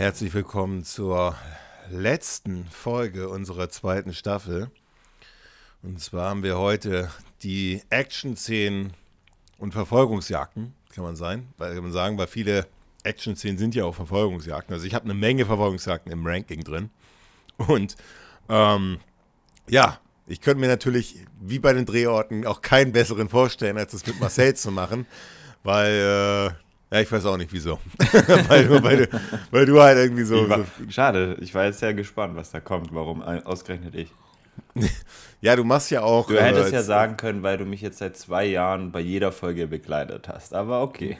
Herzlich willkommen zur letzten Folge unserer zweiten Staffel. Und zwar haben wir heute die Action-Szenen und Verfolgungsjagden, kann man sein, weil kann man sagen, weil viele Action-Szenen sind ja auch Verfolgungsjagden. Also ich habe eine Menge Verfolgungsjagden im Ranking drin. Und ähm, ja, ich könnte mir natürlich, wie bei den Drehorten, auch keinen besseren vorstellen, als es mit Marcel zu machen, weil, äh, ja, ich weiß auch nicht wieso. weil, du, weil, du, weil, du, halt irgendwie so, war, so. Schade, ich war jetzt sehr gespannt, was da kommt, warum ausgerechnet ich. Ja, du machst ja auch. Du hättest äh, ja sagen können, weil du mich jetzt seit zwei Jahren bei jeder Folge begleitet hast. Aber okay.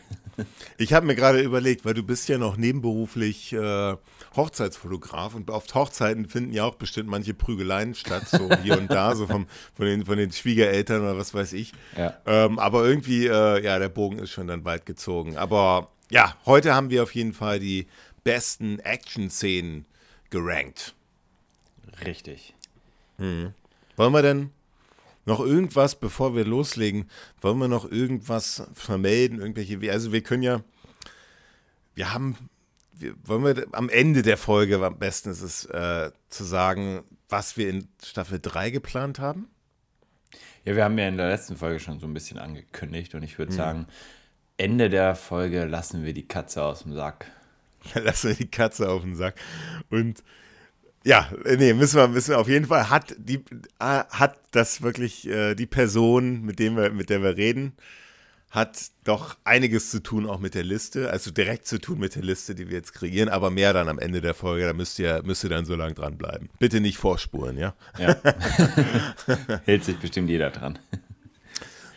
Ich habe mir gerade überlegt, weil du bist ja noch nebenberuflich äh, Hochzeitsfotograf und auf Hochzeiten finden ja auch bestimmt manche Prügeleien statt, so hier und da, so vom, von, den, von den Schwiegereltern oder was weiß ich. Ja. Ähm, aber irgendwie, äh, ja, der Bogen ist schon dann weit gezogen. Aber ja, heute haben wir auf jeden Fall die besten Action-Szenen gerankt. Richtig. Hm. Wollen wir denn noch irgendwas, bevor wir loslegen, wollen wir noch irgendwas vermelden? Irgendwelche, also wir können ja, wir haben, wollen wir am Ende der Folge, am besten ist es äh, zu sagen, was wir in Staffel 3 geplant haben? Ja, wir haben ja in der letzten Folge schon so ein bisschen angekündigt und ich würde hm. sagen, Ende der Folge lassen wir die Katze aus dem Sack. lassen wir die Katze auf den Sack. Und ja, äh, nee, müssen wir, müssen wir auf jeden Fall, hat, die, äh, hat das wirklich äh, die Person, mit, dem wir, mit der wir reden, hat doch einiges zu tun auch mit der Liste, also direkt zu tun mit der Liste, die wir jetzt kreieren, aber mehr dann am Ende der Folge, da müsst ihr, müsst ihr dann so lange dranbleiben. Bitte nicht vorspulen, ja? Ja. Hält sich bestimmt jeder dran.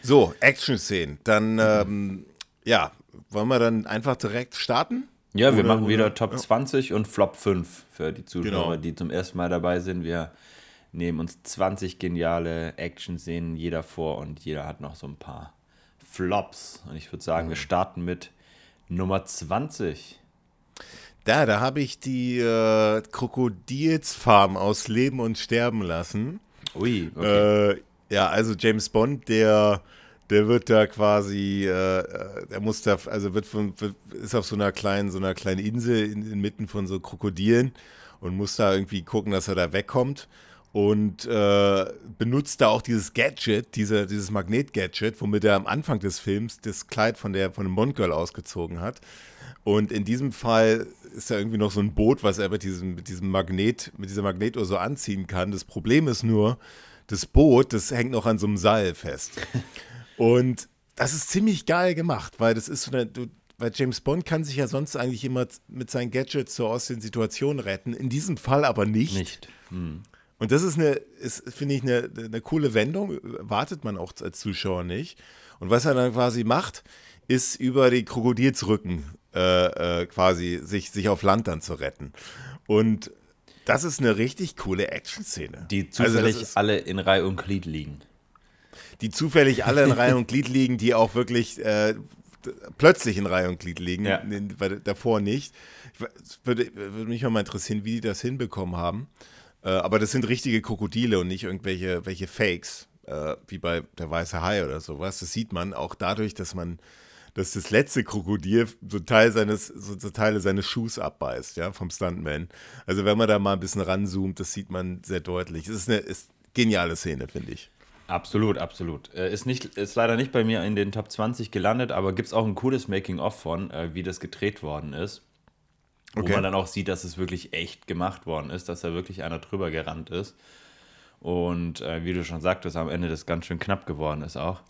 So, Action-Szenen. Dann, ähm, ja, wollen wir dann einfach direkt starten? Ja, wir oder, machen wieder oder, Top ja. 20 und Flop 5 für die Zuschauer, genau. die zum ersten Mal dabei sind. Wir nehmen uns 20 geniale Action-Szenen jeder vor und jeder hat noch so ein paar Flops. Und ich würde sagen, mhm. wir starten mit Nummer 20. Da, da habe ich die äh, Krokodilsfarm aus Leben und Sterben lassen. Ui, okay. Äh, ja, also James Bond, der der wird da quasi, äh, äh, der muss da, also wird von, wird, ist auf so einer kleinen, so einer kleinen Insel in, inmitten von so Krokodilen und muss da irgendwie gucken, dass er da wegkommt und äh, benutzt da auch dieses Gadget, diese, dieses Magnet-Gadget, womit er am Anfang des Films das Kleid von der von dem Bond-Girl ausgezogen hat. Und in diesem Fall ist da irgendwie noch so ein Boot, was er mit diesem, mit diesem Magnet, mit dieser Magnetuhr so anziehen kann. Das Problem ist nur, das Boot, das hängt noch an so einem Seil fest. Und das ist ziemlich geil gemacht, weil das ist so eine, du, weil James Bond kann sich ja sonst eigentlich immer mit seinen Gadgets so aus den Situationen retten. In diesem Fall aber nicht. Nicht. Hm. Und das ist eine, ist, finde ich, eine, eine coole Wendung. Wartet man auch als Zuschauer nicht. Und was er dann quasi macht, ist über die Krokodilsrücken äh, äh, quasi sich, sich auf Land dann zu retten. Und das ist eine richtig coole Action-Szene. Die also zufällig also alle in Reihe und Glied liegen die zufällig alle in Reihe und Glied liegen, die auch wirklich äh, plötzlich in Reihe und Glied liegen, ja. davor nicht. Würde, würde mich mal interessieren, wie die das hinbekommen haben. Äh, aber das sind richtige Krokodile und nicht irgendwelche welche Fakes, äh, wie bei der weiße Hai oder sowas. Das sieht man auch dadurch, dass man dass das letzte Krokodil so, Teil seines, so, so Teile seines Schuhs abbeißt, ja, vom Stuntman. Also wenn man da mal ein bisschen ranzoomt, das sieht man sehr deutlich. Es ist eine ist geniale Szene, finde ich. Absolut, absolut. Äh, ist, nicht, ist leider nicht bei mir in den Top 20 gelandet, aber gibt es auch ein cooles Making-of von, äh, wie das gedreht worden ist. Okay. Wo man dann auch sieht, dass es wirklich echt gemacht worden ist, dass da wirklich einer drüber gerannt ist. Und äh, wie du schon sagtest, am Ende das ganz schön knapp geworden ist auch.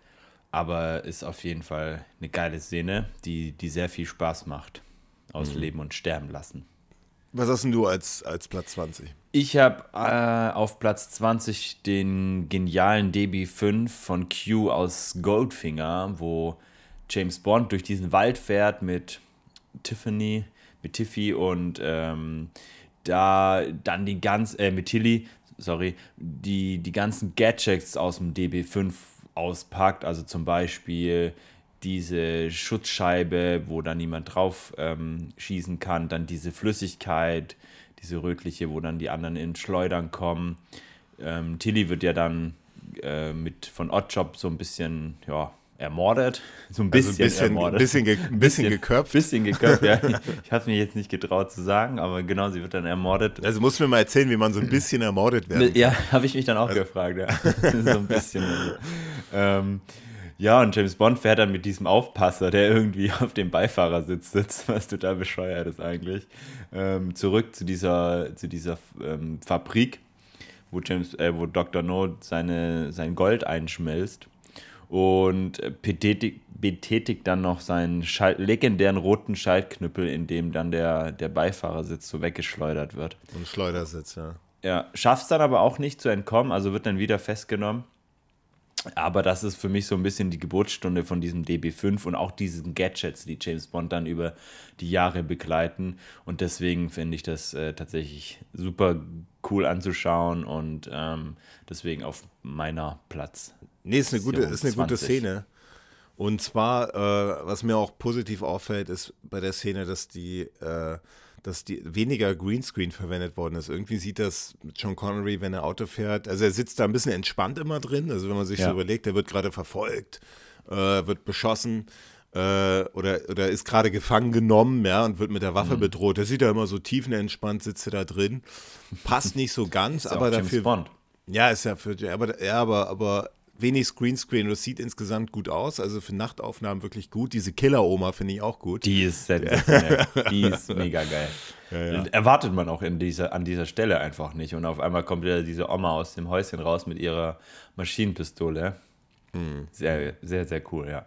Aber ist auf jeden Fall eine geile Szene, die, die sehr viel Spaß macht. Aus mhm. Leben und Sterben lassen. Was hast denn du als, als Platz 20? Ich habe äh, auf Platz 20 den genialen DB5 von Q aus Goldfinger, wo James Bond durch diesen Wald fährt mit Tiffany, mit Tiffy und ähm, da dann die ganz, äh, mit Tilly, sorry, die, die ganzen Gadgets aus dem DB5 auspackt, also zum Beispiel diese Schutzscheibe, wo dann niemand drauf ähm, schießen kann, dann diese Flüssigkeit, diese rötliche, wo dann die anderen in Schleudern kommen. Ähm, Tilly wird ja dann äh, mit von Oddjob so ein bisschen ja, ermordet. So ein bisschen, also ein bisschen ermordet. Bisschen, ge ein bisschen geköpft. Bisschen geköpft, ja. Ich habe mir jetzt nicht getraut zu sagen, aber genau, sie wird dann ermordet. Also musst du mir mal erzählen, wie man so ein bisschen ermordet wird. Ja, habe ich mich dann auch also. gefragt, ja. so ein bisschen. ähm, ja, und James Bond fährt dann mit diesem Aufpasser, der irgendwie auf dem Beifahrersitz sitzt, was total bescheuert ist eigentlich, ähm, zurück zu dieser, zu dieser ähm, Fabrik, wo, James, äh, wo Dr. No seine, sein Gold einschmelzt und betätigt, betätigt dann noch seinen Schalt, legendären roten Schaltknüppel, in dem dann der, der Beifahrersitz so weggeschleudert wird. Ein Schleudersitz, ja. Ja, schafft es dann aber auch nicht zu entkommen, also wird dann wieder festgenommen. Aber das ist für mich so ein bisschen die Geburtsstunde von diesem DB5 und auch diesen Gadgets, die James Bond dann über die Jahre begleiten. Und deswegen finde ich das äh, tatsächlich super cool anzuschauen und ähm, deswegen auf meiner Platz. Nee, ist eine gute, ist eine gute Szene. Und zwar, äh, was mir auch positiv auffällt, ist bei der Szene, dass die äh, dass die weniger Greenscreen verwendet worden ist. Irgendwie sieht das John Connery, wenn er Auto fährt, also er sitzt da ein bisschen entspannt immer drin. Also wenn man sich ja. so überlegt, er wird gerade verfolgt, äh, wird beschossen äh, oder, oder ist gerade gefangen genommen, ja, und wird mit der Waffe mhm. bedroht. Der sieht da immer so tiefenentspannt, sitzt er da drin. Passt nicht so ganz, aber dafür. Ja, ist ja für, aber, ja, aber, aber wenig Greenscreen und es sieht insgesamt gut aus. Also für Nachtaufnahmen wirklich gut. Diese Killer-Oma finde ich auch gut. Die ist sensationell. Die ist mega geil. Ja, ja. Erwartet man auch in dieser, an dieser Stelle einfach nicht. Und auf einmal kommt wieder diese Oma aus dem Häuschen raus mit ihrer Maschinenpistole. Hm. Sehr, sehr, sehr cool, ja.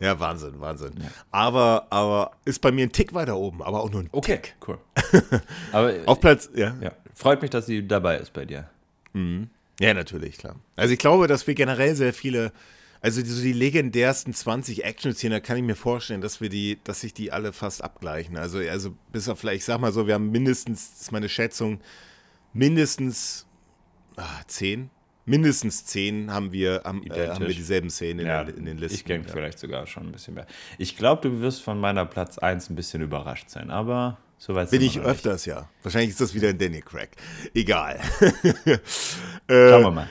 Ja, Wahnsinn, Wahnsinn. Ja. Aber, aber ist bei mir ein Tick weiter oben, aber auch nur ein okay, Tick. cool. aber auf Platz, ja. ja. Freut mich, dass sie dabei ist bei dir. Mhm. Ja, natürlich, klar. Also ich glaube, dass wir generell sehr viele, also die, so die legendärsten 20 Action-Szenen, da kann ich mir vorstellen, dass wir die, dass sich die alle fast abgleichen. Also, also bis auf vielleicht, ich sag mal so, wir haben mindestens, das ist meine Schätzung, mindestens ah, zehn. Mindestens zehn haben wir, haben, äh, haben wir dieselben Szenen in, ja, in, den Listen. Ich denke ja. vielleicht sogar schon ein bisschen mehr. Ich glaube, du wirst von meiner Platz 1 ein bisschen überrascht sein, aber Soweit Bin ich öfters, nicht. ja. Wahrscheinlich ist das wieder ein Danny Craig. Egal. äh, Schauen wir mal.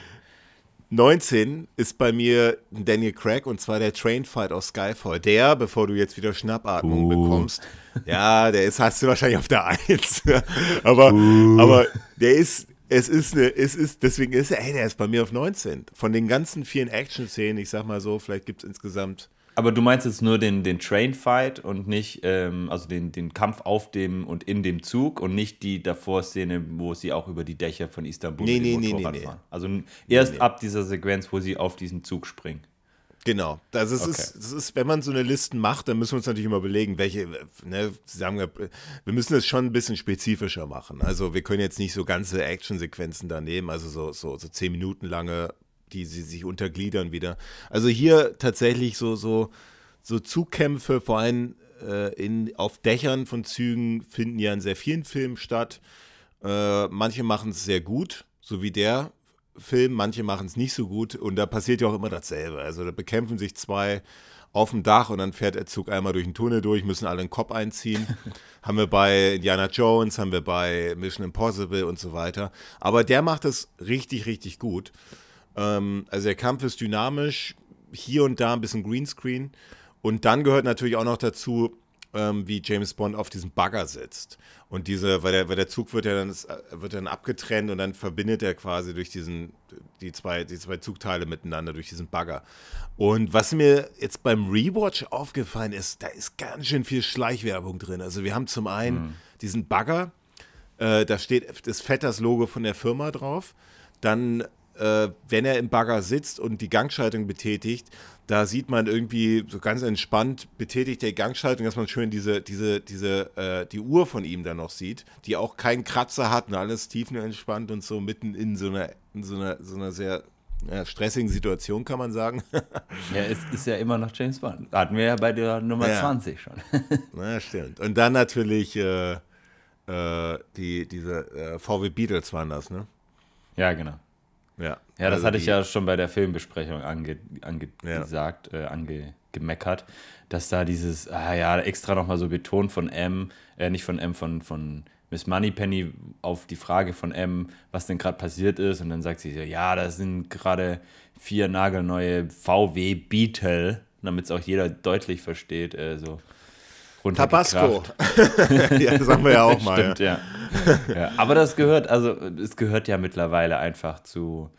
19 ist bei mir ein Daniel Craig und zwar der Trainfight aus Skyfall. Der, bevor du jetzt wieder Schnappatmung uh. bekommst, ja, der ist, hast du wahrscheinlich auf der 1. aber, uh. aber der ist, es ist, eine, es ist, deswegen ist er, ey, der ist bei mir auf 19. Von den ganzen vielen Action-Szenen, ich sag mal so, vielleicht gibt es insgesamt aber du meinst jetzt nur den, den Train-Fight und nicht, ähm, also den, den Kampf auf dem und in dem Zug und nicht die Davor-Szene, wo sie auch über die Dächer von Istanbul nee, nee, nee, nee, nee. fahren. Also erst nee, nee. ab dieser Sequenz, wo sie auf diesen Zug springen. Genau. Also es okay. ist, das ist, wenn man so eine Listen macht, dann müssen wir uns natürlich immer überlegen, welche, ne, sagen wir, wir müssen es schon ein bisschen spezifischer machen. Also wir können jetzt nicht so ganze Action-Sequenzen da nehmen, also so, so, so zehn Minuten lange die sie sich untergliedern wieder. Also hier tatsächlich so, so, so Zugkämpfe, vor allem äh, in, auf Dächern von Zügen, finden ja in sehr vielen Filmen statt. Äh, manche machen es sehr gut, so wie der Film, manche machen es nicht so gut und da passiert ja auch immer dasselbe. Also da bekämpfen sich zwei auf dem Dach und dann fährt der Zug einmal durch den Tunnel durch, müssen alle den Kopf einziehen. haben wir bei Indiana Jones, haben wir bei Mission Impossible und so weiter. Aber der macht es richtig, richtig gut. Ähm, also der Kampf ist dynamisch, hier und da ein bisschen Greenscreen. Und dann gehört natürlich auch noch dazu, ähm, wie James Bond auf diesen Bagger sitzt. Und diese, weil der, weil der Zug wird ja dann, wird dann abgetrennt und dann verbindet er quasi durch diesen, die zwei, die zwei Zugteile miteinander, durch diesen Bagger. Und was mir jetzt beim Rewatch aufgefallen ist, da ist ganz schön viel Schleichwerbung drin. Also wir haben zum einen mhm. diesen Bagger, äh, da steht das fett das Logo von der Firma drauf. Dann äh, wenn er im Bagger sitzt und die Gangschaltung betätigt, da sieht man irgendwie so ganz entspannt betätigt der Gangschaltung, dass man schön diese, diese, diese, äh, die Uhr von ihm dann noch sieht, die auch keinen Kratzer hat und alles tiefenentspannt und so mitten in so einer, in so einer, so einer sehr ja, stressigen Situation, kann man sagen. ja, es ist ja immer noch James Bond. Hatten wir ja bei der Nummer ja. 20 schon. Na, stimmt. Und dann natürlich äh, äh, die, diese äh, VW Beatles waren das, ne? Ja, genau. Ja, ja das also hatte ich ja schon bei der Filmbesprechung ange, ange ja. gesagt, äh, angemeckert, dass da dieses, ah ja, extra nochmal so betont von M, äh, nicht von M, von, von Miss Moneypenny auf die Frage von M, was denn gerade passiert ist. Und dann sagt sie so, ja, das sind gerade vier nagelneue VW Beetle damit es auch jeder deutlich versteht. Äh, so Tabasco. ja, das haben wir ja auch mal. Stimmt, ja. ja. ja. Aber das gehört, also es gehört ja mittlerweile einfach zu,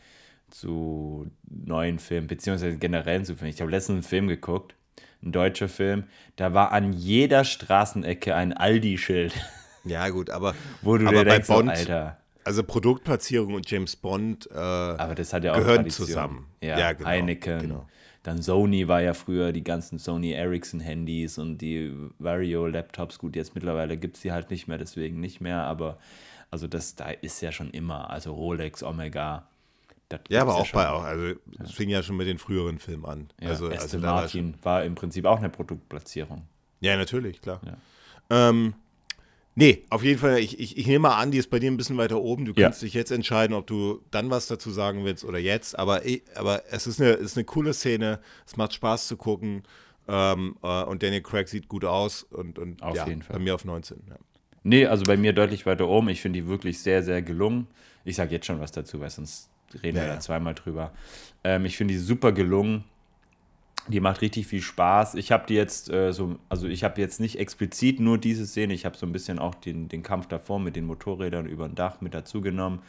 zu neuen Filmen, beziehungsweise generell zu Filmen. Ich habe letztens einen Film geguckt, ein deutscher Film, da war an jeder Straßenecke ein Aldi-Schild. Ja, gut, aber, wo du aber dir denkst, Bond, Alter. Also Produktplatzierung und James Bond äh, aber das hat ja auch gehören Tradition. zusammen. Ja, Ja, genau, Heineken. genau. Dann Sony war ja früher die ganzen Sony Ericsson Handys und die Vario Laptops. Gut, jetzt mittlerweile gibt es die halt nicht mehr, deswegen nicht mehr. Aber also das da ist ja schon immer. Also Rolex, Omega. das Ja, aber auch schon. bei auch. Also es fing ja schon mit den früheren Filmen an. Ja, also, Aston also da war Martin war im Prinzip auch eine Produktplatzierung. Ja, natürlich, klar. Ja. Ähm, nee, auf jeden Fall, ich, ich, ich nehme mal an, die ist bei dir ein bisschen weiter oben. Du Ja. kannst dich jetzt entscheiden, ob du dann was dazu sagen willst oder jetzt. Aber, aber es ist eine, ist eine coole Szene. Es macht Spaß zu gucken. Ähm, äh, und Daniel Craig sieht gut aus. Und, und Auf ja, jeden Fall. bei mir auf 19. Ja. Nee, also bei mir deutlich weiter oben. Ich finde die wirklich sehr, sehr gelungen. Ich sage jetzt schon was dazu, weil sonst reden Ja, wir ja. da zweimal drüber. Ähm, ich finde die super gelungen. Die macht richtig viel Spaß. Ich habe die jetzt äh, so, also ich habe jetzt nicht explizit nur diese Szene, ich habe so ein bisschen auch den, den Kampf davor mit den Motorrädern über ein Dach mit dazu genommen,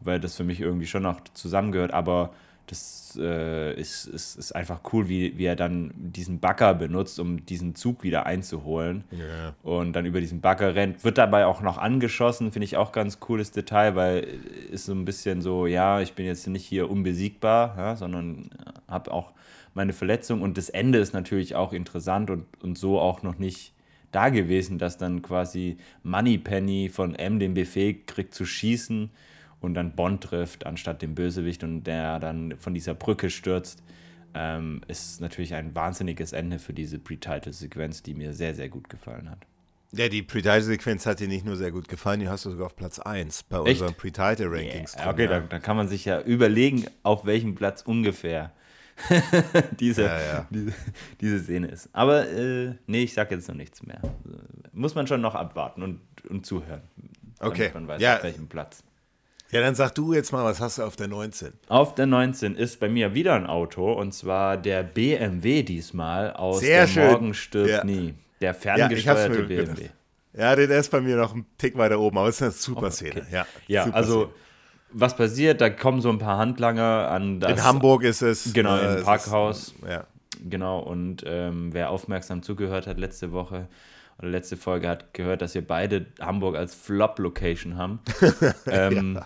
weil das für mich irgendwie schon noch zusammengehört, aber das äh, ist, ist, ist einfach cool, wie, wie er dann diesen Bagger benutzt, um diesen Zug wieder einzuholen Ja. und dann über diesen Bagger rennt. Wird dabei auch noch angeschossen, finde ich auch ganz cooles Detail, weil ist so ein bisschen so, ja, ich bin jetzt nicht hier unbesiegbar, ja, sondern habe auch meine Verletzung und das Ende ist natürlich auch interessant und, und so auch noch nicht da gewesen, dass dann quasi Moneypenny von M den Befehl kriegt zu schießen und dann Bond trifft anstatt dem Bösewicht und der dann von dieser Brücke stürzt. Ähm, ist natürlich ein wahnsinniges Ende für diese Pre-Title-Sequenz, die mir sehr, sehr gut gefallen hat. Ja, die Pre-Title-Sequenz hat dir nicht nur sehr gut gefallen, die hast du sogar auf Platz 1 bei Echt? unseren Pre-Title-Rankings. Yeah, okay, da, da kann man sich ja überlegen, auf welchem Platz ungefähr diese, Ja, ja. Diese, diese Szene ist. Aber äh, nee, ich sag jetzt noch nichts mehr. Muss man schon noch abwarten und, und zuhören. damit Okay, Man weiß, ja. auf welchem Platz. Ja, dann sag du jetzt mal, was hast du auf der 19? Auf der 19 ist bei mir wieder ein Auto und zwar der BMW diesmal aus Sehr der schön. Morgen stirbt Ja. nie. Der ferngesteuerte BMW. gedacht. Ja, der ist bei mir noch einen Tick weiter oben, aber es ist eine super Okay. Szene. Ja, Ja, super also Szene. Was passiert? Da kommen so ein paar Handlanger an das in Hamburg ist es. Genau, äh, im es ist- Parkhaus. ja. Genau, und ähm, wer aufmerksam zugehört hat letzte Woche oder letzte Folge hat gehört, dass wir beide Hamburg als Flop-Location haben. ähm,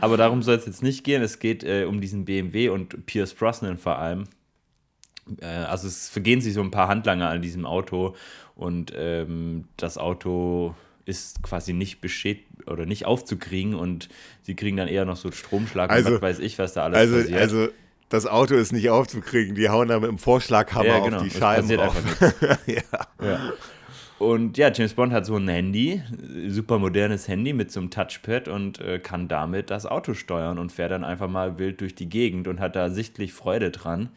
Aber darum soll es jetzt nicht gehen. Es geht äh, um diesen BMW und Pierce Brosnan vor allem. Äh, also es vergehen sich so ein paar Handlanger an diesem Auto und ähm, das Auto ist quasi nicht beschädigt oder nicht aufzukriegen und sie kriegen dann eher noch so einen Stromschlag Also- und was weiß ich, was da alles Also, passiert. also das Auto ist nicht aufzukriegen. Die hauen da mit dem Vorschlaghammer Ja, auf genau. die Es Scheiben drauf. ja. Ja. Und ja, James Bond hat so ein Handy, super modernes Handy mit so einem Touchpad und äh, kann damit das Auto steuern und fährt dann einfach mal wild durch die Gegend und hat da sichtlich Freude dran.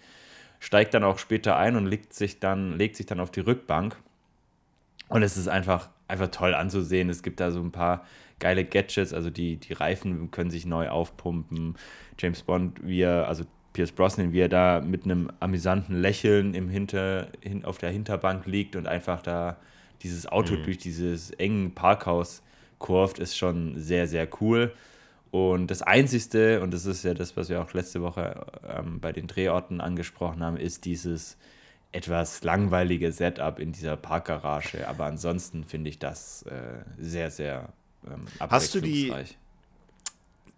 Steigt dann auch später ein und legt sich dann, legt sich dann auf die Rückbank. Und es ist einfach, einfach toll anzusehen. Es gibt da so ein paar geile Gadgets, also die, die Reifen können sich neu aufpumpen. James Bond, wie er, also Pierce Brosnan, wie er da mit einem amüsanten Lächeln im Hinter, hin, auf der Hinterbank liegt und einfach da dieses Auto durch dieses engen Parkhaus kurvt, ist schon sehr, sehr cool. Und das Einzigste, und das ist ja das, was wir auch letzte Woche ähm, bei den Drehorten angesprochen haben, ist dieses etwas langweilige Setup in dieser Parkgarage. Aber ansonsten finde ich das äh, sehr, sehr ähm, Hast du die-.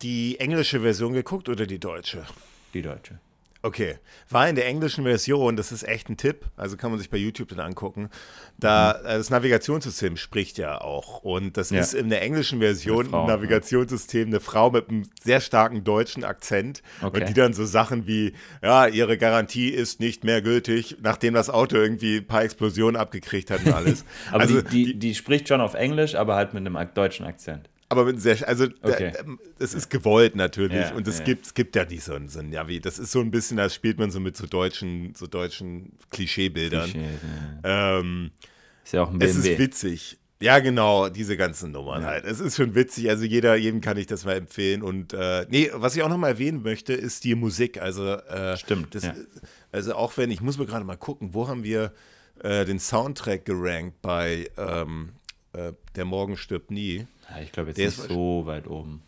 Die englische Version geguckt oder die deutsche? die deutsche? Okay. War in der englischen Version, das ist echt ein Tipp, also kann man sich bei YouTube dann angucken. Da äh, das Navigationssystem spricht ja auch. Und das Mhm. Ja. ist in der englischen Version Frau, ein. Navigationssystem, eine Frau mit einem sehr starken deutschen Akzent. Okay. Und die dann so Sachen wie, ja, ihre Garantie ist nicht mehr gültig, nachdem das Auto irgendwie ein paar Explosionen abgekriegt hat und alles. Aber also die, die, die spricht schon auf Englisch, aber halt mit einem deutschen Akzent. Aber mit sehr, also Okay. da, ähm, es ist gewollt natürlich Ja, und es ja. gibt, es gibt ja nicht so ein, so ein Navi. Das ist so ein bisschen, das spielt man so mit so deutschen, so deutschen Klischeebildern. Klischee, ja. Ähm, Ist ja auch ein es BMW. ist witzig. Ja, genau, diese ganzen Nummern halt. Es ist schon witzig, also jeder, jedem kann ich das mal empfehlen. Und äh, nee, was ich auch noch mal erwähnen möchte, ist die Musik. Also, äh, Stimmt. Das. Also auch wenn, ich muss mir gerade mal gucken, wo haben wir äh, den Soundtrack gerankt bei ähm, äh, Der Morgen stirbt nie. Ja, ich glaube jetzt der ist, so weit oben.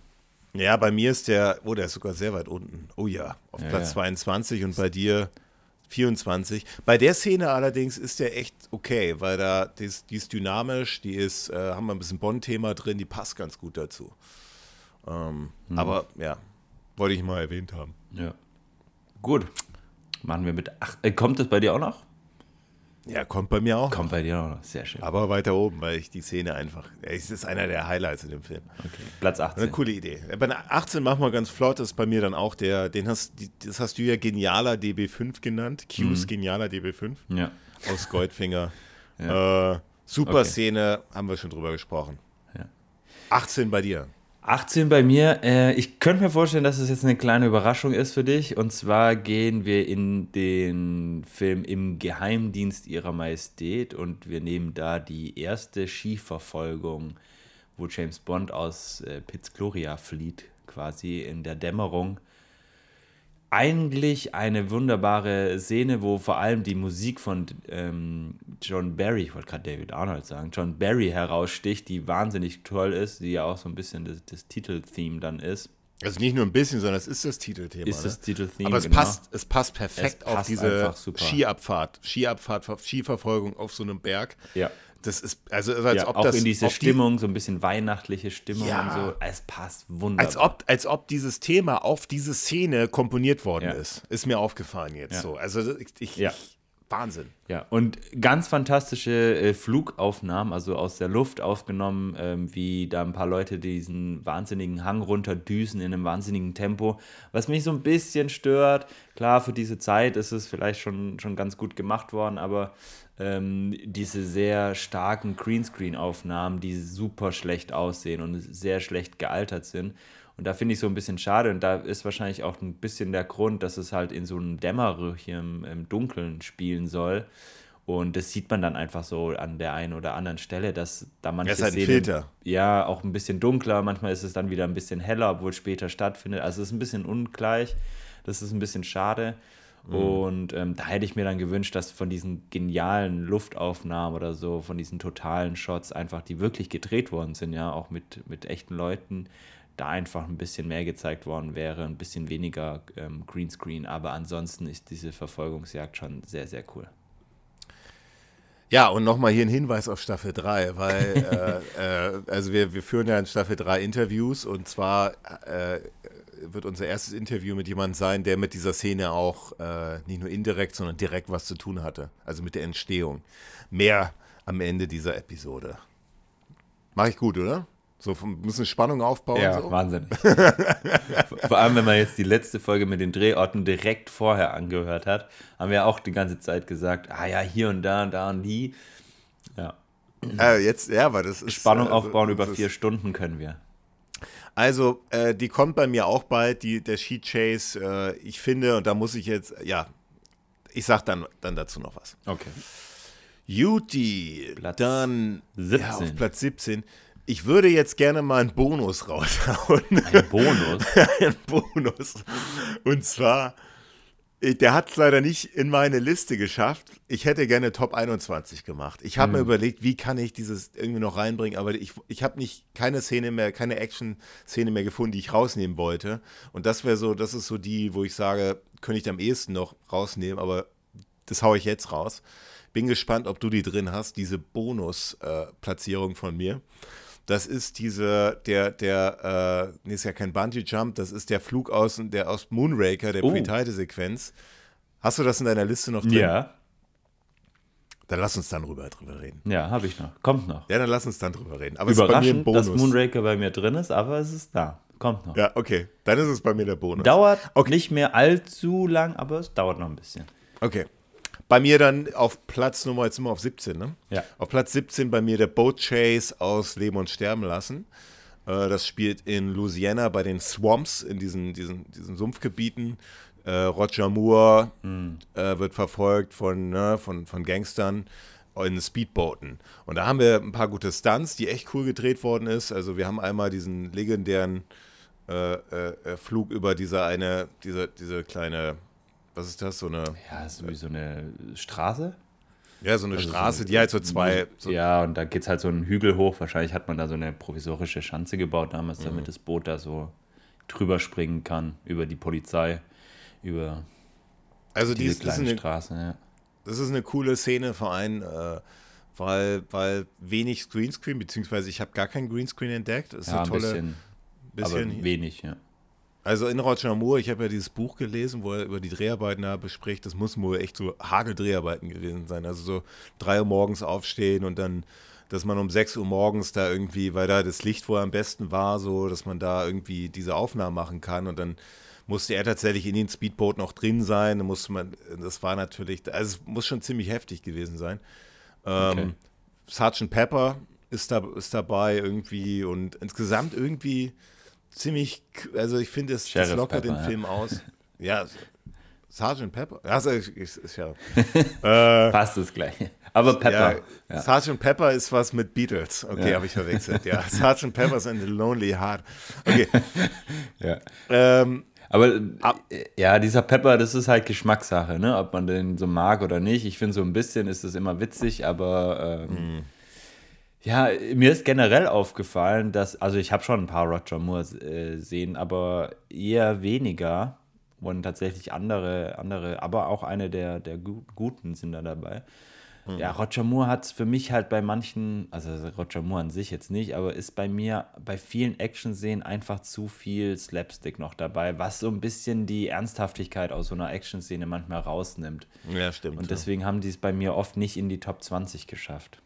Ja, bei mir ist der, oh, der ist sogar sehr weit unten. Oh ja, auf ja, Platz ja. 22 und bei dir 24. Bei der Szene allerdings ist der echt okay, weil da die ist, die ist dynamisch, die ist, äh, haben wir ein bisschen Bond-Thema drin, die passt ganz gut dazu. Ähm, mhm. Aber ja, wollte ich mal erwähnt haben. Ja. Gut. Machen wir mit. Ach, äh, kommt das bei dir auch noch? Ja, kommt bei mir auch. Kommt bei dir auch noch, sehr schön. Aber weiter oben, weil ich die Szene einfach. Es ist einer der Highlights in dem Film. Okay, Platz 18. Eine coole Idee. Bei 18 machen wir ganz flott, das ist bei mir dann auch der, den hast, das hast du ja genialer DB5 genannt. Q's mhm. genialer DB5. Ja. Aus Goldfinger. ja. äh, super okay. Szene, haben wir schon drüber gesprochen. Ja. 18 bei dir. 18 bei mir. Äh, ich könnte mir vorstellen, dass es jetzt eine kleine Überraschung ist für dich. Und zwar gehen wir in den Film Im Geheimdienst ihrer Majestät und wir nehmen da die erste Skiverfolgung, wo James Bond aus äh, Piz Gloria flieht, quasi in der Dämmerung eigentlich eine wunderbare Szene, wo vor allem die Musik von ähm, John Barry, ich wollte gerade David Arnold sagen, John Barry heraussticht, die wahnsinnig toll ist, die ja auch so ein bisschen das, das Titeltheme dann ist. Also nicht nur ein bisschen, sondern es ist das Titelthema. Ist das ne? Titelthema. Aber es, genau. passt, es passt perfekt es passt auf diese Skiabfahrt, Skiabfahrt, Skiverfolgung auf so einem Berg. Ja. Das ist, also als ja, ob auch das. in diese Stimmung, so ein bisschen weihnachtliche Stimmung ja, und so. Es passt wunderbar. Als ob, als ob dieses Thema auf diese Szene komponiert worden ja. ist. Ist mir aufgefallen jetzt so. Also ich, ich, ja. Wahnsinn. Ja, und ganz fantastische äh, Flugaufnahmen, also aus der Luft aufgenommen, ähm, wie da ein paar Leute diesen wahnsinnigen Hang runterdüsen in einem wahnsinnigen Tempo, was mich so ein bisschen stört. Klar, für diese Zeit ist es vielleicht schon, schon ganz gut gemacht worden, aber ähm, diese sehr starken Greenscreen-Aufnahmen, die super schlecht aussehen und sehr schlecht gealtert sind. Und da finde ich so ein bisschen schade. Und da ist wahrscheinlich auch ein bisschen der Grund, dass es halt in so einem Dämmerröhrchen im Dunkeln spielen soll. Und das sieht man dann einfach so an der einen oder anderen Stelle, dass da manche das ist halt ein ja auch ein bisschen dunkler, manchmal ist es dann wieder ein bisschen heller, obwohl es später stattfindet. Also es ist ein bisschen ungleich. Das ist ein bisschen schade. Mhm. Und ähm, da hätte ich mir dann gewünscht, dass von diesen genialen Luftaufnahmen oder so, von diesen totalen Shots einfach, die wirklich gedreht worden sind, ja, auch mit, mit echten Leuten, da einfach ein bisschen mehr gezeigt worden wäre, ein bisschen weniger ähm, Greenscreen. Aber ansonsten ist diese Verfolgungsjagd schon sehr, sehr cool. Ja, und nochmal hier ein Hinweis auf Staffel 3, weil, äh, äh, also wir, wir führen ja in Staffel 3 Interviews und zwar äh, wird unser erstes Interview mit jemandem sein, der mit dieser Szene auch äh, nicht nur indirekt, sondern direkt was zu tun hatte. Also mit der Entstehung. Mehr am Ende dieser Episode. Mache ich gut, oder? So ein bisschen Spannung aufbauen. Ja, so. wahnsinnig. Vor allem, wenn man jetzt die letzte Folge mit den Drehorten direkt vorher angehört hat, haben wir auch die ganze Zeit gesagt, ah ja, hier und da und da und die. Ja. Äh, jetzt, ja, aber das ist. Spannung also, aufbauen über vier Stunden können wir. Also, äh, die kommt bei mir auch bald, die, der Sheet Chase. Äh, ich finde, und da muss ich jetzt, ja, ich sag dann, dann dazu noch was. Okay. Juti, dann 17. Ja, auf Platz 17. Ich würde jetzt gerne mal einen Bonus raushauen. Ein Bonus? Ein Bonus. Und zwar der hat es leider nicht in meine Liste geschafft. Ich hätte gerne Top 21 gemacht. Ich habe mhm. mir überlegt, wie kann ich dieses irgendwie noch reinbringen, aber ich, ich habe nicht keine Szene mehr, keine Action-Szene mehr gefunden, die ich rausnehmen wollte. Und das wäre so, das ist so die, wo ich sage, könnte ich am ehesten noch rausnehmen, aber das haue ich jetzt raus. Bin gespannt, ob du die drin hast, diese Bonus-Platzierung äh, von mir. Das ist diese, der, der, äh, nee, ist ja kein Bungee-Jump, das ist der Flug aus, der aus Moonraker, der oh. Pre-Title-Sequenz. Hast du das in deiner Liste noch drin? Ja. Dann lass uns dann drüber, drüber reden. Ja, habe ich noch. Kommt noch. Ja, dann lass uns dann drüber reden. Aber Überraschend, dass Moonraker bei mir drin ist, aber es ist da. Kommt noch. Ja, okay. Dann ist es bei mir der Bonus. Dauert okay. nicht mehr allzu lang, aber es dauert noch ein bisschen. Okay. Bei mir dann auf Platz Nummer, jetzt sind wir auf 17, ne? Ja. Auf Platz 17 bei mir der Boat Chase aus Leben und Sterben lassen. Äh, das spielt in Louisiana bei den Swamps, in diesen, diesen, diesen Sumpfgebieten. Äh, Roger Moore mhm. äh, wird verfolgt von, ne, von, von Gangstern. in Speedbooten. Und da haben wir ein paar gute Stunts, die echt cool gedreht worden ist. Also wir haben einmal diesen legendären äh, äh, äh Flug über diese eine, diese, diese kleine, was ist das, so eine... Ja, so wie so eine Straße? Ja, so eine also Straße, so, die halt so zwei. So ja, und da geht es halt so einen Hügel hoch. Wahrscheinlich hat man da so eine provisorische Schanze gebaut damals, mhm. damit das Boot da so drüber springen kann, über die Polizei, über also diese dies, kleine eine, Straße. Ja. Das ist eine coole Szene, vor allem, äh, weil, weil wenig Greenscreen, beziehungsweise ich habe gar keinen Greenscreen entdeckt. Das ist ja, eine tolle. Bisschen, bisschen wenig, ja. Also in Roger Moore, ich habe ja dieses Buch gelesen, wo er über die Dreharbeiten da bespricht. Das muss wohl echt so Hageldreharbeiten gewesen sein. Also so drei Uhr morgens aufstehen und dann, dass man um sechs Uhr morgens da irgendwie, weil da das Licht wohl am besten war, so, dass man da irgendwie diese Aufnahmen machen kann und dann musste er tatsächlich in den Speedboat noch drin sein. Da musste man, das war natürlich, also es muss schon ziemlich heftig gewesen sein. Ähm, okay. Sergeant Pepper ist, da, ist dabei irgendwie und insgesamt irgendwie ziemlich, also ich finde, es das lockert Pepper, den ja. Film aus. Ja, Sergeant Pepper? Also, ich, ich, ich ja. äh, Fast das gleiche. Aber Pepper. Ja, ja. Sergeant Pepper ist was mit Beatles. Okay, ja. habe ich verwechselt. Ja, Sergeant Pepper's and the Lonely Heart. Okay. ja. Ähm, aber äh, ja, dieser Pepper, das ist halt Geschmackssache, ne? Ob man den so mag oder nicht. Ich finde, so ein bisschen ist es immer witzig, aber ähm, mm. Ja, mir ist generell aufgefallen, dass, also ich habe schon ein paar Roger Moore äh, sehen, aber eher weniger und tatsächlich andere, andere, aber auch eine der, der Guten sind da dabei. Mhm. Ja, Roger Moore hat für mich halt bei manchen, also Roger Moore an sich jetzt nicht, aber ist bei mir bei vielen Action-Szenen einfach zu viel Slapstick noch dabei, was so ein bisschen die Ernsthaftigkeit aus so einer Action-Szene manchmal rausnimmt. Ja, stimmt. Und deswegen ja. haben die es bei mir oft nicht in die Top 20 geschafft.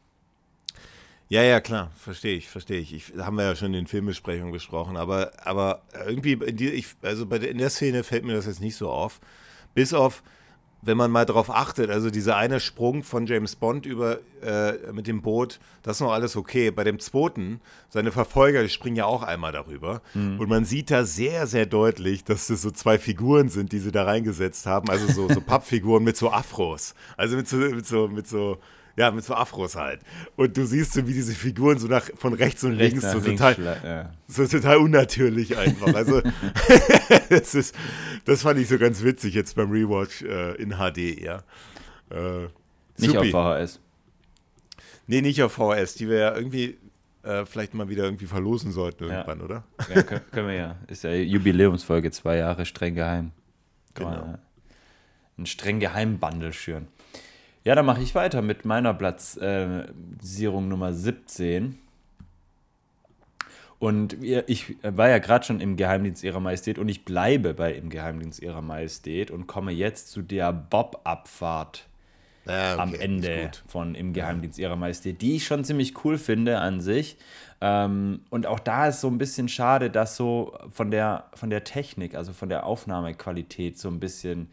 Ja, ja, klar, verstehe ich, verstehe ich. ich. Haben wir ja schon in Filmbesprechungen gesprochen, aber, aber irgendwie, ich, also bei der, in der Szene fällt mir das jetzt nicht so auf. Bis auf, wenn man mal darauf achtet, also dieser eine Sprung von James Bond über äh, mit dem Boot, das ist noch alles okay. Bei dem zweiten, seine Verfolger, die springen ja auch einmal darüber. Mhm. Und man sieht da sehr, sehr deutlich, dass das so zwei Figuren sind, die sie da reingesetzt haben. Also so, so Pappfiguren mit so Afros. Also mit so, mit so, mit so ja, mit so Afros halt. Und du siehst so, wie diese Figuren so nach, von rechts und rechts links so total, ja. so total unnatürlich einfach. Also, das, ist, das fand ich so ganz witzig jetzt beim Rewatch äh, in HD, ja. Äh, nicht auf VHS. Nee, nicht auf VHS. Die wir ja irgendwie äh, vielleicht mal wieder irgendwie verlosen sollten irgendwann, ja. oder? Ja, können, können, wir ja. Ist ja Jubiläumsfolge, zwei Jahre streng geheim. Genau. Ein streng geheim Bundle schüren. Ja, dann mache ich weiter mit meiner Platzierung äh, Nummer 17. Und ich war ja gerade schon im Geheimdienst ihrer Majestät und ich bleibe bei im Geheimdienst ihrer Majestät und komme jetzt zu der Bob-Abfahrt ah, okay, am Ende von im Geheimdienst ihrer Majestät, die ich schon ziemlich cool finde an sich. Ähm, und auch da ist so ein bisschen schade, dass so von der, von der Technik, also von der Aufnahmequalität so ein bisschen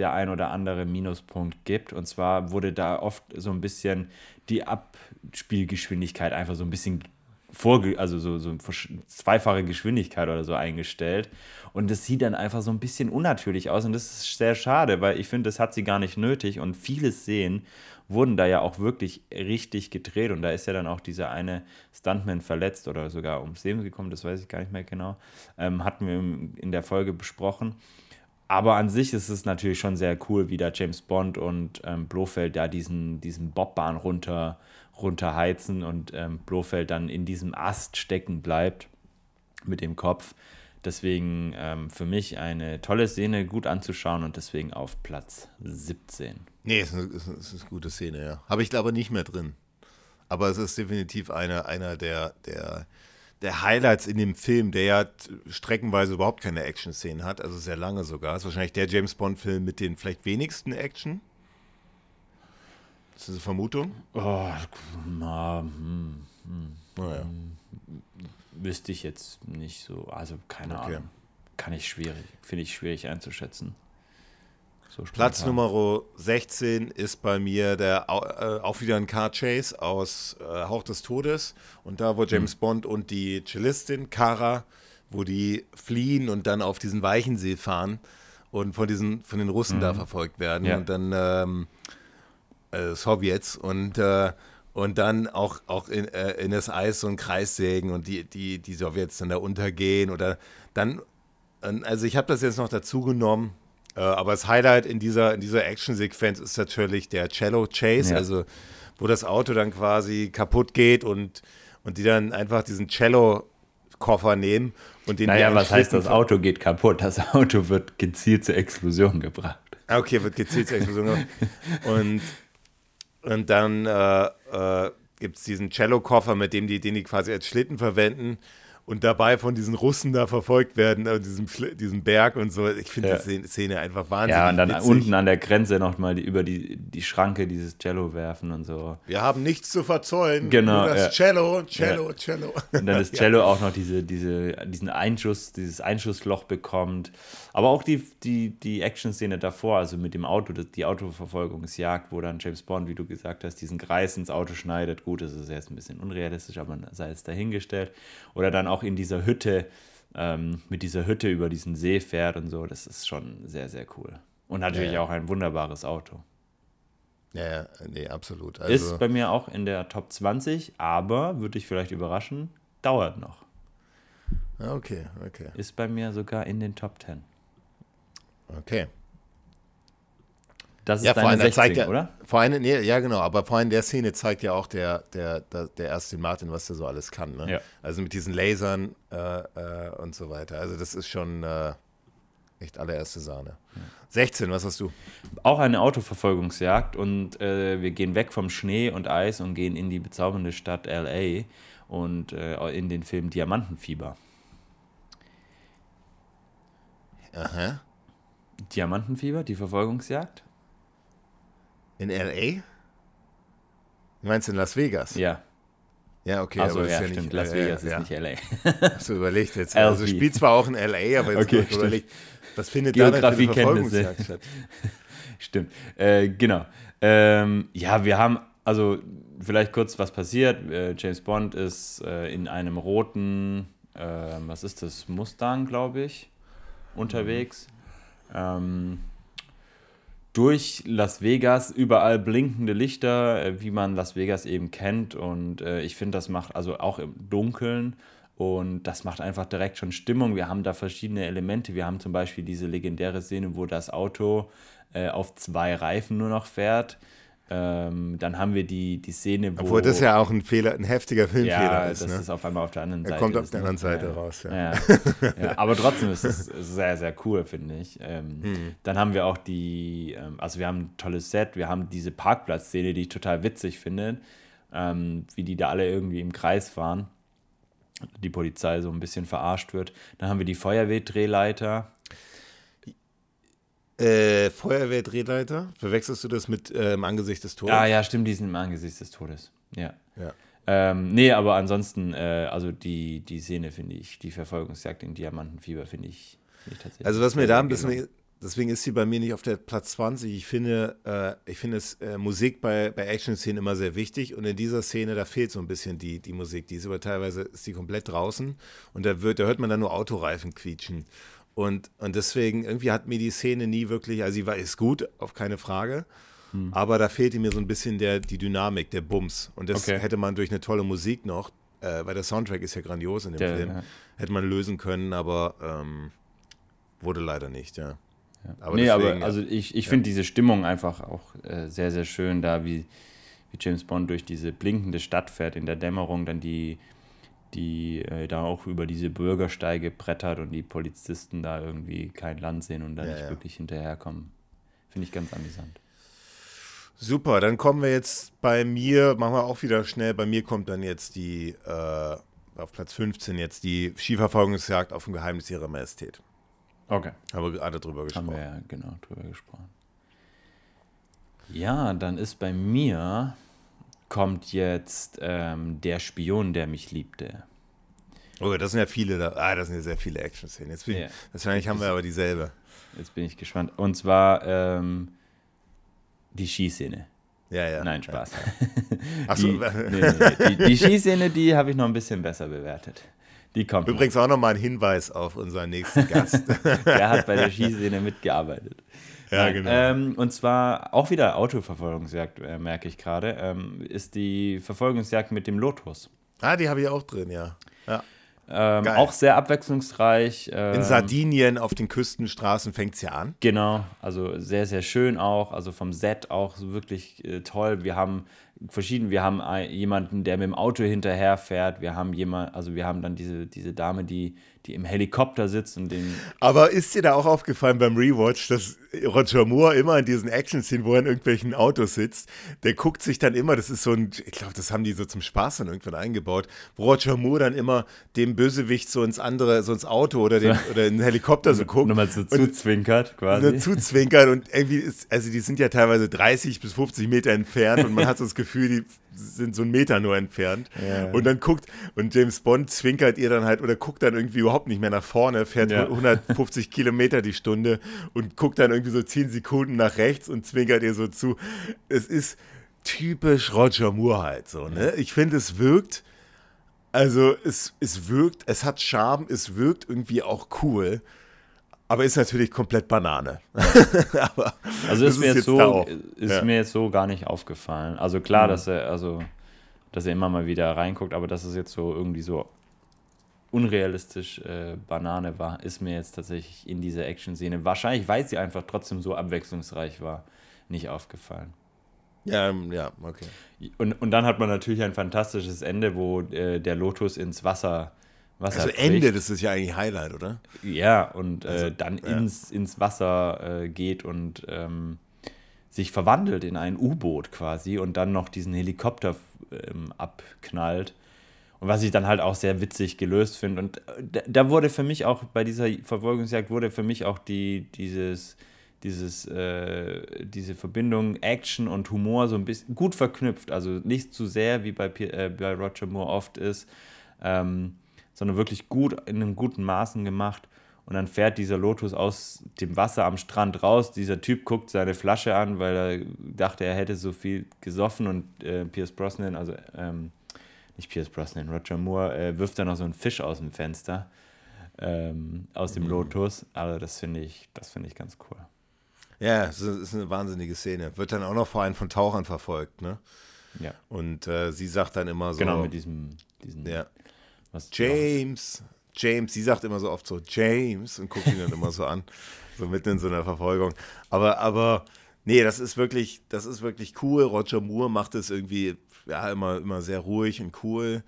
der ein oder andere Minuspunkt gibt. Und zwar wurde da oft so ein bisschen die Abspielgeschwindigkeit einfach so ein bisschen vorge also so, so zweifache Geschwindigkeit oder so eingestellt. Und das sieht dann einfach so ein bisschen unnatürlich aus. Und das ist sehr schade, weil ich finde, das hat sie gar nicht nötig. Und viele Szenen wurden da ja auch wirklich richtig gedreht. Und da ist ja dann auch dieser eine Stuntman verletzt oder sogar ums Leben gekommen, das weiß ich gar nicht mehr genau. Ähm, hatten wir in der Folge besprochen. Aber an sich ist es natürlich schon sehr cool, wie da James Bond und ähm, Blofeld da diesen, diesen Bobbahn runter, runterheizen und ähm, Blofeld dann in diesem Ast stecken bleibt mit dem Kopf. Deswegen ähm, für mich eine tolle Szene, gut anzuschauen und deswegen auf Platz 17. Nee, es ist, eine, es ist eine gute Szene, ja. Habe ich aber nicht mehr drin. Aber es ist definitiv einer, einer der, der der Highlights in dem Film, der ja streckenweise überhaupt keine Action-Szenen hat, also sehr lange sogar. Ist wahrscheinlich der James Bond-Film mit den vielleicht wenigsten Action. Das ist eine Vermutung? Oh, na, hm, hm, naja. Hm, wüsste ich jetzt nicht so. Also keine okay. Ahnung. Kann ich schwierig, finde ich schwierig einzuschätzen. So Platz Nummer 16 ist bei mir der äh, auch wieder ein Car Chase aus äh, Hauch des Todes. Und da, wo James mhm. Bond und die Cellistin Kara, wo die fliehen und dann auf diesen Weichensee fahren und von diesen, von den Russen mhm. da verfolgt werden. Ja. Und dann ähm, äh, Sowjets und äh, und dann auch, auch in, äh, in das Eis so einen Kreis sägen und die, die, die Sowjets dann da untergehen oder dann, also ich habe das jetzt noch dazu genommen, aber das Highlight in dieser, in dieser Action-Sequenz ist natürlich der Cello Chase, ja. also wo das Auto dann quasi kaputt geht und, und die dann einfach diesen Cello-Koffer nehmen und den Naja, was heißt, das Auto geht kaputt? Das Auto wird gezielt zur Explosion gebracht. Ah, okay, wird gezielt zur Explosion gebracht. und und dann äh, äh, gibt es diesen Cello-Koffer, mit dem die, den die quasi als Schlitten verwenden und dabei von diesen Russen da verfolgt werden, äh, diesem, diesem Berg und so. Ich finde ja. die Szene einfach wahnsinnig. Ja, und dann witzig. unten an der Grenze nochmal die, über die, die Schranke dieses Cello werfen und so. Wir haben nichts zu verzollen. Genau. Nur das ja. Cello, Cello, ja. Cello. Und dann das Cello auch noch diese, diese, diesen Einschuss, dieses Einschussloch bekommt. Aber auch die, die, die Action-Szene davor, also mit dem Auto, die Autoverfolgungsjagd, wo dann James Bond, wie du gesagt hast, diesen Kreis ins Auto schneidet. Gut, das ist jetzt ein bisschen unrealistisch, aber sei es dahingestellt. Oder dann auch in dieser Hütte, ähm, mit dieser Hütte über diesen See fährt und so. Das ist schon sehr, sehr cool. Und natürlich ja. auch ein wunderbares Auto. Ja, ja, nee, absolut. Also ist bei mir auch in der Top 20, aber würde ich vielleicht überraschen, dauert noch. Okay, okay. Ist bei mir sogar in den Top 10. Okay. Das ist ja, deine 16, zeigt ja, oder? Vor allem, nee, ja, genau, aber vor allem der Szene zeigt ja auch der, der, der, der Aston Martin, was der so alles kann. Ne? Ja. Also mit diesen Lasern äh, äh, und so weiter. Also das ist schon äh, echt allererste Sahne. Ja. 16, was hast du? Auch eine Autoverfolgungsjagd und äh, wir gehen weg vom Schnee und Eis und gehen in die bezaubernde Stadt LA und äh, in den Film Diamantenfieber. Aha. Diamantenfieber, die Verfolgungsjagd? In L.A.? Du meinst in Las Vegas? Ja. Ja, okay. Also, ja, ja stimmt. Nicht, Las Vegas ja, ist nicht L.A. Hast du überlegt jetzt. Also spielt zwar auch in L.A., aber jetzt okay, überlegt, was findet Geografie da eine statt? stimmt. Äh, genau. Ähm, ja, wir haben, also vielleicht kurz, was passiert. Äh, James Bond ist äh, in einem roten, ähm, was ist das, Mustang, glaube ich unterwegs. Ähm, durch Las Vegas, überall blinkende Lichter, äh, wie man Las Vegas eben kennt. Und äh, ich finde, das macht also auch im Dunkeln. Und das macht einfach direkt schon Stimmung. Wir haben da verschiedene Elemente. Wir haben zum Beispiel diese legendäre Szene, wo das Auto äh, auf zwei Reifen nur noch fährt. Ähm, dann haben wir die, die Szene, wo. Obwohl das ja auch ein Fehler, ein heftiger Filmfehler ja, ist. Das ne? ist auf einmal auf der anderen Seite. Er kommt auf der anderen Seite ja. raus, ja. Ja. Aber trotzdem ist es sehr, sehr cool, finde ich. Ähm, hm. Dann haben wir auch die, ähm, also wir haben ein tolles Set, wir haben diese Parkplatzszene, die ich total witzig finde, ähm, wie die da alle irgendwie im Kreis fahren. Die Polizei so ein bisschen verarscht wird. Dann haben wir die Feuerwehrdrehleiter. Äh, Feuerwehrdrehleiter? Verwechselst du das mit äh, im Angesicht des Todes? Ah ja, stimmt, die sind im Angesicht des Todes. Ja. ja. Ähm, nee, aber ansonsten, äh, also die, die Szene finde ich, die Verfolgungsjagd in Diamantenfieber finde ich, find ich, tatsächlich. Also was mir da ein bisschen, deswegen ist sie bei mir nicht auf der Platz 20. Ich finde, äh, ich finde es, äh, Musik bei, bei Action-Szenen immer sehr wichtig und in dieser Szene, da fehlt so ein bisschen die, die Musik. Die ist aber teilweise, ist die komplett draußen und da, wird, da hört man dann nur Autoreifen quietschen. Und, und deswegen, irgendwie hat mir die Szene nie wirklich, also sie war, ist gut, auf keine Frage. Hm. Aber da fehlte mir so ein bisschen der, die Dynamik, der Bums. Und das okay. hätte man durch eine tolle Musik noch, äh, weil der Soundtrack ist ja grandios in dem der, Film, ja. hätte man lösen können, aber ähm, wurde leider nicht, ja. ja. Aber nee, deswegen, aber also ich, ich ja. finde diese Stimmung einfach auch äh, sehr, sehr schön da, wie, wie James Bond durch diese blinkende Stadt fährt in der Dämmerung, dann die die äh, da auch über diese Bürgersteige brettert und die Polizisten da irgendwie kein Land sehen und da ja, nicht ja. wirklich hinterherkommen. Finde ich ganz amüsant. Super, dann kommen wir jetzt bei mir, machen wir auch wieder schnell, bei mir kommt dann jetzt die, äh, auf Platz 15 jetzt die Skiverfolgungsjagd auf dem Geheimnis ihrer Majestät. Okay. Haben wir gerade drüber gesprochen. Haben wir ja genau drüber gesprochen. Ja, dann ist bei mir kommt jetzt ähm, Der Spion, der mich liebte. Oh, das sind ja viele da. Ah, das sind ja sehr viele Action-Szenen. Jetzt ja. wahrscheinlich haben wir aber dieselbe. Jetzt bin ich gespannt. Und zwar ähm, die Skiszene. Ja, ja. Nein, Spaß. Ja. Achso. Die, nee, nee, die, die Skiszene, die habe ich noch ein bisschen besser bewertet. Die kommt. Übrigens noch. auch nochmal ein Hinweis auf unseren nächsten Gast. der hat bei der Skiszene mitgearbeitet. Ja, genau. Ähm, und zwar auch wieder Autoverfolgungsjagd, äh, merke ich gerade, ähm, ist die Verfolgungsjagd mit dem Lotus. Ah, die habe ich auch drin, ja. ja. Ähm, auch sehr abwechslungsreich. Ähm, In Sardinien auf den Küstenstraßen fängt es ja an. Genau, also sehr, sehr schön auch. Also vom Set auch wirklich äh, toll. Wir haben verschieden, wir haben jemanden, der mit dem Auto hinterher fährt. Wir haben jemand, also wir haben dann diese, diese Dame, die, die im Helikopter sitzt und den. Aber ist dir da auch aufgefallen beim Rewatch, dass Roger Moore immer in diesen Action-Szenen, wo er in irgendwelchen Autos sitzt, der guckt sich dann immer, das ist so ein, ich glaube, das haben die so zum Spaß dann irgendwann eingebaut, wo Roger Moore dann immer dem Bösewicht so ins andere, so ins Auto oder, den, oder in den Helikopter so guckt. Nochmal so zuzwinkert quasi. nur zuzwinkern und irgendwie ist, also die sind ja teilweise 30 bis 50 Meter entfernt und man hat so das Gefühl, die sind so einen Meter nur entfernt. Ja. Und dann guckt, und James Bond zwinkert ihr dann halt oder guckt dann irgendwie überhaupt nicht mehr nach vorne, fährt Ja. 150 Kilometer die Stunde und guckt dann irgendwie so 10 Sekunden nach rechts und zwinkert ihr so zu. Es ist typisch Roger Moore halt so, ne? Ich finde, es wirkt, also es, es wirkt, es hat Charme, es wirkt irgendwie auch cool. Aber ist natürlich komplett Banane. Also das ist, mir, jetzt da so, ist Ja. mir jetzt so gar nicht aufgefallen. Also klar, Mhm. dass er, also, dass er immer mal wieder reinguckt, aber dass es jetzt so irgendwie so unrealistisch äh, Banane war, ist mir jetzt tatsächlich in dieser Action-Szene, wahrscheinlich weil sie einfach trotzdem so abwechslungsreich war, nicht aufgefallen. Ja, ähm, ja, okay. Und, und dann hat man natürlich ein fantastisches Ende, wo äh, der Lotus ins Wasser, Wasser Also bricht. Ende, das ist ja eigentlich Highlight, oder? Ja, und Also, äh, dann ja. ins, ins Wasser äh, geht und ähm, sich verwandelt in ein U-Boot quasi und dann noch diesen Helikopter ähm, abknallt. Und was ich dann halt auch sehr witzig gelöst finde. Und äh, da, wurde für mich auch, bei dieser Verfolgungsjagd wurde für mich auch die, dieses, dieses, äh, diese Verbindung Action und Humor so ein bisschen gut verknüpft. Also nicht zu sehr, wie bei, äh, bei Roger Moore oft ist, ähm, sondern wirklich gut in einem guten Maßen gemacht. Und dann fährt dieser Lotus aus dem Wasser am Strand raus. Dieser Typ guckt seine Flasche an, weil er dachte, er hätte so viel gesoffen. Und äh, Pierce Brosnan, also ähm, nicht Pierce Brosnan, Roger Moore, äh, wirft dann noch so einen Fisch aus dem Fenster, ähm, aus dem Lotus. Also das finde ich, das finde ich ganz cool. Ja, es ist, eine wahnsinnige Szene. Wird dann auch noch vor allem von Tauchern verfolgt, ne? Ja, Und äh, sie sagt dann immer so. genau mit diesem, diesen, Ja. was James, James, sie sagt immer so oft so James und guckt ihn dann immer so an, so mitten in so einer Verfolgung. Aber, aber, nee, das ist wirklich, das ist wirklich cool. Roger Moore macht es irgendwie, ja, immer, immer sehr ruhig und cool.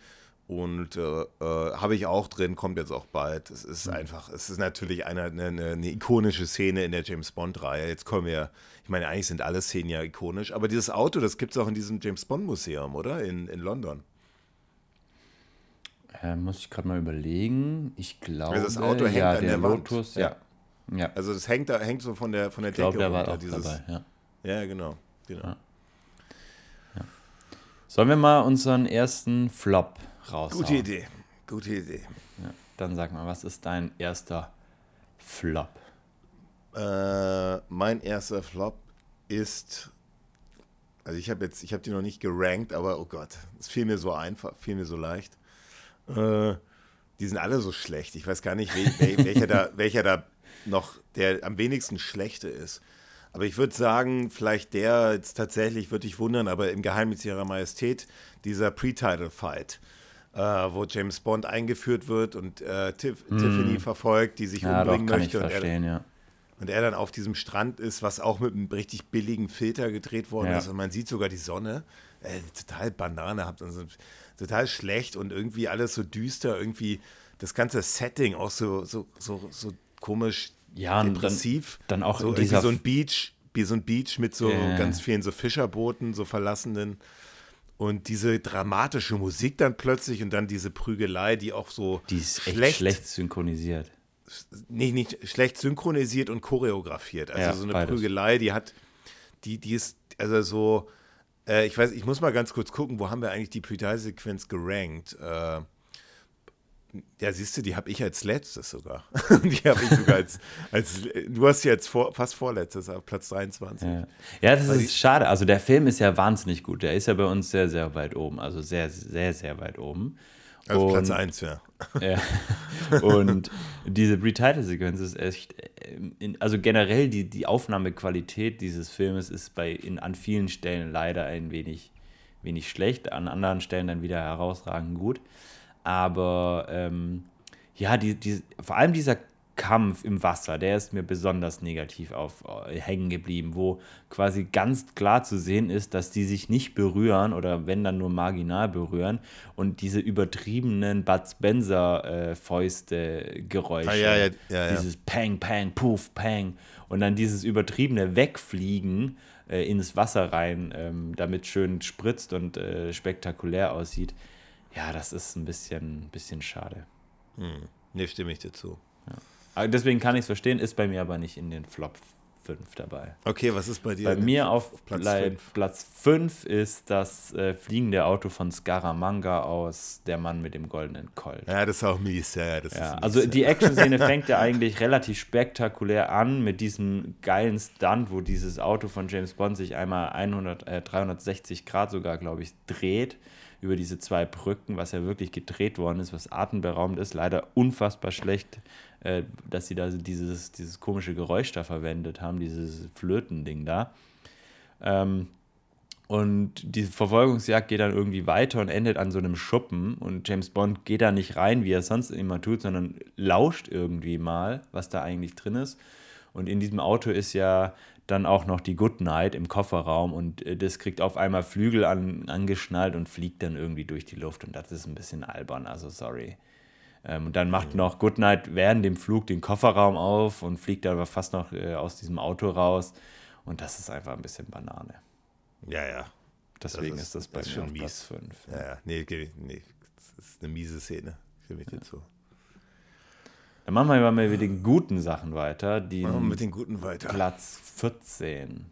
Und äh, äh, habe ich auch drin, kommt jetzt auch bald. Es ist einfach, es ist natürlich eine, eine, eine ikonische Szene in der James Bond-Reihe. Jetzt kommen wir, ich meine, eigentlich sind alle Szenen ja ikonisch, aber dieses Auto, das gibt es auch in diesem James Bond-Museum, oder? In, in London. Äh, muss ich gerade mal überlegen. Ich glaube, Also das Auto hängt ja, an der der. Lotus, Ja. ja. Ja, Also das hängt da hängt so von der von der ich Decke der war runter, auch dieses- dabei, ja. Ja, genau. genau. Ja. Sollen wir mal unseren ersten Flop raushauen? Gute Idee. Gute Idee. Ja, dann sag mal, was ist dein erster Flop? Äh, mein erster Flop ist also ich habe jetzt ich habe die noch nicht gerankt, aber oh Gott, es fiel mir so einfach, fiel mir so leicht. Äh, die sind alle so schlecht. Ich weiß gar nicht, wel, wel, welcher da welcher da noch der am wenigsten schlechte ist. Aber ich würde sagen, vielleicht der jetzt tatsächlich, würde ich wundern, aber im Geheimnis ihrer Majestät, dieser Pre-Title-Fight, äh, wo James Bond eingeführt wird und äh, Tiff, Tiffany verfolgt, die sich. Ja, doch, umbringen ich möchte. Und er, ja. und er dann auf diesem Strand ist, was auch mit einem richtig billigen Filter gedreht worden Ja. ist. Und man sieht sogar die Sonne. Äh, total Banane, habt also, total schlecht und irgendwie alles so düster. Irgendwie das ganze Setting auch so, so, so, so komisch Ja, und dann- depressiv. dann auch so, dieser so ein Beach, wie so ein Beach mit so Ja. ganz vielen so Fischerbooten, so verlassenen. Und diese dramatische Musik dann plötzlich und dann diese Prügelei, die auch so Die ist echt schlecht, synchronisiert. nicht, nicht schlecht synchronisiert und choreografiert. Also Ja, so eine beides. Prügelei, die hat, die, die ist, also so, äh, ich weiß, ich muss mal ganz kurz gucken, wo haben wir eigentlich die Pre-Sequenz gerankt? Äh, ja, siehst du, die habe ich als letztes sogar. die habe ich sogar als, als, du hast sie jetzt vor, fast vorletztes, auf Platz 23. Ja, ja das ist schade. Also der Film ist ja wahnsinnig gut. Der ist ja bei uns sehr, sehr weit oben. Also sehr, sehr, sehr weit oben. Also Platz 1, ja. ja. Und diese Pre-Title-Sequenz ist echt, äh, also generell die, die Aufnahmequalität dieses Filmes ist bei in, an vielen Stellen leider ein wenig, wenig schlecht, an anderen Stellen dann wieder herausragend gut. Aber ähm, ja, die, die, vor allem dieser Kampf im Wasser, der ist mir besonders negativ auf, äh, hängen geblieben, wo quasi ganz klar zu sehen ist, dass die sich nicht berühren oder wenn dann nur marginal berühren und diese übertriebenen Bud Spencer äh, Fäuste Geräusche, ah, ja, ja, ja, dieses Pang, Pang, Puff, Pang und dann dieses übertriebene Wegfliegen äh, ins Wasser rein, ähm, damit schön spritzt und äh, spektakulär aussieht. Ja, das ist ein bisschen, bisschen schade. Hm. Ne, stimme ich dir zu. Deswegen kann ich es verstehen, ist bei mir aber nicht in den Flop 5 dabei. Okay, was ist bei dir? Bei mir auf, auf Platz 5 Platz 5 ist das äh, fliegende Auto von Scaramanga aus Der Mann mit dem goldenen Colt. Ja, das ist auch mies. Ja, das ja, mies, also ja. die Action-Szene fängt ja eigentlich relativ spektakulär an mit diesem geilen Stunt, wo dieses Auto von James Bond sich einmal 100, äh, 360 Grad sogar, glaube ich, dreht über diese zwei Brücken, was ja wirklich gedreht worden ist, was atemberaubend ist. Leider unfassbar schlecht äh, dass sie da dieses, dieses komische Geräusch da verwendet haben, dieses Flötending da. Ähm, und diese Verfolgungsjagd geht dann irgendwie weiter und endet an so einem Schuppen. Und James Bond geht da nicht rein, wie er sonst immer tut, sondern lauscht irgendwie mal, was da eigentlich drin ist. Und in diesem Auto ist ja dann auch noch die Goodnight im Kofferraum und äh, das kriegt auf einmal Flügel an, angeschnallt und fliegt dann irgendwie durch die Luft. Und das ist ein bisschen albern, also sorry. Ähm, und dann macht noch Goodnight während dem Flug den Kofferraum auf und fliegt aber fast noch äh, aus diesem Auto raus. Und das ist einfach ein bisschen Banane. Ja, ja. Deswegen das ist, ist, das bei das mir schon auf Platz 5. Ja, ja. Nee, nee, das ist eine miese Szene. Für mich ja. dazu. Dann machen wir mal mit den guten Sachen weiter. Die machen wir mit den guten weiter. Platz 14.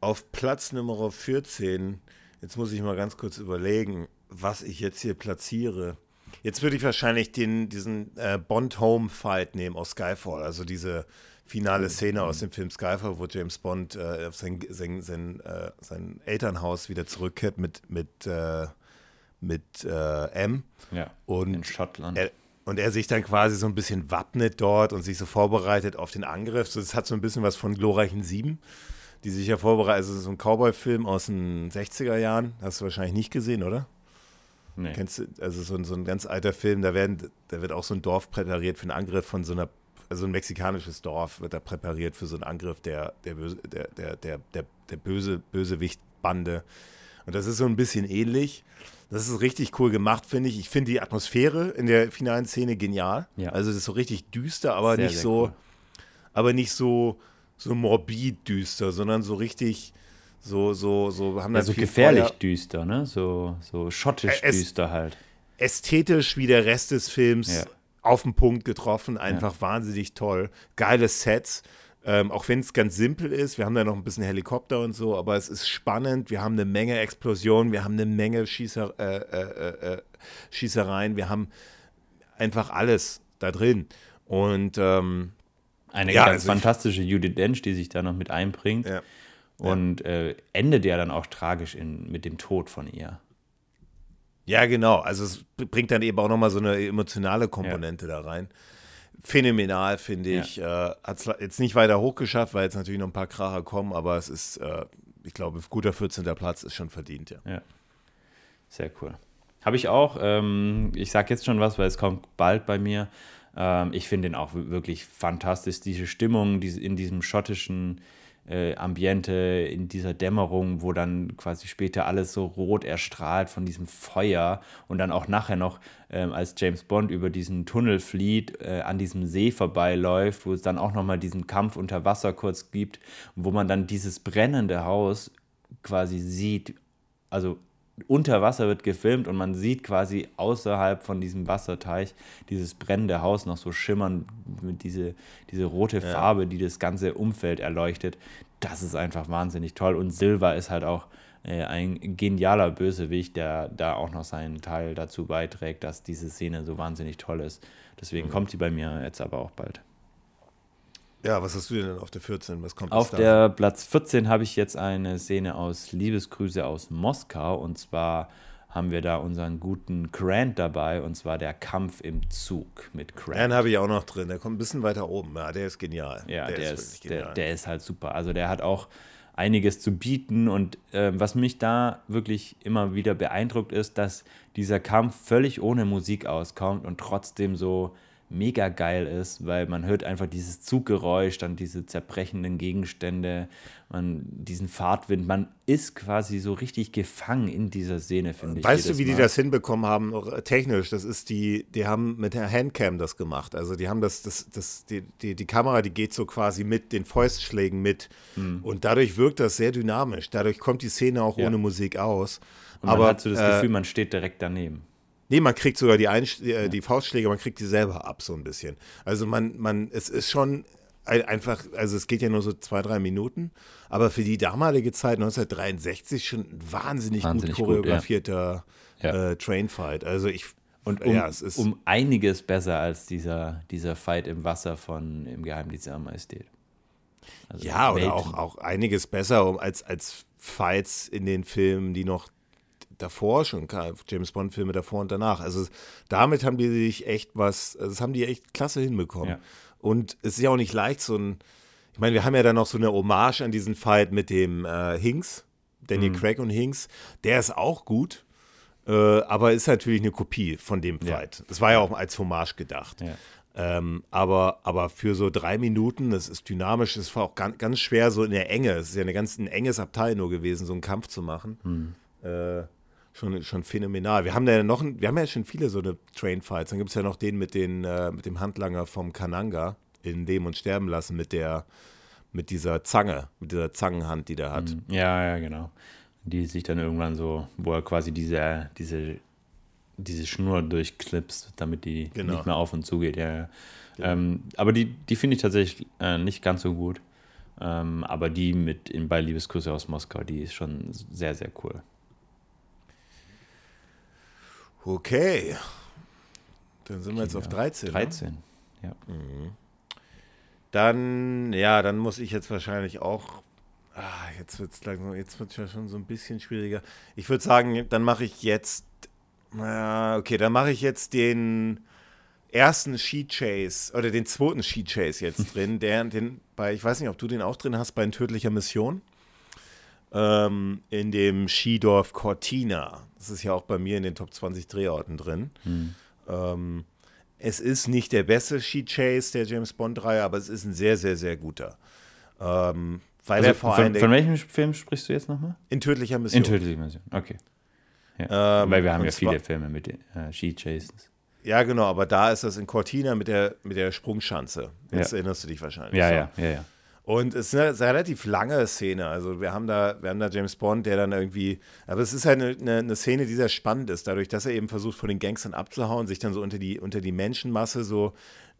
Auf Platz Nummer 14, jetzt muss ich mal ganz kurz überlegen, was ich jetzt hier platziere. Jetzt würde ich wahrscheinlich den, diesen äh, Bond-Home-Fight nehmen aus Skyfall, also diese finale Szene aus dem Film Skyfall, wo James Bond äh, auf sein, sein, sein, äh, sein, Elternhaus wieder zurückkehrt mit, mit, äh, mit äh, M. Ja, und in Schottland. Er, und er sich dann quasi so ein bisschen wappnet dort und sich so vorbereitet auf den Angriff. So, das hat so ein bisschen was von glorreichen Sieben, die sich ja vorbereiten. Also so ein Cowboy-Film aus den 60er Jahren. Hast du wahrscheinlich nicht gesehen, oder? Nee. Kennst du, also so ein, so ein ganz alter Film, da, werden, da wird auch so ein Dorf präpariert für einen Angriff von so einer, also ein mexikanisches Dorf wird da präpariert für so einen Angriff der, der, böse, der, der, der, der, der böse, Bösewicht-Bande. Und das ist so ein bisschen ähnlich. Das ist richtig cool gemacht, finde ich. Ich finde die Atmosphäre in der finalen Szene genial. Ja. Also es ist so richtig düster, aber sehr, nicht sehr so, cool. aber nicht so, so morbid düster, sondern so richtig, so, so, so haben ja, so gefährlich Feuer. düster, ne? So, so schottisch es, düster halt. Ästhetisch wie der Rest des Films ja. auf den Punkt getroffen, einfach ja. wahnsinnig toll. Geile Sets. Ähm, auch wenn es ganz simpel ist, wir haben da noch ein bisschen Helikopter und so, aber es ist spannend. Wir haben eine Menge Explosionen, wir haben eine Menge Schießer, äh, äh, äh, Schießereien, wir haben einfach alles da drin. Und ähm, eine ja, ganz also fantastische Judith Dench, die sich da noch mit einbringt. Ja. Und äh, endet ja dann auch tragisch in, mit dem Tod von ihr. Ja, genau. Also es bringt dann eben auch nochmal so eine emotionale Komponente ja. da rein. Phänomenal, finde ich. Ja. Äh, Hat es jetzt nicht weiter hochgeschafft, weil jetzt natürlich noch ein paar Kracher kommen, aber es ist, äh, ich glaube, guter 14. Platz ist schon verdient, ja. ja. Sehr cool. Habe ich auch. Ähm, ich sage jetzt schon was, weil es kommt bald bei mir. Ähm, ich finde den auch wirklich fantastisch. Diese Stimmung diese, in diesem schottischen äh, Ambiente, in dieser Dämmerung, wo dann quasi später alles so rot erstrahlt von diesem Feuer und dann auch nachher noch, ähm, als James Bond über diesen Tunnel flieht, äh, an diesem See vorbeiläuft, wo es dann auch nochmal diesen Kampf unter Wasser kurz gibt, wo man dann dieses brennende Haus quasi sieht, also unter Wasser wird gefilmt und man sieht quasi außerhalb von diesem Wasserteich dieses brennende Haus noch so schimmern mit diese, diese rote ja. Farbe, die das ganze Umfeld erleuchtet. Das ist einfach wahnsinnig toll. Und Silva ist halt auch äh, ein genialer Bösewicht, der da auch noch seinen Teil dazu beiträgt, dass diese Szene so wahnsinnig toll ist. Deswegen mhm. kommt sie bei mir jetzt aber auch bald. Ja, was hast du denn auf der 14? Was kommt Auf der? Platz 14 habe ich jetzt eine Szene aus Liebesgrüße aus Moskau und zwar haben wir da unseren guten Grant dabei und zwar der Kampf im Zug mit Grant. Den habe ich auch noch drin. Der kommt ein bisschen weiter oben. Ja, der ist genial. Ja, der, der ist, ist der, der, ist halt super. Also der hat auch einiges zu bieten und äh, was mich da wirklich immer wieder beeindruckt ist, dass dieser Kampf völlig ohne Musik auskommt und trotzdem so mega geil ist, weil man hört einfach dieses Zuggeräusch, dann diese zerbrechenden Gegenstände, man diesen Fahrtwind, man ist quasi so richtig gefangen in dieser Szene, finde ich. Weißt du, wie Mal. die das hinbekommen haben, äh, technisch? Das ist die, die haben mit der Handcam das gemacht. Also die haben das, das, das, die, die, die Kamera, die geht so quasi mit den Fäustschlägen mit hm. und dadurch wirkt das sehr dynamisch. Dadurch kommt die Szene auch ja. ohne Musik aus. Und man Aber, hat so das äh, Gefühl, man steht direkt daneben. Nee, man kriegt sogar die, Einsch äh, die Faustschläge, man kriegt die selber ab, so ein bisschen. Also man, man, es ist schon einfach, also es geht ja nur so zwei, drei Minuten, aber für die damalige Zeit, 1963, schon ein wahnsinnig, wahnsinnig gut choreografierter gut, ja. Ja. Äh, Trainfight. Also ich und um, ja, es ist um einiges besser als dieser, dieser Fight im Wasser von Im Geheimdienst der Majestät. Also ja, oder auch, auch einiges besser als, als Fights in den Filmen, die noch davor schon, James Bond-Filme davor und danach. Also damit haben die sich echt was, also das haben die echt klasse hinbekommen. Ja. Und es ist ja auch nicht leicht, so ein, ich meine, wir haben ja dann noch so eine Hommage an diesen Fight mit dem äh, Hinks, Daniel mhm. Craig und Hinks. Der ist auch gut, äh, aber ist natürlich eine Kopie von dem Fight. Ja. Das war ja auch als Hommage gedacht. Ja. Ähm, aber, aber für so drei Minuten, das ist dynamisch, es war auch ganz, ganz schwer so in der Enge. Es ist ja eine ganz ein enges Abteil nur gewesen, so einen Kampf zu machen. Mhm. Äh, schon, schon phänomenal. Wir haben ja noch, wir haben ja schon viele so eine Train-Fights. Dann gibt es ja noch den mit, den, äh, mit dem Handlanger vom Kananga in Leben und Sterben lassen mit der, mit dieser Zange, mit dieser Zangenhand, die der hat. Mhm. Ja, ja, genau. Die sich dann irgendwann so, wo er quasi diese, diese, diese Schnur durchklipst, damit die genau. nicht mehr auf und zu geht. Ja, ja. Genau. Ähm, aber die, die finde ich tatsächlich äh, nicht ganz so gut. Ähm, aber die mit in, bei Liebesgrüße aus Moskau, die ist schon sehr, sehr cool. Okay. Dann sind wir jetzt auf 13. 13, ne? ja. Mhm. Dann, ja, dann muss ich jetzt wahrscheinlich auch. Ah, jetzt wird es langsam, jetzt wird ja schon so ein bisschen schwieriger. Ich würde sagen, dann mache ich jetzt. Ja, okay, dann mache ich jetzt den ersten Sheet Chase oder den zweiten Sheet Chase jetzt drin, der den bei, ich weiß nicht, ob du den auch drin hast, bei tödlicher Mission ähm, in dem Skidorf Cortina. Das ist ja auch bei mir in den Top 20 Drehorten drin. Hm. Ähm, es ist nicht der beste Ski Chase der James Bond-Reihe, aber es ist ein sehr, sehr, sehr guter. Ähm, weil also, er vor von, von welchem Film sprichst du jetzt nochmal? In tödlicher Mission. In tödlicher Mission, okay. Ja. Ähm, weil wir haben ja viele Filme mit äh, Ski Chases. Ja, genau, aber da ist das in Cortina mit der, mit der Sprungschanze. Jetzt ja. erinnerst du dich wahrscheinlich. Ja, so. ja, ja, ja. Und es ist eine, eine, relativ lange Szene. Also wir haben da, wir haben da James Bond, der dann irgendwie, aber es ist halt eine, eine, Szene, die sehr spannend ist, dadurch, dass er eben versucht, von den Gangstern abzuhauen, sich dann so unter die, unter die Menschenmasse so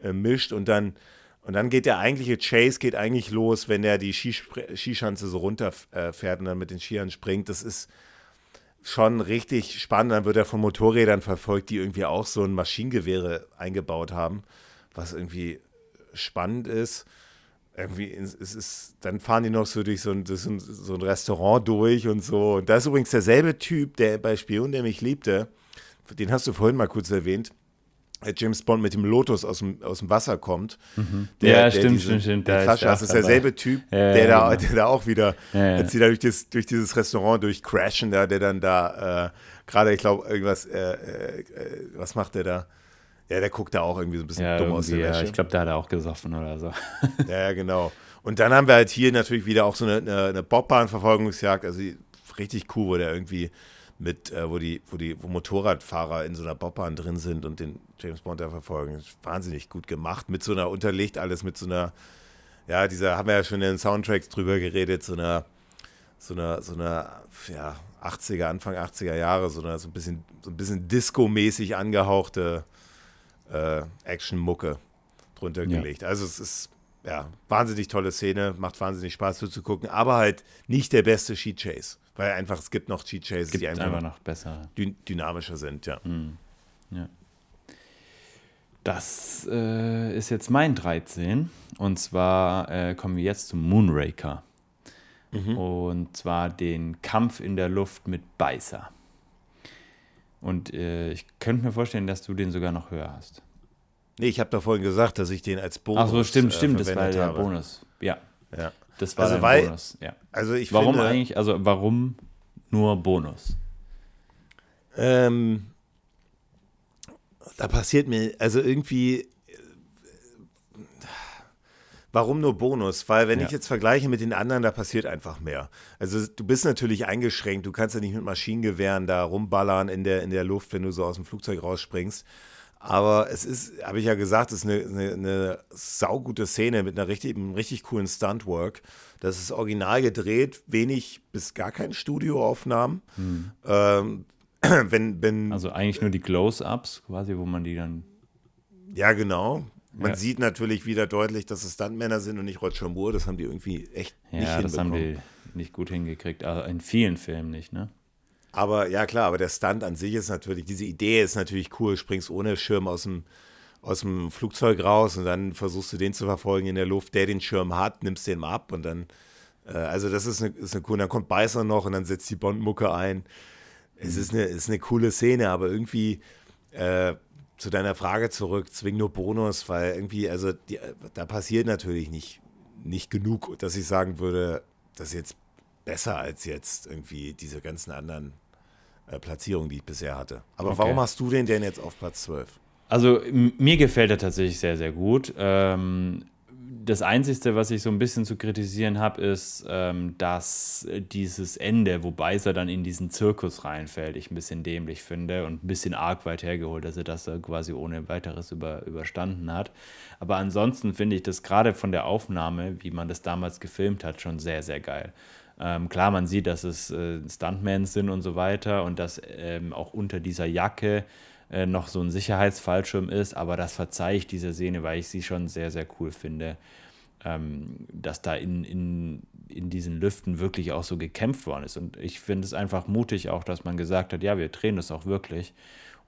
äh, mischt und dann, und dann geht der eigentliche Chase geht eigentlich los, wenn er die Skischanze so runterfährt äh, und dann mit den Skiern springt. Das ist schon richtig spannend. Dann wird er von Motorrädern verfolgt, die irgendwie auch so ein Maschinengewehre eingebaut haben, was irgendwie spannend ist irgendwie, es ist, dann fahren die noch so durch so ein, so ein, so ein Restaurant durch und so. Und da ist übrigens derselbe Typ, der bei Spion, der mich liebte, den hast du vorhin mal kurz erwähnt, James Bond mit dem Lotus aus dem, aus dem Wasser kommt. Mhm. Der, ja, der stimmt, diese, stimmt, stimmt. Der Flasche, das ist derselbe Typ, ja, der, da, genau. der da auch wieder, ja, als sie da durch, das, durch dieses Restaurant durchcrashen, da, der dann da äh, gerade, ich glaube, irgendwas, äh, äh, was macht der da? Ja, der guckt da auch irgendwie so ein bisschen ja, dumm aus der Wäsche. Ja, ich glaube, da hat er auch gesoffen oder so. ja, genau. Und dann haben wir halt hier natürlich wieder auch so eine, eine, eine Bobbahn-Verfolgungsjagd, also richtig cool, wo der irgendwie mit, äh, wo die, wo die, wo Motorradfahrer in so einer Bobbahn drin sind und den James Bond da verfolgen. Wahnsinnig gut gemacht. Mit so einer unterlegt alles mit so einer, ja, dieser, haben wir ja schon in den Soundtracks drüber geredet, so einer, so einer, so einer, ja, 80er, Anfang 80er Jahre, so, so ein bisschen, so ein bisschen Disco-mäßig angehauchte äh, Action-Mucke drunter ja. gelegt. Also es ist ja wahnsinnig tolle Szene, macht wahnsinnig Spaß zuzugucken, aber halt nicht der beste Sheet Chase, weil einfach es gibt noch Sheet Chases, die einfach, einfach noch besser dyn dynamischer sind, ja. Mhm. ja. Das äh, ist jetzt mein 13 und zwar äh, kommen wir jetzt zum Moonraker. Mhm. Und zwar den Kampf in der Luft mit Beißer. Und äh, ich könnte mir vorstellen, dass du den sogar noch höher hast. Nee, ich habe da vorhin gesagt, dass ich den als Bonus. Ach so, stimmt, stimmt, äh, das war der habe. Bonus. Ja. ja. Das war also weil, Bonus. Ja. Also ich warum finde, eigentlich, also warum nur Bonus? Ähm, da passiert mir, also irgendwie, warum nur Bonus? Weil wenn ja. ich jetzt vergleiche mit den anderen, da passiert einfach mehr. Also du bist natürlich eingeschränkt, du kannst ja nicht mit Maschinengewehren da rumballern in der, in der Luft, wenn du so aus dem Flugzeug rausspringst. Aber es ist, habe ich ja gesagt, es ist eine, eine, eine saugute Szene mit einer richtig, einem richtig coolen Stuntwork. Das ist original gedreht, wenig bis gar kein Studioaufnahmen. Hm. Ähm, wenn, wenn, also eigentlich nur die Close-Ups, quasi, wo man die dann. Ja, genau. Man ja. sieht natürlich wieder deutlich, dass es Stuntmänner sind und nicht Roger Moore. Das haben die irgendwie echt ja, nicht hinbekommen. Ja, das haben die nicht gut hingekriegt. Also in vielen Filmen nicht, ne? Aber ja, klar, aber der Stunt an sich ist natürlich, diese Idee ist natürlich cool. Springst ohne Schirm aus dem, aus dem Flugzeug raus und dann versuchst du den zu verfolgen in der Luft, der den Schirm hat, nimmst den mal ab und dann, äh, also das ist eine, ist eine coole, dann kommt Beißer noch und dann setzt die Bondmucke ein. Es ist eine, ist eine coole Szene, aber irgendwie äh, zu deiner Frage zurück, zwing nur Bonus, weil irgendwie, also die, da passiert natürlich nicht, nicht genug, dass ich sagen würde, das ist jetzt besser als jetzt irgendwie diese ganzen anderen äh, Platzierungen, die ich bisher hatte. Aber okay. warum hast du den denn jetzt auf Platz 12? Also mir gefällt er tatsächlich sehr, sehr gut. Ähm, das Einzige, was ich so ein bisschen zu kritisieren habe, ist, ähm, dass dieses Ende, wobei er dann in diesen Zirkus reinfällt, ich ein bisschen dämlich finde und ein bisschen arg weit hergeholt, dass er das quasi ohne weiteres über, überstanden hat. Aber ansonsten finde ich das gerade von der Aufnahme, wie man das damals gefilmt hat, schon sehr, sehr geil. Ähm, klar, man sieht, dass es äh, Stuntmans sind und so weiter und dass ähm, auch unter dieser Jacke äh, noch so ein Sicherheitsfallschirm ist, aber das verzeihe ich dieser Szene, weil ich sie schon sehr, sehr cool finde, ähm, dass da in, in, in diesen Lüften wirklich auch so gekämpft worden ist. Und ich finde es einfach mutig auch, dass man gesagt hat, ja, wir drehen das auch wirklich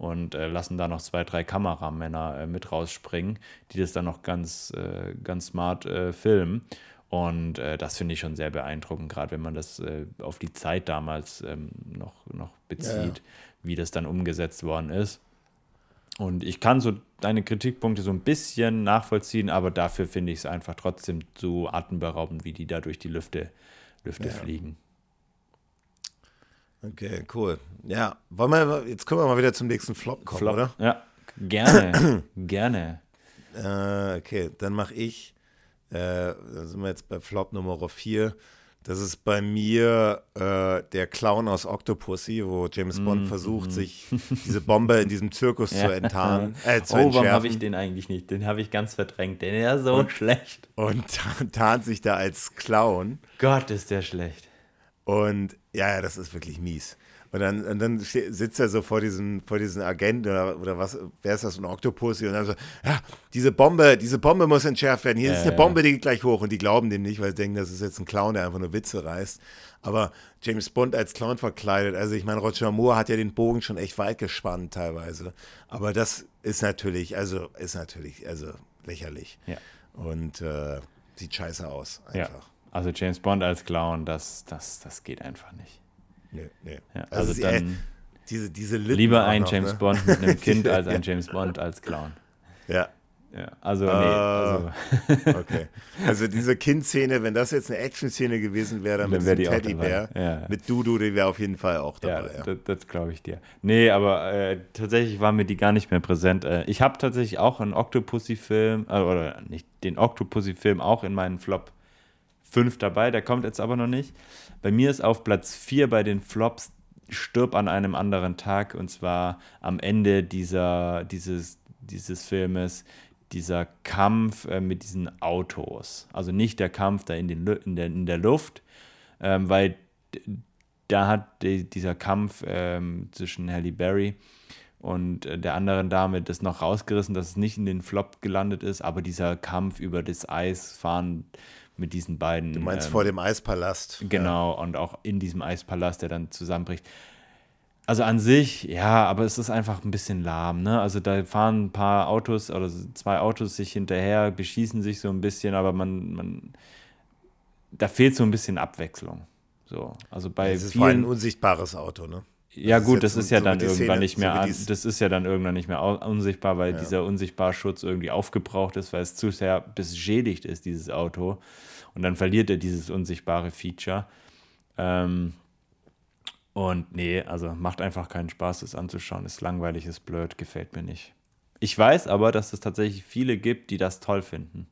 und äh, lassen da noch zwei, drei Kameramänner äh, mit rausspringen, die das dann noch ganz, äh, ganz smart äh, filmen. Und äh, das finde ich schon sehr beeindruckend, gerade wenn man das äh, auf die Zeit damals ähm, noch, noch bezieht, ja, ja. wie das dann umgesetzt worden ist. Und ich kann so deine Kritikpunkte so ein bisschen nachvollziehen, aber dafür finde ich es einfach trotzdem so atemberaubend, wie die da durch die Lüfte, Lüfte ja. fliegen. Okay, cool. Ja, wollen wir, jetzt können wir mal wieder zum nächsten Flop kommen, Flop, oder? Ja, gerne, gerne. Äh, okay, dann mache ich äh, da sind wir jetzt bei Flop Nummer 4. Das ist bei mir äh, der Clown aus Octopussy, wo James Bond mm, versucht, mm. sich diese Bombe in diesem Zirkus zu enttarnen. Äh, zu oh, warum habe ich den eigentlich nicht? Den habe ich ganz verdrängt. Den ist ja so und, schlecht. Und tarnt sich da als Clown. Gott, ist der schlecht. Und ja, das ist wirklich mies. Und dann, und dann sitzt er so vor diesem, vor diesem Agent oder, oder was, wer ist das, ein Oktopus? Und dann so, ja, diese Bombe, diese Bombe muss entschärft werden. Hier äh, ist eine Bombe, die geht gleich hoch. Und die glauben dem nicht, weil sie denken, das ist jetzt ein Clown, der einfach nur Witze reißt. Aber James Bond als Clown verkleidet, also ich meine, Roger Moore hat ja den Bogen schon echt weit gespannt teilweise. Aber das ist natürlich, also ist natürlich, also lächerlich. Ja. Und äh, sieht scheiße aus, einfach. Ja. Also James Bond als Clown, das, das, das geht einfach nicht. Nee, nee. Ja, also, also dann diese, diese lieber ein noch, James ne? Bond mit einem Kind als ein James Bond als Clown. Ja. Ja, also, nee, also. okay. Also diese Kind-Szene, wenn das jetzt eine Action-Szene gewesen wäre, dann, dann mit diesem Teddybär, ja. mit Dudu, die wäre auf jeden Fall auch dabei. Ja, das, das glaube ich dir. Nee, aber äh, tatsächlich war mir die gar nicht mehr präsent. Äh, ich habe tatsächlich auch einen Octopussy-Film, äh, oder nicht, den Octopussy-Film auch in meinen Flop 5 dabei, der kommt jetzt aber noch nicht. Bei mir ist auf Platz 4 bei den Flops Stirb an einem anderen Tag und zwar am Ende dieser, dieses, dieses Filmes dieser Kampf äh, mit diesen Autos. Also nicht der Kampf da in, den, in, der, in der Luft, ähm, weil da hat die, dieser Kampf ähm, zwischen Halle Berry und äh, der anderen Dame das noch rausgerissen, dass es nicht in den Flop gelandet ist, aber dieser Kampf über das Eis fahren mit diesen beiden. Du meinst ähm, vor dem Eispalast. Genau, ja. und auch in diesem Eispalast, der dann zusammenbricht. Also an sich, ja, aber es ist einfach ein bisschen lahm, ne? Also da fahren ein paar Autos oder zwei Autos sich hinterher, beschießen sich so ein bisschen, aber man, man da fehlt so ein bisschen Abwechslung. So, also bei es ist vielen, ein unsichtbares Auto, ne? Ja, Das gut, das so- ist ja so dann wie die irgendwann Szene- nicht so mehr, dies- das ist ja dann irgendwann nicht mehr unsichtbar, weil Ja. dieser Unsichtbarschutz irgendwie aufgebraucht ist, weil es zu sehr beschädigt ist, dieses Auto. Und dann verliert er dieses unsichtbare Feature. Ähm, und nee, also macht einfach keinen Spaß, das anzuschauen. Ist langweilig, ist blöd, gefällt mir nicht. Ich weiß aber, dass es tatsächlich viele gibt, die das toll finden.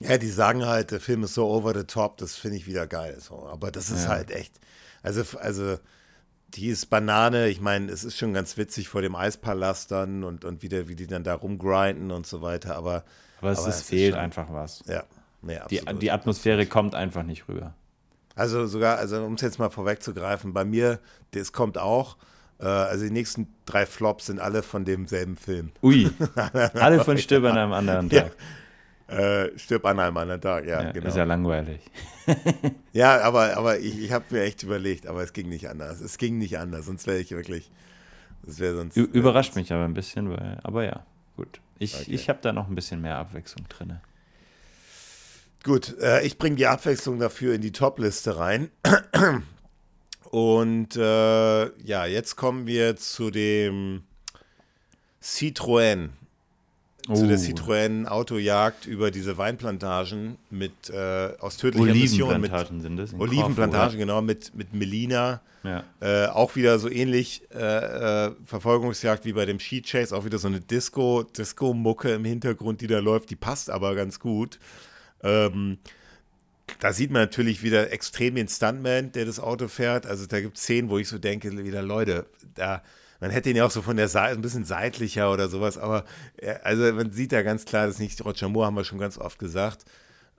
Ja, die sagen halt, der Film ist so over the top, das finde ich wieder geil. So. Aber das ist Ja. halt echt. Also, also die ist Banane. Ich meine, es ist schon ganz witzig vor dem Eispalast dann und, und wieder, wie die dann da rumgrinden und so weiter. Aber, Aber es, Aber ist, es fehlt schon- einfach was. ja, nee, Die, die Atmosphäre kommt einfach nicht rüber. Also sogar, also um es jetzt mal vorwegzugreifen, bei mir, das kommt auch. Äh, also die nächsten drei Flops sind alle von demselben Film. Ui, alle von Stirb an einem anderen Ja. Äh, stirb an einem anderen Tag, ja, Ja, genau. Ist ja langweilig. Ja, aber, aber ich, ich habe mir echt überlegt, aber es ging nicht anders. Es ging nicht anders, sonst wäre ich wirklich. Das wäre sonst. Ü- Überrascht mich aber ein bisschen, weil, aber ja, gut. Ich, Okay. ich habe da noch ein bisschen mehr Abwechslung drin. Gut, äh, ich bringe die Abwechslung dafür in die Top-Liste rein. Und äh, ja, jetzt kommen wir zu dem Citroën. Zu der Oh. Citroën Autojagd über diese Weinplantagen mit äh, aus tödlicher Olivenplantagen sind das. Olivenplantagen, genau, mit, mit Melina. Ja. Äh, auch wieder so ähnlich äh, äh, Verfolgungsjagd wie bei dem Ski Chase, auch wieder so eine Disco, Disco-Mucke im Hintergrund, die da läuft, die passt aber ganz gut. Ähm, da sieht man natürlich wieder extrem den Stuntman, der das Auto fährt. Also da gibt es Szenen, wo ich so denke, wieder Leute, da, man hätte ihn ja auch so von der Seite ein bisschen seitlicher oder sowas, aber äh, also man sieht da ganz klar, das ist nicht Roger Moore, haben wir schon ganz oft gesagt.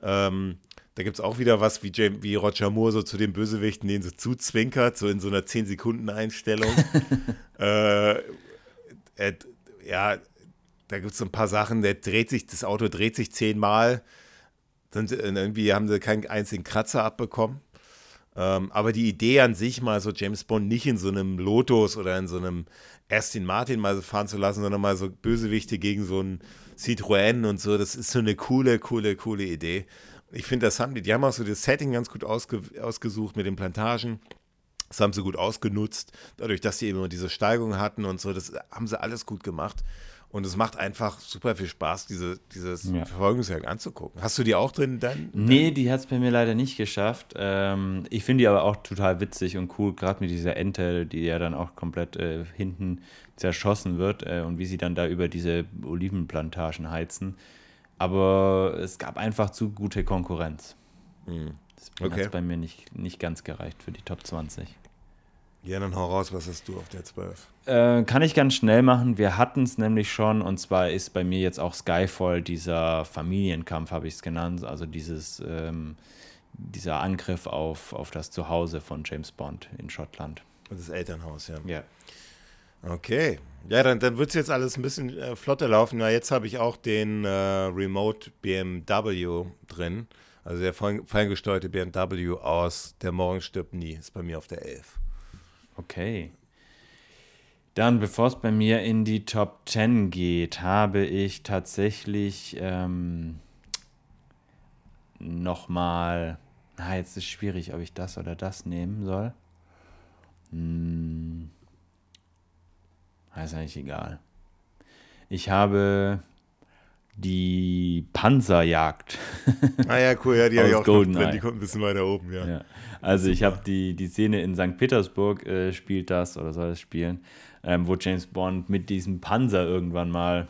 Ähm, da gibt es auch wieder was, wie, James, wie Roger Moore so zu den Bösewichten, den so zuzwinkert, so in so einer 10-Sekunden-Einstellung. äh, ja, da gibt es so ein paar Sachen, der dreht sich, das Auto dreht sich zehnmal. Dann äh, irgendwie haben sie keinen einzigen Kratzer abbekommen. Ähm, aber die Idee an sich, mal so James Bond nicht in so einem Lotus oder in so einem Aston Martin mal so fahren zu lassen, sondern mal so Bösewichte gegen so einen Citroën und so, das ist so eine coole, coole, coole Idee. Ich finde, das haben die, die haben auch so das Setting ganz gut ausge, ausgesucht mit den Plantagen. Das haben sie gut ausgenutzt, dadurch, dass sie eben diese Steigung hatten und so, das haben sie alles gut gemacht. Und es macht einfach super viel Spaß, diese, dieses Ja. Verfolgungsjagd anzugucken. Hast du die auch drin dann? Nee, die hat es bei mir leider nicht geschafft. Ähm, ich finde die aber auch total witzig und cool, gerade mit dieser Ente, die ja dann auch komplett äh, hinten zerschossen wird äh, und wie sie dann da über diese Olivenplantagen heizen. Aber es gab einfach zu gute Konkurrenz. Deswegen Okay. hat es bei mir nicht, nicht ganz gereicht für die Top 20. Ja, dann hau raus, was hast du auf der 12? Äh, kann ich ganz schnell machen. Wir hatten es nämlich schon und zwar ist bei mir jetzt auch Skyfall dieser Familienkampf, habe ich es genannt. Also dieses, ähm, dieser Angriff auf, auf das Zuhause von James Bond in Schottland. Das Elternhaus, ja. Ja. Okay. Ja, dann, dann wird es jetzt alles ein bisschen äh, flotter laufen. Na, jetzt habe ich auch den äh, Remote BMW drin. Also der fein- feingesteuerte BMW aus Der Morgen stirbt nie. Ist bei mir auf der 11. Okay. Dann, bevor es bei mir in die Top 10 geht, habe ich tatsächlich ähm, nochmal. Na, jetzt ist schwierig, ob ich das oder das nehmen soll. Hm. Ist eigentlich egal. Ich habe die Panzerjagd. Ah ja, cool. Ja, die habe ich auch noch drin. Die kommt ein bisschen weiter oben, ja. Ja. Also ich habe die, die Szene in St. Petersburg äh, spielt das oder soll es spielen, ähm, wo James Bond mit diesem Panzer irgendwann mal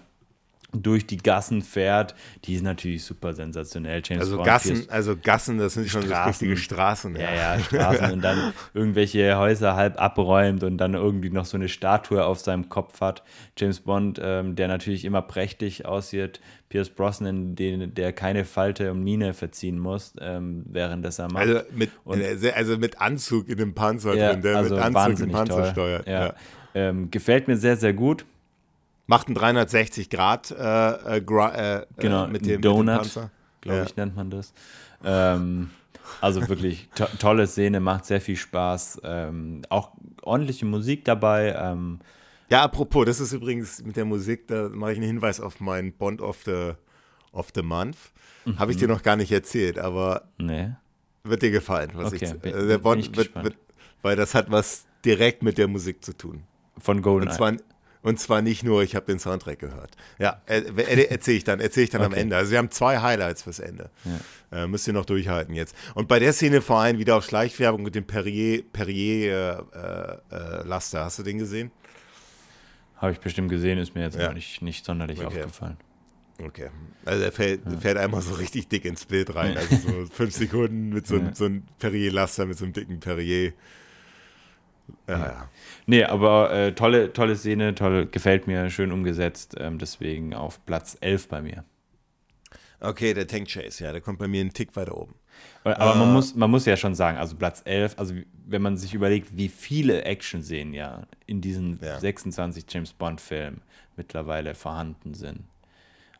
durch die Gassen fährt. Die ist natürlich super sensationell. James Also Bond Gassen, also Gassen, das sind schon Straßen. richtige Straßen. ja, ja, Straßen und dann irgendwelche Häuser halb abräumt und dann irgendwie noch so eine Statue auf seinem Kopf hat. James Bond, ähm, der natürlich immer prächtig aussieht. Pierce Brosnan, den, der keine Falte und Mine verziehen muss, ähm, während das er macht. Also mit, Und- also mit Anzug in dem Panzer Ja, drin, der also mit Anzug den Panzer toll. steuert. Ja. Ja. Ähm, gefällt mir sehr, sehr gut. Macht einen 360 Grad äh, äh, gra- äh, Genau, äh, mit, dem, mit dem Donut, Panzer. glaube Ja. ich, nennt man das. Ähm, also wirklich to tolle Szene, macht sehr viel Spaß. Ähm, auch ordentliche Musik dabei. Ähm, Ja, apropos, das ist übrigens mit der Musik, da mache ich einen Hinweis auf meinen Bond of the, of the Month. Habe ich dir Mhm. noch gar nicht erzählt, aber nee. wird dir gefallen. Was Okay, ich, bin- äh, der Bond wird, wird, weil das hat was direkt mit der Musik zu tun. Von Golden und zwar, und zwar nicht nur, ich habe den Soundtrack gehört. Ja, erzähle ich dann, erzähle ich dann okay. am Ende. Also wir haben zwei Highlights fürs Ende. Ja. Äh, müsst ihr noch durchhalten jetzt. Und bei der Szene vor allem wieder auf Schleichwerbung mit dem Perrier, Perrier äh, äh, Laster. Hast du den gesehen? Habe ich bestimmt gesehen, ist mir jetzt ja. nicht, nicht sonderlich okay. aufgefallen. Okay. Also er fällt, ja. fährt einmal so richtig dick ins Bild rein. Also so fünf Sekunden mit so, ja. so einem Perrier-Laster, mit so einem dicken Perrier. Ja, ja. Nee, aber äh, tolle, tolle Szene, toll, gefällt mir, schön umgesetzt. Ähm, deswegen auf Platz 11 bei mir. Okay, der Tank Chase, ja, der kommt bei mir einen Tick weiter oben. Aber äh, man, muss, man muss ja schon sagen, also Platz 11, also wenn man sich überlegt, wie viele Action-Szenen ja in diesen ja. 26 James Bond-Filmen mittlerweile vorhanden sind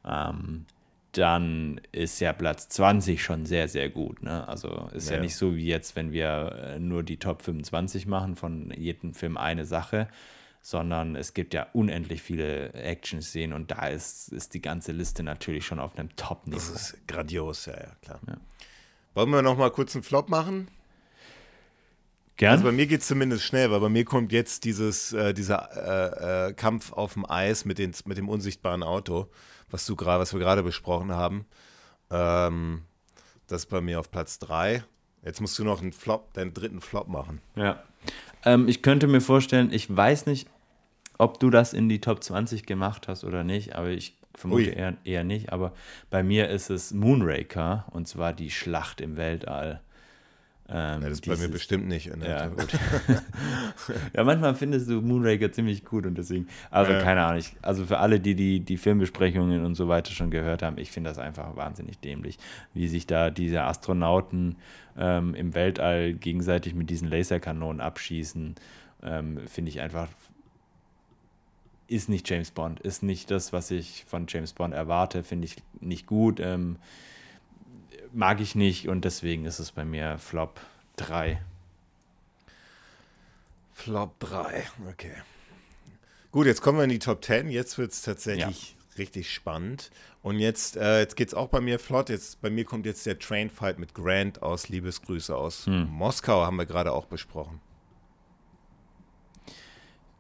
ähm, dann ist ja Platz 20 schon sehr, sehr gut. Ne? Also ist ja. ja nicht so wie jetzt, wenn wir äh, nur die Top 25 machen, von jedem Film eine Sache, sondern es gibt ja unendlich viele Action-Szenen und da ist, ist die ganze Liste natürlich schon auf einem Top-Niveau. Das ist grandios, ja, ja, klar. Ja. Wollen wir noch mal kurz einen Flop machen? Gern. Also bei mir geht es zumindest schnell, weil bei mir kommt jetzt dieses, äh, dieser äh, äh, Kampf auf dem Eis mit, den, mit dem unsichtbaren Auto was du gerade, was wir gerade besprochen haben. Ähm, das ist bei mir auf Platz 3. Jetzt musst du noch einen Flop, deinen dritten Flop machen. Ja. Ähm, ich könnte mir vorstellen, ich weiß nicht, ob du das in die Top 20 gemacht hast oder nicht, aber ich vermute eher, eher nicht. Aber bei mir ist es Moonraker und zwar die Schlacht im Weltall. Ähm, ja, das ist bei mir bestimmt nicht. Ja, gut. ja, manchmal findest du Moonraker ziemlich gut und deswegen, also ja. keine Ahnung, ich, also für alle, die, die die Filmbesprechungen und so weiter schon gehört haben, ich finde das einfach wahnsinnig dämlich, wie sich da diese Astronauten ähm, im Weltall gegenseitig mit diesen Laserkanonen abschießen, ähm, finde ich einfach ist nicht James Bond, ist nicht das, was ich von James Bond erwarte, finde ich nicht gut. Ähm, mag ich nicht und deswegen ist es bei mir Flop 3. Flop 3, okay. Gut, jetzt kommen wir in die Top 10. Jetzt wird es tatsächlich ja. richtig spannend. Und jetzt, äh, jetzt geht es auch bei mir flott. Jetzt, bei mir kommt jetzt der Train-Fight mit Grant aus Liebesgrüße aus hm. Moskau, haben wir gerade auch besprochen.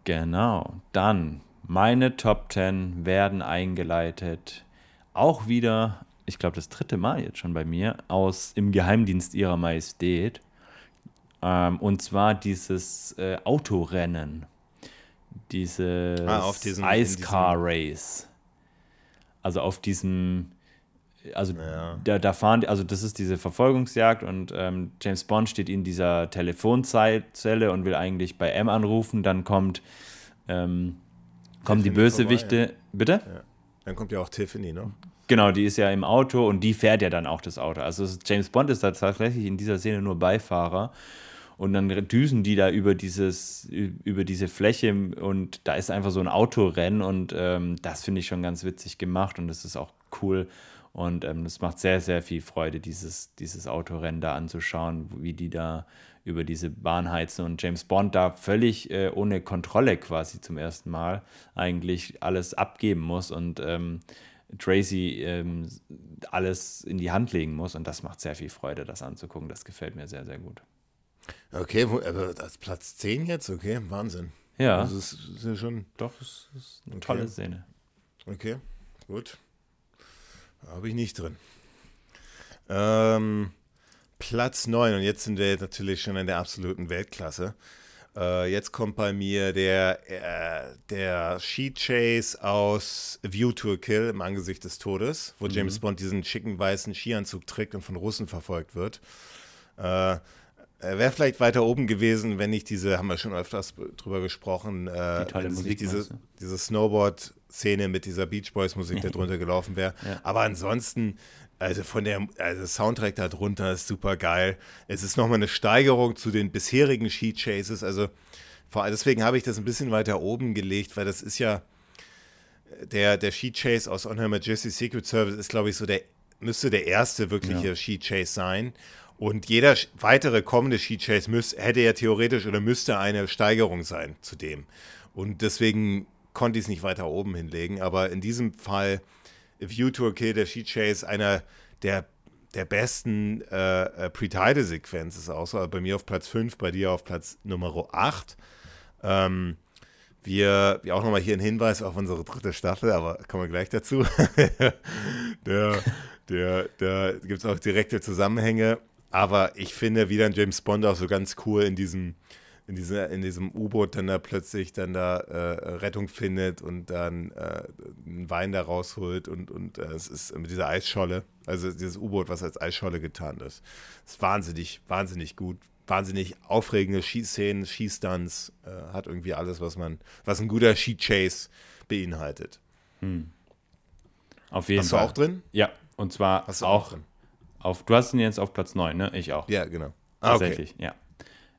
Genau. Dann, meine Top 10 werden eingeleitet. Auch wieder ich glaube, das dritte Mal jetzt schon bei mir, aus Im Geheimdienst ihrer Majestät. Ähm, und zwar dieses äh, Autorennen. Dieses ah, Ice Car Race. Also auf diesem, also ja. da, da fahren, also das ist diese Verfolgungsjagd und ähm, James Bond steht in dieser Telefonzelle und will eigentlich bei M anrufen, dann kommt, ähm, kommen die Bösewichte. Vorbei, ja. Bitte? Ja. Dann kommt ja auch Tiffany noch. Genau, die ist ja im Auto und die fährt ja dann auch das Auto. Also James Bond ist da tatsächlich in dieser Szene nur Beifahrer. Und dann düsen die da über dieses, über diese Fläche und da ist einfach so ein Autorennen und ähm, das finde ich schon ganz witzig gemacht und das ist auch cool. Und ähm, es macht sehr, sehr viel Freude, dieses, dieses Autorennen da anzuschauen, wie die da über diese Bahn heizen und James Bond da völlig äh, ohne Kontrolle quasi zum ersten Mal eigentlich alles abgeben muss und ähm, Tracy ähm, alles in die Hand legen muss. Und das macht sehr viel Freude, das anzugucken. Das gefällt mir sehr, sehr gut. Okay, wo, aber das Platz 10 jetzt? Okay, Wahnsinn. Ja. Also es ist ja schon. Doch, es ist eine okay. tolle Szene. Okay, gut. Habe ich nicht drin. Ähm, Platz 9, und jetzt sind wir natürlich schon in der absoluten Weltklasse. Äh, jetzt kommt bei mir der, äh, der Sheet Chase aus View to a Kill im Angesicht des Todes, wo mhm. James Bond diesen schicken weißen Skianzug trägt und von Russen verfolgt wird. Äh, Wäre vielleicht weiter oben gewesen, wenn nicht diese, haben wir schon öfters drüber gesprochen, äh, Die wenn Musik, diese, diese Snowboard-Szene mit dieser Beach Boys-Musik da drunter gelaufen wäre. Ja. Aber ansonsten also von der also Soundtrack da drunter ist super geil. Es ist nochmal eine Steigerung zu den bisherigen Sheet Chases. Also vor, deswegen habe ich das ein bisschen weiter oben gelegt, weil das ist ja der, der Sheet Chase aus On Her Majesty's Secret Service ist, glaube ich, so der, müsste der erste wirkliche ja. Sheet Chase sein. Und jeder weitere kommende Sheet Chase müß, hätte ja theoretisch oder müsste eine Steigerung sein zu dem. Und deswegen konnte ich es nicht weiter oben hinlegen. Aber in diesem Fall View to a Kill, der Sheet Chase, einer der, der besten äh, äh Pre-Title-Sequenz ist auch so. Bei mir auf Platz 5, bei dir auf Platz Nummer 8. Ähm, wir, wir auch nochmal hier ein Hinweis auf unsere dritte Staffel, aber kommen wir gleich dazu. der, der, der gibt es auch direkte Zusammenhänge. Aber ich finde, wie dann James Bond auch so ganz cool in diesem, in, dieser, in diesem U-Boot dann da plötzlich dann da äh, Rettung findet und dann äh, einen Wein da rausholt und, und äh, es ist mit dieser Eisscholle, also dieses U-Boot, was als Eisscholle getan ist. ist wahnsinnig, wahnsinnig gut, wahnsinnig aufregende Schießszenen, Schießstunts, äh, hat irgendwie alles, was man, was ein guter Ski-Chase beinhaltet. Hm. Auf jeden hast Fall. Hast du auch drin? Ja, und zwar hast du auch, auch drin? auf, du hast ihn jetzt auf Platz 9, ne? Ich auch. Ja, genau. Ah, Tatsächlich, okay. ja.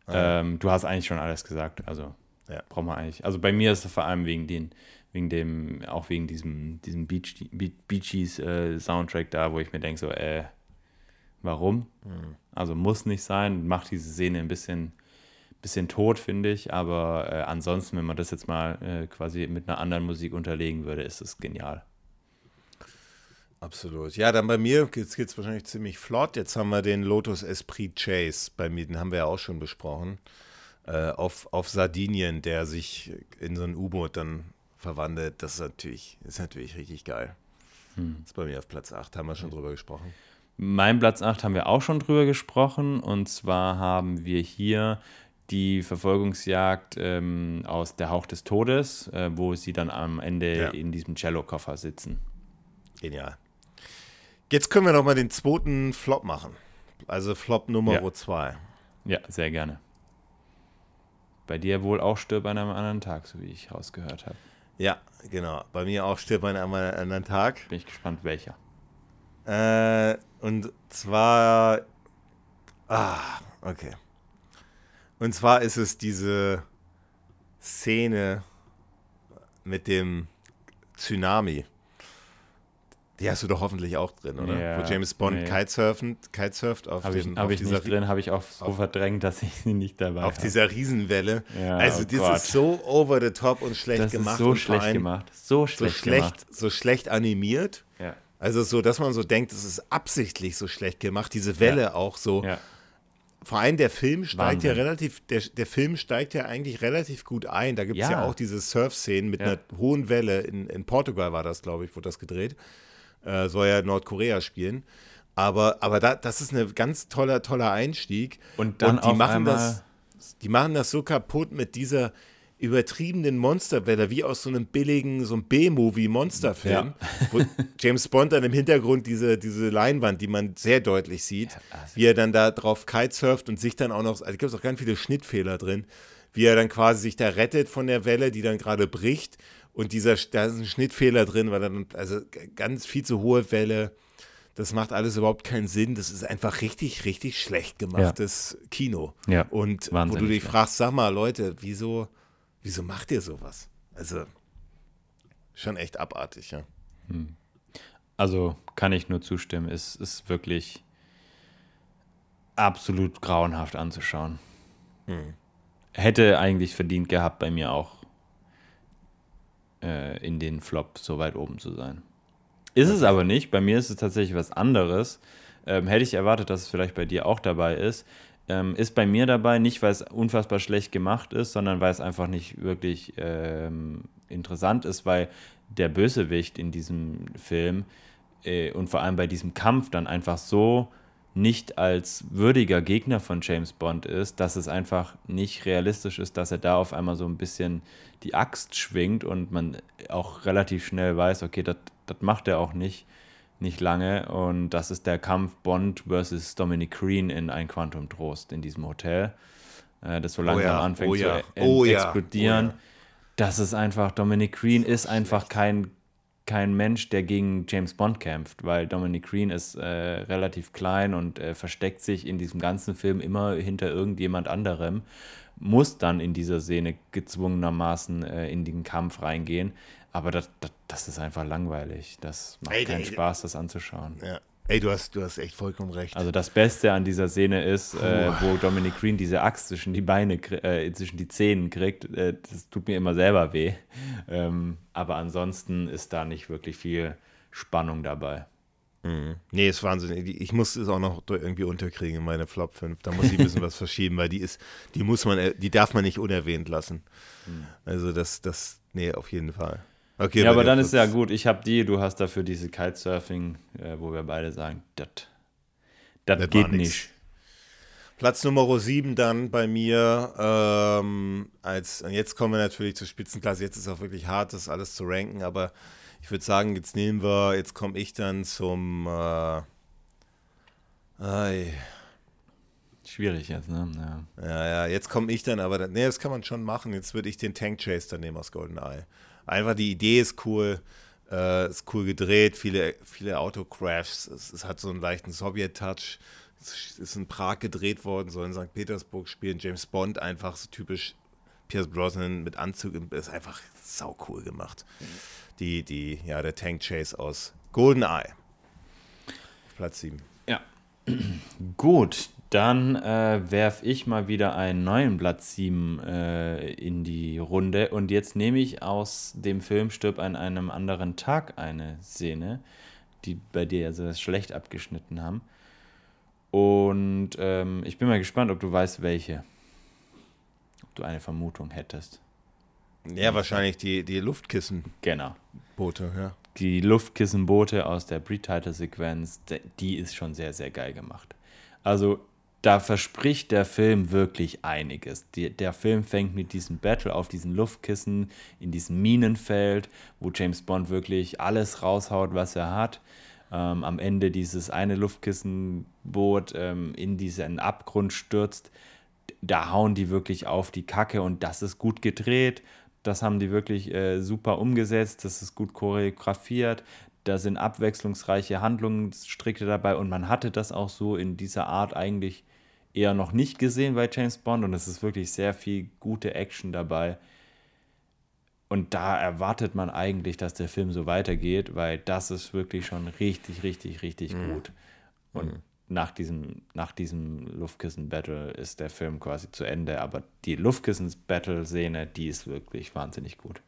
Ah. Ähm, du hast eigentlich schon alles gesagt, also ja. braucht man eigentlich. Also bei mir ist es vor allem wegen den, wegen dem, auch wegen diesem, diesem Beach, Beaches äh, Soundtrack da, wo ich mir denke, so, äh, warum? Mhm. Also muss nicht sein, macht diese Szene ein bisschen, bisschen tot, finde ich. Aber äh, ansonsten, wenn man das jetzt mal äh, quasi mit einer anderen Musik unterlegen würde, ist es genial. Absolut. Ja, dann bei mir geht es wahrscheinlich ziemlich flott. Jetzt haben wir den Lotus Esprit Chase bei mir, den haben wir ja auch schon besprochen. Äh, auf, auf Sardinien, der sich in so ein U-Boot dann verwandelt. Das ist natürlich, ist natürlich richtig geil. Hm. Das ist bei mir auf Platz 8, haben wir schon drüber gesprochen. Mein Platz 8 haben wir auch schon drüber gesprochen. Und zwar haben wir hier die Verfolgungsjagd ähm, aus Der Hauch des Todes, äh, wo sie dann am Ende ja. in diesem Cello-Koffer sitzen. Genial. Jetzt können wir noch mal den zweiten Flop machen. Also Flop Nummer 2. Ja. ja, sehr gerne. Bei dir wohl auch stirb an einem anderen Tag, so wie ich rausgehört habe. Ja, genau. Bei mir auch stirb an einem anderen Tag. Bin ich gespannt, welcher. Äh, und zwar. Ah, okay. Und zwar ist es diese Szene mit dem Tsunami. Die hast du doch hoffentlich auch drin, oder? Ja, Wo James Bond nee. Kitesurfen, kitesurft auf, hab ich, hab ich nicht drin, habe ich auch so auf, verdrängt, dass ich sie nicht dabei habe. Auf hab. dieser Riesenwelle. Ja, also oh das Gott. ist so over the top und schlecht das gemacht. so schlecht gemacht. So schlecht, so schlecht gemacht. So schlecht animiert. Ja. Also so, dass man so denkt, es ist absichtlich so schlecht gemacht. Diese Welle auch so. Vor allem der Film steigt Wahnsinn. ja relativ, der, der Film steigt ja eigentlich relativ gut ein. Da gibt es ja. ja. auch diese Surf-Szenen mit einer hohen Welle. In, in Portugal war das, glaube ich, wurde das gedreht äh, soll ja Nordkorea spielen. Aber, aber da, das ist ein ganz toller, toller Einstieg. Und dann Und die machen das, die machen das so kaputt mit dieser übertriebenen Monsterwelle, wie aus so einem billigen, so einem B-Movie-Monsterfilm, ja. wo James Bond dann im Hintergrund diese, diese Leinwand, die man sehr deutlich sieht, ja, also wie er dann da drauf kitesurft und sich dann auch noch, also gibt es auch ganz viele Schnittfehler drin, wie er dann quasi sich da rettet von der Welle, die dann gerade bricht und dieser, da ist ein Schnittfehler drin, weil dann, also ganz viel zu hohe Welle. Das macht alles überhaupt keinen Sinn. Das ist einfach richtig, richtig schlecht gemachtes ja. Kino. Ja. Und wo du dich fragst, sag mal, Leute, wieso, wieso macht ihr sowas? Also, schon echt abartig, ja. Hm. Also kann ich nur zustimmen. Es ist wirklich absolut grauenhaft anzuschauen. Hm. Hätte eigentlich verdient gehabt, bei mir auch äh, in den Flop so weit oben zu sein. Ist es aber nicht. Bei mir ist es tatsächlich was anderes. Ähm, hätte ich erwartet, dass es vielleicht bei dir auch dabei ist. Ähm, ist bei mir dabei nicht, weil es unfassbar schlecht gemacht ist, sondern weil es einfach nicht wirklich ähm, interessant ist, weil der Bösewicht in diesem Film äh, und vor allem bei diesem Kampf dann einfach so nicht als würdiger Gegner von James Bond ist, dass es einfach nicht realistisch ist, dass er da auf einmal so ein bisschen die Axt schwingt und man auch relativ schnell weiß, okay, das macht er auch nicht, nicht lange. Und das ist der Kampf Bond versus Dominic Green in ein Quantum Trost in diesem Hotel, äh, das so langsam oh ja, anfängt oh ja, zu oh explodieren. Ja, das ist einfach, Dominic Green ist einfach kein kein Mensch, der gegen James Bond kämpft, weil Dominic Green ist äh, relativ klein und äh, versteckt sich in diesem ganzen Film immer hinter irgendjemand anderem, muss dann in dieser Szene gezwungenermaßen äh, in den Kampf reingehen. Aber das, das, das, ist einfach langweilig. Das macht ey, keinen ey, Spaß, das anzuschauen. Ja. Ey, du hast, du hast echt vollkommen recht. Also das Beste an dieser Szene ist, äh, wo Dominic Green diese Axt zwischen die Beine, äh, zwischen die Zähne kriegt. Äh, das tut mir immer selber weh. Ähm, aber ansonsten ist da nicht wirklich viel Spannung dabei. Mhm. Nee, ist Wahnsinn. Ich muss es auch noch irgendwie unterkriegen in meine Flop 5. Da muss ich ein bisschen was verschieben, weil die ist, die muss man, die darf man nicht unerwähnt lassen. Mhm. Also das, das, nee, auf jeden Fall. Okay, ja, aber dann ist ja gut. Ich habe die, du hast dafür diese Kitesurfing, äh, wo wir beide sagen, das geht nicht. Platz Nummer 7 dann bei mir. Ähm, als, jetzt kommen wir natürlich zur Spitzenklasse. Jetzt ist es auch wirklich hart, das alles zu ranken, aber ich würde sagen, jetzt nehmen wir, jetzt komme ich dann zum. Äh, ei. Schwierig jetzt, ne? Ja, ja, ja jetzt komme ich dann, aber nee, das kann man schon machen. Jetzt würde ich den Tank Chase dann nehmen aus GoldenEye. Einfach die Idee ist cool. Äh, ist cool gedreht, viele, viele Autocrashs. Es, es hat so einen leichten Sowjet-Touch. Es ist in Prag gedreht worden, soll in St. Petersburg spielen. James Bond einfach so typisch Pierce Brosnan mit Anzug ist einfach sau cool gemacht. Die, die, ja, der Tank Chase aus GoldenEye. Platz 7. Ja. Gut, dann äh, werfe ich mal wieder einen neuen Platz 7 äh, in die Runde. Und jetzt nehme ich aus dem Film Stirb an einem anderen Tag eine Szene, die bei dir ja so schlecht abgeschnitten haben. Und ähm, ich bin mal gespannt, ob du weißt, welche. Ob du eine Vermutung hättest. Ja, wahrscheinlich die, die Luftkissen. Genau. Boote, ja. Die Luftkissenboote aus der Pre-Title-Sequenz, die ist schon sehr, sehr geil gemacht. Also, da verspricht der Film wirklich einiges. Die, der Film fängt mit diesem Battle auf diesen Luftkissen in diesem Minenfeld, wo James Bond wirklich alles raushaut, was er hat ähm, am Ende dieses eine Luftkissenboot ähm, in diesen Abgrund stürzt, da hauen die wirklich auf die Kacke und das ist gut gedreht. Das haben die wirklich äh, super umgesetzt, das ist gut choreografiert, da sind abwechslungsreiche Handlungsstricke dabei und man hatte das auch so in dieser Art eigentlich eher noch nicht gesehen bei James Bond und es ist wirklich sehr viel gute Action dabei. Und da erwartet man eigentlich, dass der Film so weitergeht, weil das ist wirklich schon richtig, richtig, richtig mhm. gut. Und mhm. nach diesem, nach diesem Luftkissen-Battle ist der Film quasi zu Ende. Aber die Luftkissen-Battle-Szene, die ist wirklich wahnsinnig gut.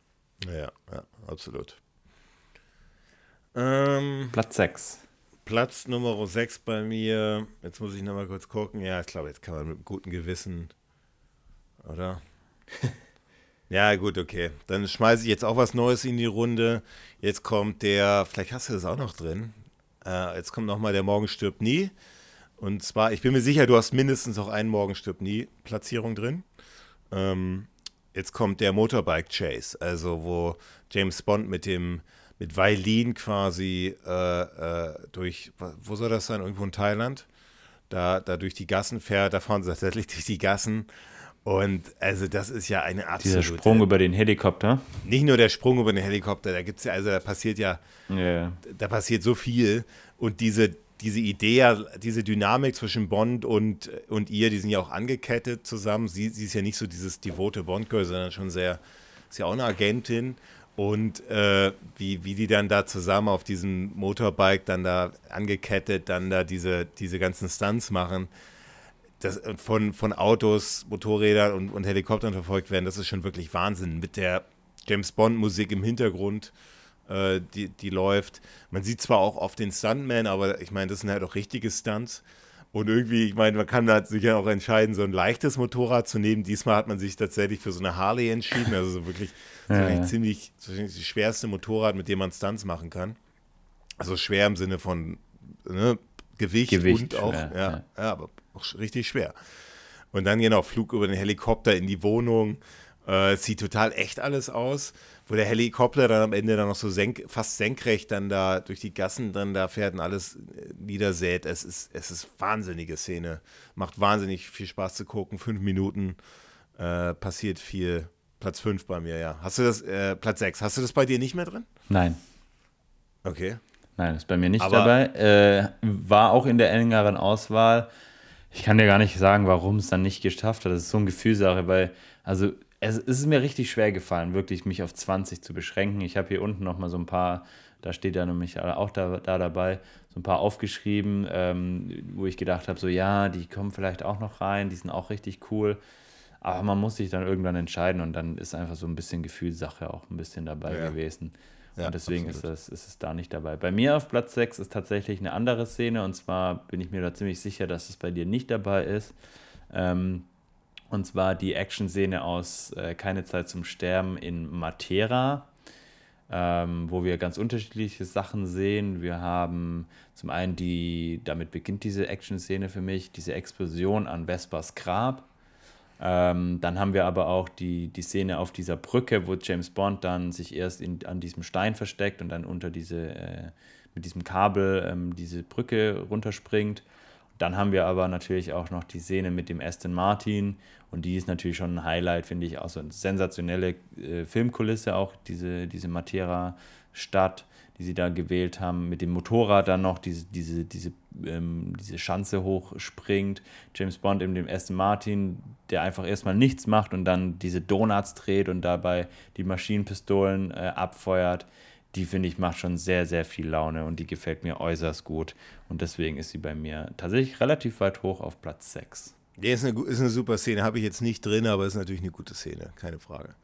Ja, ja, absolut. Ähm, Platz 6. Platz Nummer 6 bei mir. Jetzt muss ich nochmal kurz gucken. Ja, ich glaube, jetzt kann man mit gutem Gewissen, oder? Ja, gut, okay. Dann schmeiße ich jetzt auch was Neues in die Runde. Jetzt kommt der, vielleicht hast du das auch noch drin. Äh, jetzt kommt nochmal der Morgen stirbt nie. Und zwar, ich bin mir sicher, du hast mindestens auch einen Morgen stirbt nie Platzierung drin. Ähm, jetzt kommt der Motorbike Chase, also wo James Bond mit dem mit Weilin quasi äh, äh, durch, wo soll das sein? Irgendwo in Thailand. Da, da durch die Gassen fährt, da fahren sie tatsächlich durch die Gassen und also das ist ja eine absolute... Dieser Sprung über den Helikopter? Nicht nur der Sprung über den Helikopter, da gibt es ja, also da passiert ja, yeah. da passiert so viel. Und diese, diese Idee, diese Dynamik zwischen Bond und, und ihr, die sind ja auch angekettet zusammen. Sie, sie ist ja nicht so dieses devote Bond-Girl, sondern schon sehr, ist ja auch eine Agentin. Und äh, wie, wie die dann da zusammen auf diesem Motorbike dann da angekettet, dann da diese, diese ganzen Stunts machen das, äh, von, von Autos, Motorrädern und, und Helikoptern verfolgt werden, das ist schon wirklich Wahnsinn. Mit der James Bond-Musik im Hintergrund, äh, die, die läuft. Man sieht zwar auch oft den Stuntman, aber ich meine, das sind halt auch richtige Stunts. Und irgendwie, ich meine, man kann da sich ja auch entscheiden, so ein leichtes Motorrad zu nehmen. Diesmal hat man sich tatsächlich für so eine Harley entschieden. Also so wirklich, ja, ja. ziemlich, das schwerste Motorrad, mit dem man Stunts machen kann. Also schwer im Sinne von ne, Gewicht, Gewicht, und auch, ja, ja, ja. aber auch richtig schwer. Und dann genau, Flug über den Helikopter in die Wohnung. Äh, sieht total echt alles aus, wo der Helikopter dann am Ende dann noch so senk, fast senkrecht dann da durch die Gassen dann da fährt und alles äh, niedersät. Es ist, es ist wahnsinnige Szene. Macht wahnsinnig viel Spaß zu gucken. Fünf Minuten äh, passiert viel. Platz 5 bei mir, ja. Hast du das, äh, Platz 6, hast du das bei dir nicht mehr drin? Nein. Okay. Nein, ist bei mir nicht Aber dabei. Äh, war auch in der engeren Auswahl. Ich kann dir gar nicht sagen, warum es dann nicht geschafft hat. Das ist so eine Gefühlsache, weil, also, es, ist mir richtig schwer gefallen, wirklich mich auf 20 zu beschränken. Ich habe hier unten nochmal so ein paar, da steht ja nämlich auch da, da dabei, so ein paar aufgeschrieben, ähm, wo ich gedacht habe, so, ja, die kommen vielleicht auch noch rein, die sind auch richtig cool. Aber man muss sich dann irgendwann entscheiden und dann ist einfach so ein bisschen Gefühlssache auch ein bisschen dabei ja. gewesen. Ja, und deswegen ist, das, ist es da nicht dabei. Bei mir auf Platz 6 ist tatsächlich eine andere Szene und zwar bin ich mir da ziemlich sicher, dass es bei dir nicht dabei ist. Ähm, und zwar die Action-Szene aus äh, Keine Zeit zum Sterben in Matera, ähm, wo wir ganz unterschiedliche Sachen sehen. Wir haben zum einen die, damit beginnt diese Action-Szene für mich, diese Explosion an Vespers Grab. Ähm, dann haben wir aber auch die, die Szene auf dieser Brücke, wo James Bond dann sich erst in, an diesem Stein versteckt und dann unter diese, äh, mit diesem Kabel ähm, diese Brücke runterspringt. Dann haben wir aber natürlich auch noch die Szene mit dem Aston Martin und die ist natürlich schon ein Highlight, finde ich, auch so eine sensationelle äh, Filmkulisse, auch diese, diese Matera-Stadt, die sie da gewählt haben, mit dem Motorrad dann noch diese, diese, diese, ähm, diese Schanze hochspringt. James Bond in dem Aston Martin, der einfach erstmal nichts macht und dann diese Donuts dreht und dabei die Maschinenpistolen äh, abfeuert die finde ich macht schon sehr, sehr viel Laune und die gefällt mir äußerst gut. Und deswegen ist sie bei mir tatsächlich relativ weit hoch auf Platz 6. Ja, ist eine, ist eine super Szene. Habe ich jetzt nicht drin, aber ist natürlich eine gute Szene, keine Frage.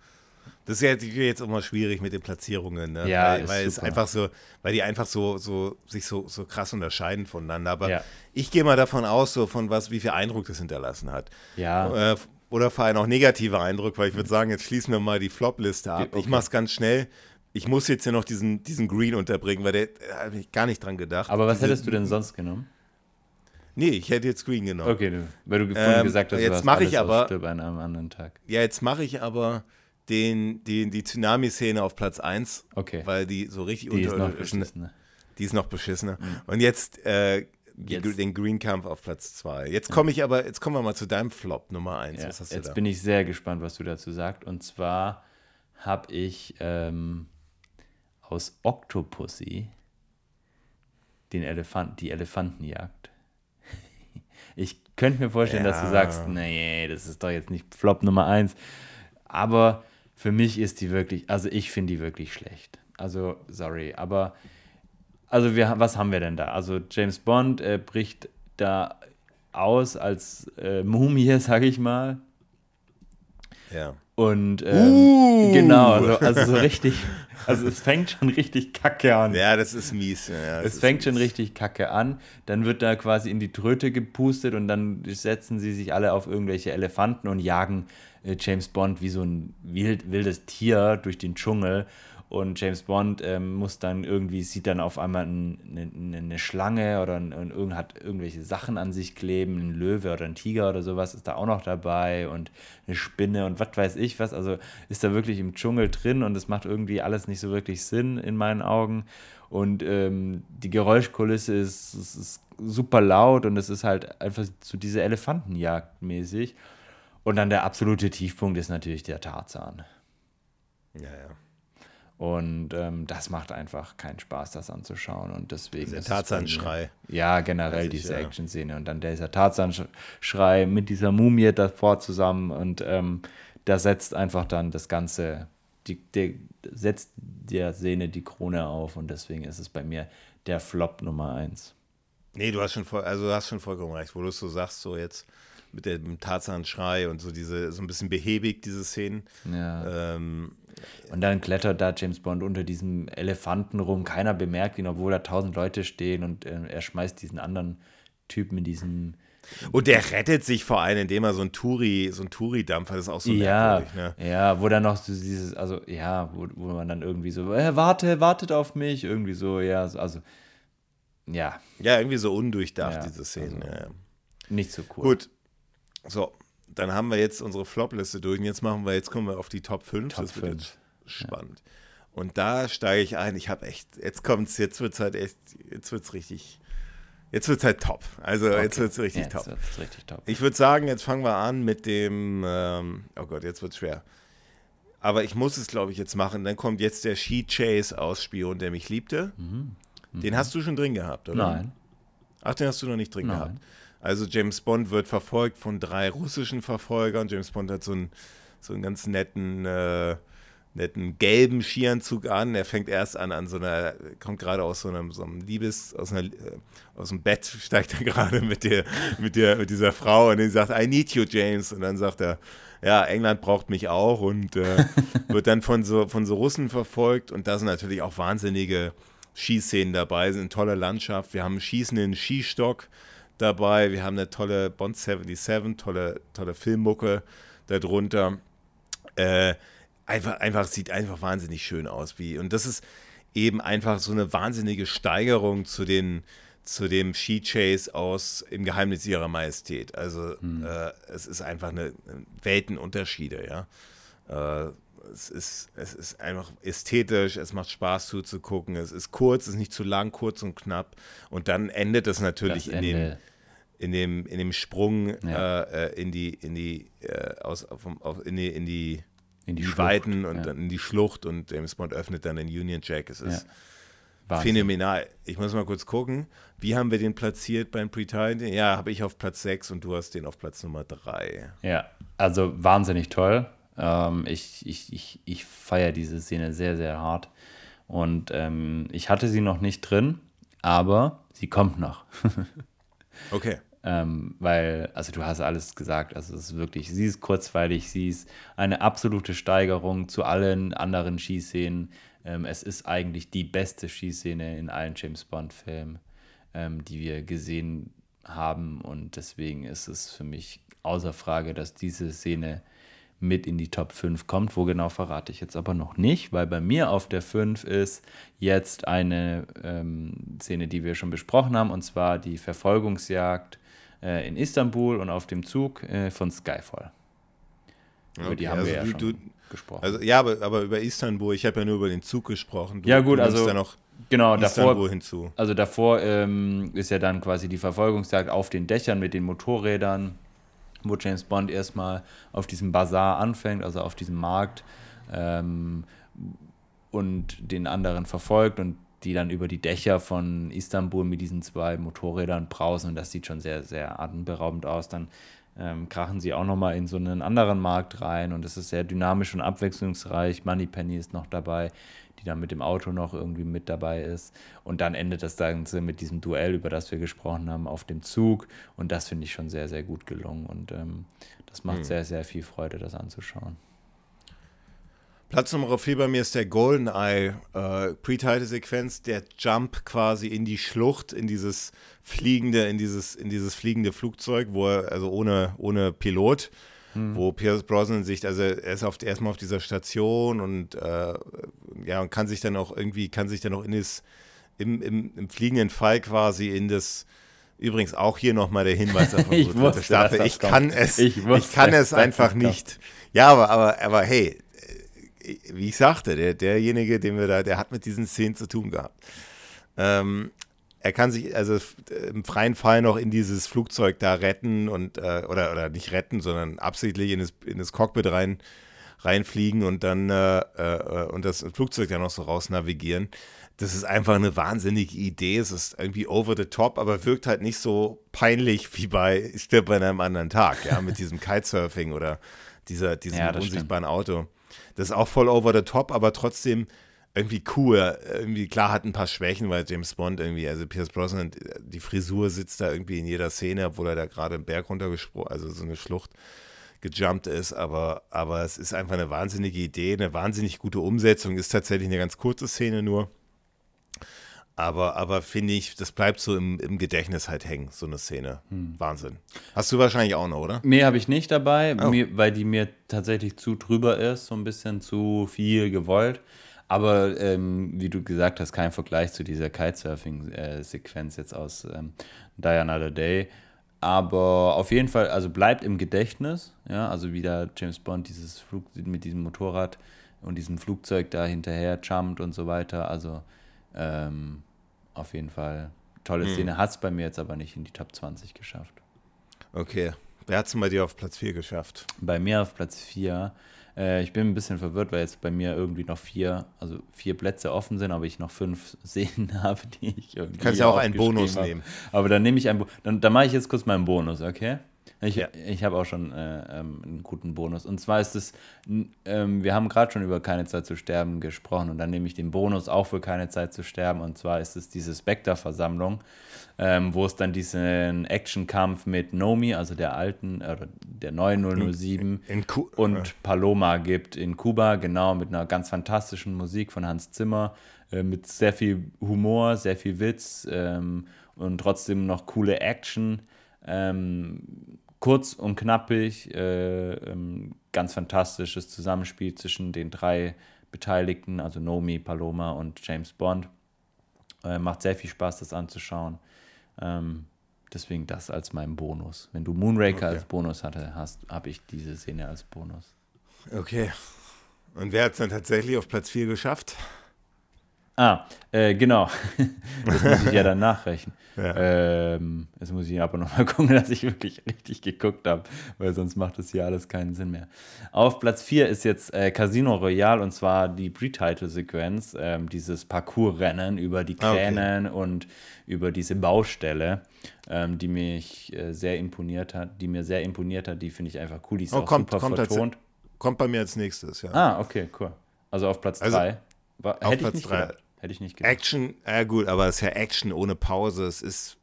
Das ist ja jetzt immer schwierig mit den Platzierungen, ne? ja, weil, weil es einfach so, weil die einfach so, so sich so, so krass unterscheiden voneinander. Aber ja. ich gehe mal davon aus, so von was, wie viel Eindruck das hinterlassen hat. Ja. Äh, oder vor allem auch negative Eindruck, weil ich würde sagen, jetzt schließen wir mal die Flop-Liste ab. Okay. Ich mache es ganz schnell ich muss jetzt ja noch diesen, diesen Green unterbringen, weil der da habe ich gar nicht dran gedacht. Aber was Diese, hättest du denn sonst genommen? Nee, ich hätte jetzt Green genommen. Okay, du, weil du vorhin ähm, gesagt hast, jetzt mache ich aber an einem anderen Tag. Ja, jetzt mache ich aber den, den, die Tsunami-Szene auf Platz 1, okay. weil die so richtig die ist noch beschissener. Die ist noch beschissener. Mhm. Und jetzt, äh, jetzt, den Green Kampf auf Platz 2. Jetzt komme ich aber, jetzt kommen wir mal zu deinem Flop Nummer 1. Ja, jetzt bin ich sehr gespannt, was du dazu sagst. Und zwar habe ich ähm, aus Octopussy den Elefant, die Elefantenjagd. Ich könnte mir vorstellen, ja. dass du sagst, nee, das ist doch jetzt nicht Flop Nummer 1. Aber für mich ist die wirklich, also ich finde die wirklich schlecht. Also, sorry, aber also wir, was haben wir denn da? Also James Bond äh, bricht da aus als äh, Mumie, sag ich mal. Ja. Und ähm, uh. genau, also, also, so richtig, also es fängt schon richtig kacke an. Ja, das ist mies. Ja, es fängt schon richtig kacke an. Dann wird da quasi in die Tröte gepustet und dann setzen sie sich alle auf irgendwelche Elefanten und jagen äh, James Bond wie so ein wild, wildes Tier durch den Dschungel. Und James Bond ähm, muss dann irgendwie, sieht dann auf einmal eine, eine, Schlange oder ein, ein, hat irgendwelche Sachen an sich kleben, ein Löwe oder ein Tiger oder sowas ist da auch noch dabei und eine Spinne und was weiß ich was. Also ist da wirklich im Dschungel drin und es macht irgendwie alles nicht so wirklich Sinn in meinen Augen. Und ähm, die Geräuschkulisse ist, ist, ist, super laut und es ist halt einfach so diese Elefantenjagd mäßig. Und dann der absolute Tiefpunkt ist natürlich der Tarzan. Ja, ja. Und ähm, das macht einfach keinen Spaß, das anzuschauen. Und deswegen. Der Tarzan-Schrei. Ja, generell diese ja. Action-Szene. Und dann dieser Tarzan-Schrei mit dieser Mumie davor zusammen. Und ähm, da setzt einfach dann das Ganze, die, die, setzt der Szene die Krone auf. Und deswegen ist es bei mir der Flop Nummer eins. Nee, du hast schon voll, also du hast schon vollkommen recht, wo du es so sagst, so jetzt mit dem Tarzan-Schrei und so diese, so ein bisschen behäbig, diese Szenen. Ja. Ähm, und dann klettert da James Bond unter diesem Elefanten rum. Keiner bemerkt ihn, obwohl da tausend Leute stehen und äh, er schmeißt diesen anderen Typen in diesen. Und der rettet sich vor allem, indem er so ein Touri, so ein Touri-Dampfer, das ist auch so ja, ne? Ja, wo dann noch so dieses, also ja, wo, wo man dann irgendwie so, äh, warte, wartet auf mich, irgendwie so, ja, also, ja. Ja, irgendwie so undurchdacht, ja, diese Szenen, also, ja. Nicht so cool. Gut, so, dann haben wir jetzt unsere Flop-Liste durch und jetzt machen wir, jetzt kommen wir auf die Top 5. Top das wird 5. jetzt spannend. Ja. Und da steige ich ein. Ich habe echt, jetzt kommt's, jetzt wird es halt echt, jetzt wird es richtig, jetzt wird es halt top. Also okay. jetzt wird es richtig, ja, top. richtig top. Ich würde sagen, jetzt fangen wir an mit dem, ähm, oh Gott, jetzt wird es schwer. Aber ich muss es, glaube ich, jetzt machen. Dann kommt jetzt der She Chase aus Spion, der mich liebte. Mhm. Mhm. Den hast du schon drin gehabt, oder? Nein. Ach, den hast du noch nicht drin Nein. gehabt. Also James Bond wird verfolgt von drei russischen Verfolgern. James Bond hat so einen, so einen ganz netten, äh, netten gelben Skianzug an. Er fängt erst an an so einer, kommt gerade aus so einem, so einem Liebes, aus, einer, äh, aus dem Bett steigt er gerade mit der, mit der, mit dieser Frau und die sagt, I need you, James. Und dann sagt er, ja, England braucht mich auch und äh, wird dann von so, von so Russen verfolgt und da sind natürlich auch wahnsinnige Skiszenen dabei, sind eine tolle Landschaft. Wir haben einen schießenden Skistock dabei, wir haben eine tolle Bond 77, tolle, tolle Filmmucke darunter. Äh, einfach, einfach, sieht einfach wahnsinnig schön aus. Wie, und das ist eben einfach so eine wahnsinnige Steigerung zu den zu dem Ski-Chase aus Im Geheimnis ihrer Majestät. Also hm. äh, es ist einfach eine Weltenunterschiede, ja. Äh, es ist, es ist einfach ästhetisch, es macht Spaß zuzugucken, es ist kurz, es ist nicht zu lang, kurz und knapp. Und dann endet es natürlich in dem, in dem, in dem Sprung ja. äh, in die, in die, äh, aus, auf, auf, in die, in die in die, die Weiten und ja. dann in die Schlucht und James Bond öffnet dann den Union Jack. Es ist ja. phänomenal. Ich muss mal kurz gucken, wie haben wir den platziert beim Pre-Title? Ja, habe ich auf Platz 6 und du hast den auf Platz Nummer 3. Ja, also wahnsinnig toll. Ähm, ich ich, ich, ich feiere diese Szene sehr, sehr hart. Und ähm, ich hatte sie noch nicht drin, aber sie kommt noch. okay. Ähm, weil, also du hast alles gesagt, also es ist wirklich, sie ist kurzweilig, sie ist eine absolute Steigerung zu allen anderen Skiszenen. Ähm, es ist eigentlich die beste Skiszene in allen James Bond-Filmen, ähm, die wir gesehen haben und deswegen ist es für mich außer Frage, dass diese Szene mit in die Top 5 kommt. Wo genau verrate ich jetzt aber noch nicht, weil bei mir auf der 5 ist jetzt eine ähm, Szene, die wir schon besprochen haben, und zwar die Verfolgungsjagd äh, in Istanbul und auf dem Zug äh, von Skyfall. Über okay, die haben also wir ja schon du, gesprochen. Also, ja, aber, aber über Istanbul, ich habe ja nur über den Zug gesprochen. Du, ja, gut, also. Da noch genau, Istanbul davor, hinzu. Also davor ähm, ist ja dann quasi die Verfolgungsjagd auf den Dächern mit den Motorrädern, wo James Bond erstmal auf diesem Bazar anfängt, also auf diesem Markt ähm, und den anderen verfolgt und die dann über die Dächer von Istanbul mit diesen zwei Motorrädern brausen und das sieht schon sehr, sehr atemberaubend aus. Dann ähm, krachen sie auch nochmal in so einen anderen Markt rein und es ist sehr dynamisch und abwechslungsreich. Moneypenny ist noch dabei, die dann mit dem Auto noch irgendwie mit dabei ist. Und dann endet das Ganze mit diesem Duell, über das wir gesprochen haben, auf dem Zug. Und das finde ich schon sehr, sehr gut gelungen. Und ähm, das macht mhm. sehr, sehr viel Freude, das anzuschauen. Platz Nummer 4 bei mir ist der Goldeneye äh, Pre-Title-Sequenz, der Jump quasi in die Schlucht, in dieses fliegende, in dieses, in dieses fliegende Flugzeug, wo er, also ohne, ohne Pilot, hm. wo Pierce Brosnan sich, also er ist auf, erstmal auf dieser Station und äh, ja, und kann sich dann auch irgendwie, kann sich dann auch in das, im, im, im fliegenden Fall quasi in das Übrigens auch hier nochmal der Hinweis auf ich wusste, Staffel. Ich kann es, ich, wusste, ich kann es einfach nicht. Ja, aber, aber, aber hey, wie ich sagte, der, derjenige, den wir da, der hat mit diesen Szenen zu tun gehabt. Ähm, er kann sich also im freien Fall noch in dieses Flugzeug da retten und äh, oder, oder nicht retten, sondern absichtlich in das, in das Cockpit rein, reinfliegen und dann äh, äh, und das Flugzeug dann noch so raus navigieren. Das ist einfach eine wahnsinnige Idee. Es ist irgendwie over the top, aber wirkt halt nicht so peinlich wie bei Stirb bei einem anderen Tag, ja, mit diesem Kitesurfing oder dieser, diesem ja, unsichtbaren stimmt. Auto. Das ist auch voll over the top, aber trotzdem irgendwie cool. Irgendwie klar hat ein paar Schwächen, weil James Bond irgendwie, also Pierce Brosnan, die Frisur sitzt da irgendwie in jeder Szene, obwohl er da gerade einen Berg runtergesprungen, also so eine Schlucht gejumpt ist, aber, aber es ist einfach eine wahnsinnige Idee, eine wahnsinnig gute Umsetzung, ist tatsächlich eine ganz kurze Szene nur. Aber, aber finde ich, das bleibt so im, im Gedächtnis halt hängen, so eine Szene. Hm. Wahnsinn. Hast du wahrscheinlich auch noch, oder? Mehr habe ich nicht dabei, oh. mir, weil die mir tatsächlich zu drüber ist, so ein bisschen zu viel gewollt. Aber ähm, wie du gesagt hast, kein Vergleich zu dieser Kitesurfing-Sequenz jetzt aus ähm, Die Another Day. Aber auf jeden Fall, also bleibt im Gedächtnis, ja, also wie da James Bond dieses Flug mit diesem Motorrad und diesem Flugzeug da hinterher jumpt und so weiter. Also ähm, auf jeden Fall tolle hm. Szene. Hat es bei mir jetzt aber nicht in die Top 20 geschafft. Okay. Wer hat es bei dir auf Platz 4 geschafft? Bei mir auf Platz 4. Äh, ich bin ein bisschen verwirrt, weil jetzt bei mir irgendwie noch vier, also vier Plätze offen sind, aber ich noch fünf Szenen habe, die ich irgendwie. Kannst ja auch einen Bonus habe. nehmen. Aber dann nehme ich einen, dann, dann mache ich jetzt kurz meinen Bonus, okay? Ich, ja. ich habe auch schon äh, ähm, einen guten Bonus. Und zwar ist es, ähm, wir haben gerade schon über keine Zeit zu sterben gesprochen und dann nehme ich den Bonus auch für keine Zeit zu sterben. Und zwar ist es diese Spectre-Versammlung, ähm, wo es dann diesen Actionkampf mit Nomi, also der alten, äh, der neuen 007 in, in und Paloma gibt in Kuba, genau, mit einer ganz fantastischen Musik von Hans Zimmer, äh, mit sehr viel Humor, sehr viel Witz ähm, und trotzdem noch coole Action. Ähm, kurz und knappig, äh, ähm, ganz fantastisches Zusammenspiel zwischen den drei Beteiligten, also Nomi, Paloma und James Bond. Äh, macht sehr viel Spaß, das anzuschauen. Ähm, deswegen das als mein Bonus. Wenn du Moonraker okay. als Bonus hatte, hast, habe ich diese Szene als Bonus. Okay. Und wer hat es dann tatsächlich auf Platz 4 geschafft? Ah, äh, genau. Das muss ich ja dann nachrechnen. Ja. Ähm, jetzt muss ich aber nochmal gucken, dass ich wirklich richtig geguckt habe, weil sonst macht das hier alles keinen Sinn mehr. Auf Platz 4 ist jetzt äh, Casino Royale und zwar die Pre-Title-Sequenz, ähm, dieses Parcours-Rennen über die ah, Kränen okay. und über diese Baustelle, ähm, die mich äh, sehr imponiert hat, die mir sehr imponiert hat, die finde ich einfach cool. Die ist oh, auch kommt, super kommt vertont. Als, kommt bei mir als nächstes, ja. Ah, okay, cool. Also auf Platz 3. Also, Hätte auf Platz 3. Hätte ich nicht gedacht. Action, ja gut, aber es ist ja Action ohne Pause. Es ist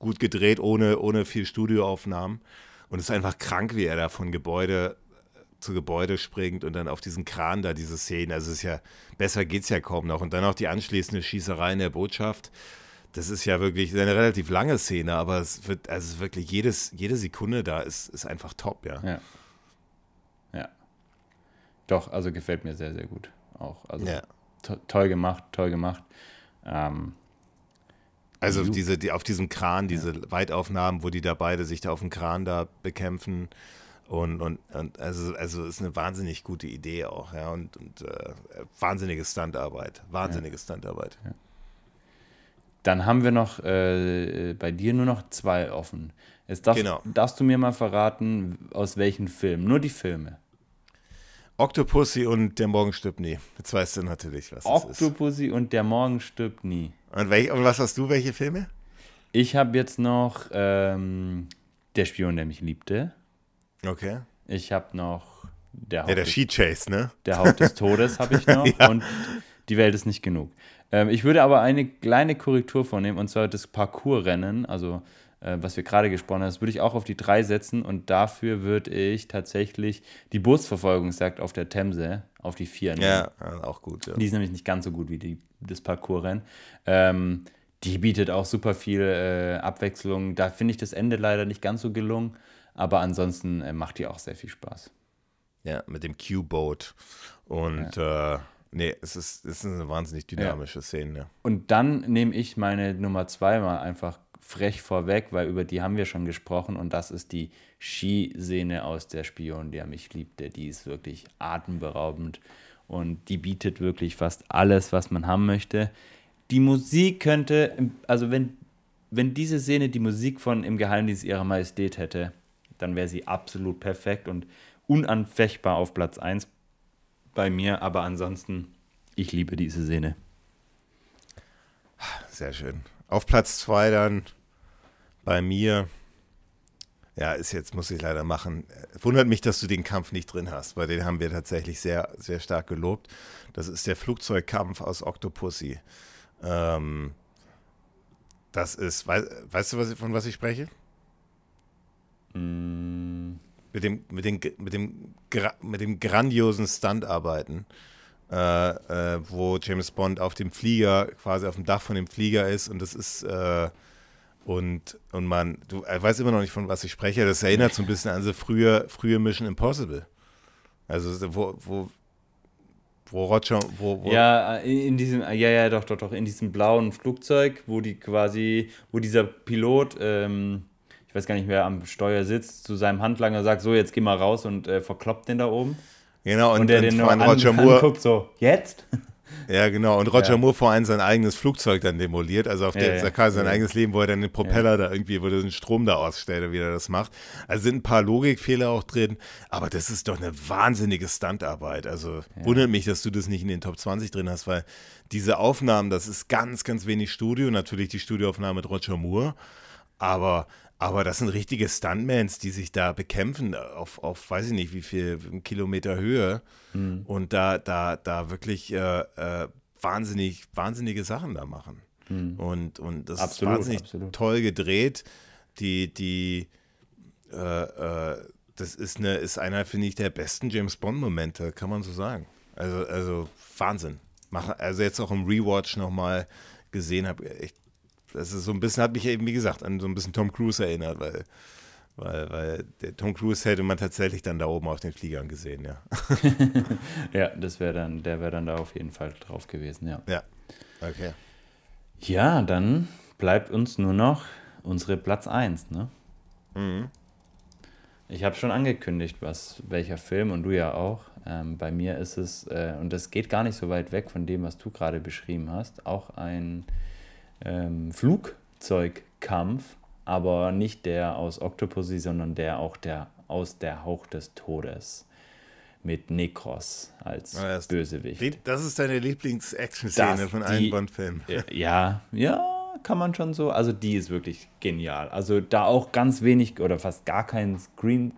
gut gedreht, ohne, ohne viel Studioaufnahmen. Und es ist einfach krank, wie er da von Gebäude zu Gebäude springt und dann auf diesen Kran da diese Szene. Also es ist ja, besser geht es ja kaum noch. Und dann auch die anschließende Schießerei in der Botschaft. Das ist ja wirklich eine relativ lange Szene, aber es wird, also wirklich jedes, jede Sekunde da ist, ist einfach top, ja. Ja. Ja. Doch, also gefällt mir sehr, sehr gut. Auch. Also ja to toll gemacht, toll gemacht. Ähm, also diese, die, auf diesem Kran, diese ja. Weitaufnahmen, wo die da beide sich da auf dem Kran da bekämpfen. Und, und, und also, also ist eine wahnsinnig gute Idee auch, ja. Und, und äh, wahnsinnige Standarbeit. Wahnsinnige ja. Standarbeit. Ja. Dann haben wir noch äh, bei dir nur noch zwei offen. Jetzt darfst, genau. darfst du mir mal verraten, aus welchen Filmen? Nur die Filme. Octopussy und der Morgen stirbt nie. Jetzt weißt du natürlich, was Octopussy und der Morgen stirbt nie. Und, welch, und was hast du, welche Filme? Ich habe jetzt noch ähm, Der Spion, der mich liebte. Okay. Ich habe noch der Haupt Ja, der Ski Chase, ne? Der Haupt des Todes habe ich noch. ja. Und die Welt ist nicht genug. Ähm, ich würde aber eine kleine Korrektur vornehmen, und zwar das Parcoursrennen, also äh, was wir gerade gesprochen haben, das würde ich auch auf die 3 setzen und dafür würde ich tatsächlich die Bootsverfolgungsjagd auf der Themse auf die 4 nehmen. Ja, auch gut. Ja. Die ist nämlich nicht ganz so gut wie die, das Parcoursrennen. Ähm, die bietet auch super viel äh, Abwechslung. Da finde ich das Ende leider nicht ganz so gelungen, aber ansonsten äh, macht die auch sehr viel Spaß. Ja, mit dem Q-Boat. Und ja. äh, nee, es ist, es ist eine wahnsinnig dynamische ja. Szene. Und dann nehme ich meine Nummer zwei mal einfach frech vorweg, weil über die haben wir schon gesprochen und das ist die Skisehne aus der Spion, der mich liebte. Die ist wirklich atemberaubend und die bietet wirklich fast alles, was man haben möchte. Die Musik könnte, also wenn, wenn diese Szene die Musik von Im Geheimdienst ihrer Majestät hätte, dann wäre sie absolut perfekt und unanfechtbar auf Platz 1 bei mir, aber ansonsten, ich liebe diese Szene. Sehr schön. Auf Platz 2 dann bei mir. Ja, ist jetzt, muss ich leider machen. Wundert mich, dass du den Kampf nicht drin hast, weil den haben wir tatsächlich sehr, sehr stark gelobt. Das ist der Flugzeugkampf aus Octopussy. Ähm, das ist, weißt, weißt du, was, von was ich spreche? Mm. Mit dem, mit dem, mit dem, mit dem grandiosen Stuntarbeiten. Äh, äh, wo James Bond auf dem Flieger, quasi auf dem Dach von dem Flieger ist und das ist äh, und, und man, du er weiß immer noch nicht, von was ich spreche. Das erinnert so ein bisschen an so frühe, frühe Mission Impossible. Also wo, wo, wo Roger, wo, wo Ja, in diesem, ja, ja, doch, doch, doch, in diesem blauen Flugzeug, wo die quasi, wo dieser Pilot, ähm, ich weiß gar nicht, wer am Steuer sitzt, zu seinem Handlanger sagt, so, jetzt geh mal raus und äh, verkloppt den da oben. Genau, und, und der den nur an, Roger Moore anguckt, so, jetzt? Ja, genau. Und Roger ja. Moore vor allem sein eigenes Flugzeug dann demoliert. Also auf der ja, ja. sein eigenes Leben, wo er dann den Propeller da irgendwie, wo er den Strom da ausstellt, wie er das macht. Also sind ein paar Logikfehler auch drin. Aber das ist doch eine wahnsinnige Stuntarbeit. Also wundert mich, dass du das nicht in den Top 20 drin hast, weil diese Aufnahmen, das ist ganz, ganz wenig Studio. Natürlich die Studioaufnahme mit Roger Moore. Aber Aber das sind richtige Stuntmans, die sich da bekämpfen auf, auf weiß ich nicht, wie viel Kilometer Höhe mhm. und da, da, da wirklich äh, äh, wahnsinnig, wahnsinnige Sachen da machen. Mhm. Und, und das absolut, ist wahnsinnig absolut. toll gedreht. Die, die, äh, äh, das ist, eine, ist einer, finde ich, der besten James Bond-Momente, kann man so sagen. Also, also Wahnsinn. Mach, also jetzt auch im Rewatch nochmal gesehen habe, echt das ist so ein bisschen, hat mich eben, wie gesagt, an so ein bisschen Tom Cruise erinnert, weil, weil, weil der Tom Cruise hätte man tatsächlich dann da oben auf den Fliegern gesehen, ja. ja, das wäre dann, der wäre dann da auf jeden Fall drauf gewesen, ja. Ja, okay. Ja, dann bleibt uns nur noch unsere Platz 1, ne? Mhm. Ich habe schon angekündigt, was welcher Film und du ja auch. Ähm, bei mir ist es, äh, und das geht gar nicht so weit weg von dem, was du gerade beschrieben hast, auch ein ähm, Flugzeugkampf, aber nicht der aus Octopussy, sondern der auch der aus der Hauch des Todes mit Nekros als ah, das, Bösewicht. Das ist deine Lieblings-Action-Szene von allen Bond-Filmen. Ja, ja, kann man schon so. Also die ist wirklich genial. Also da auch ganz wenig oder fast gar kein Screen,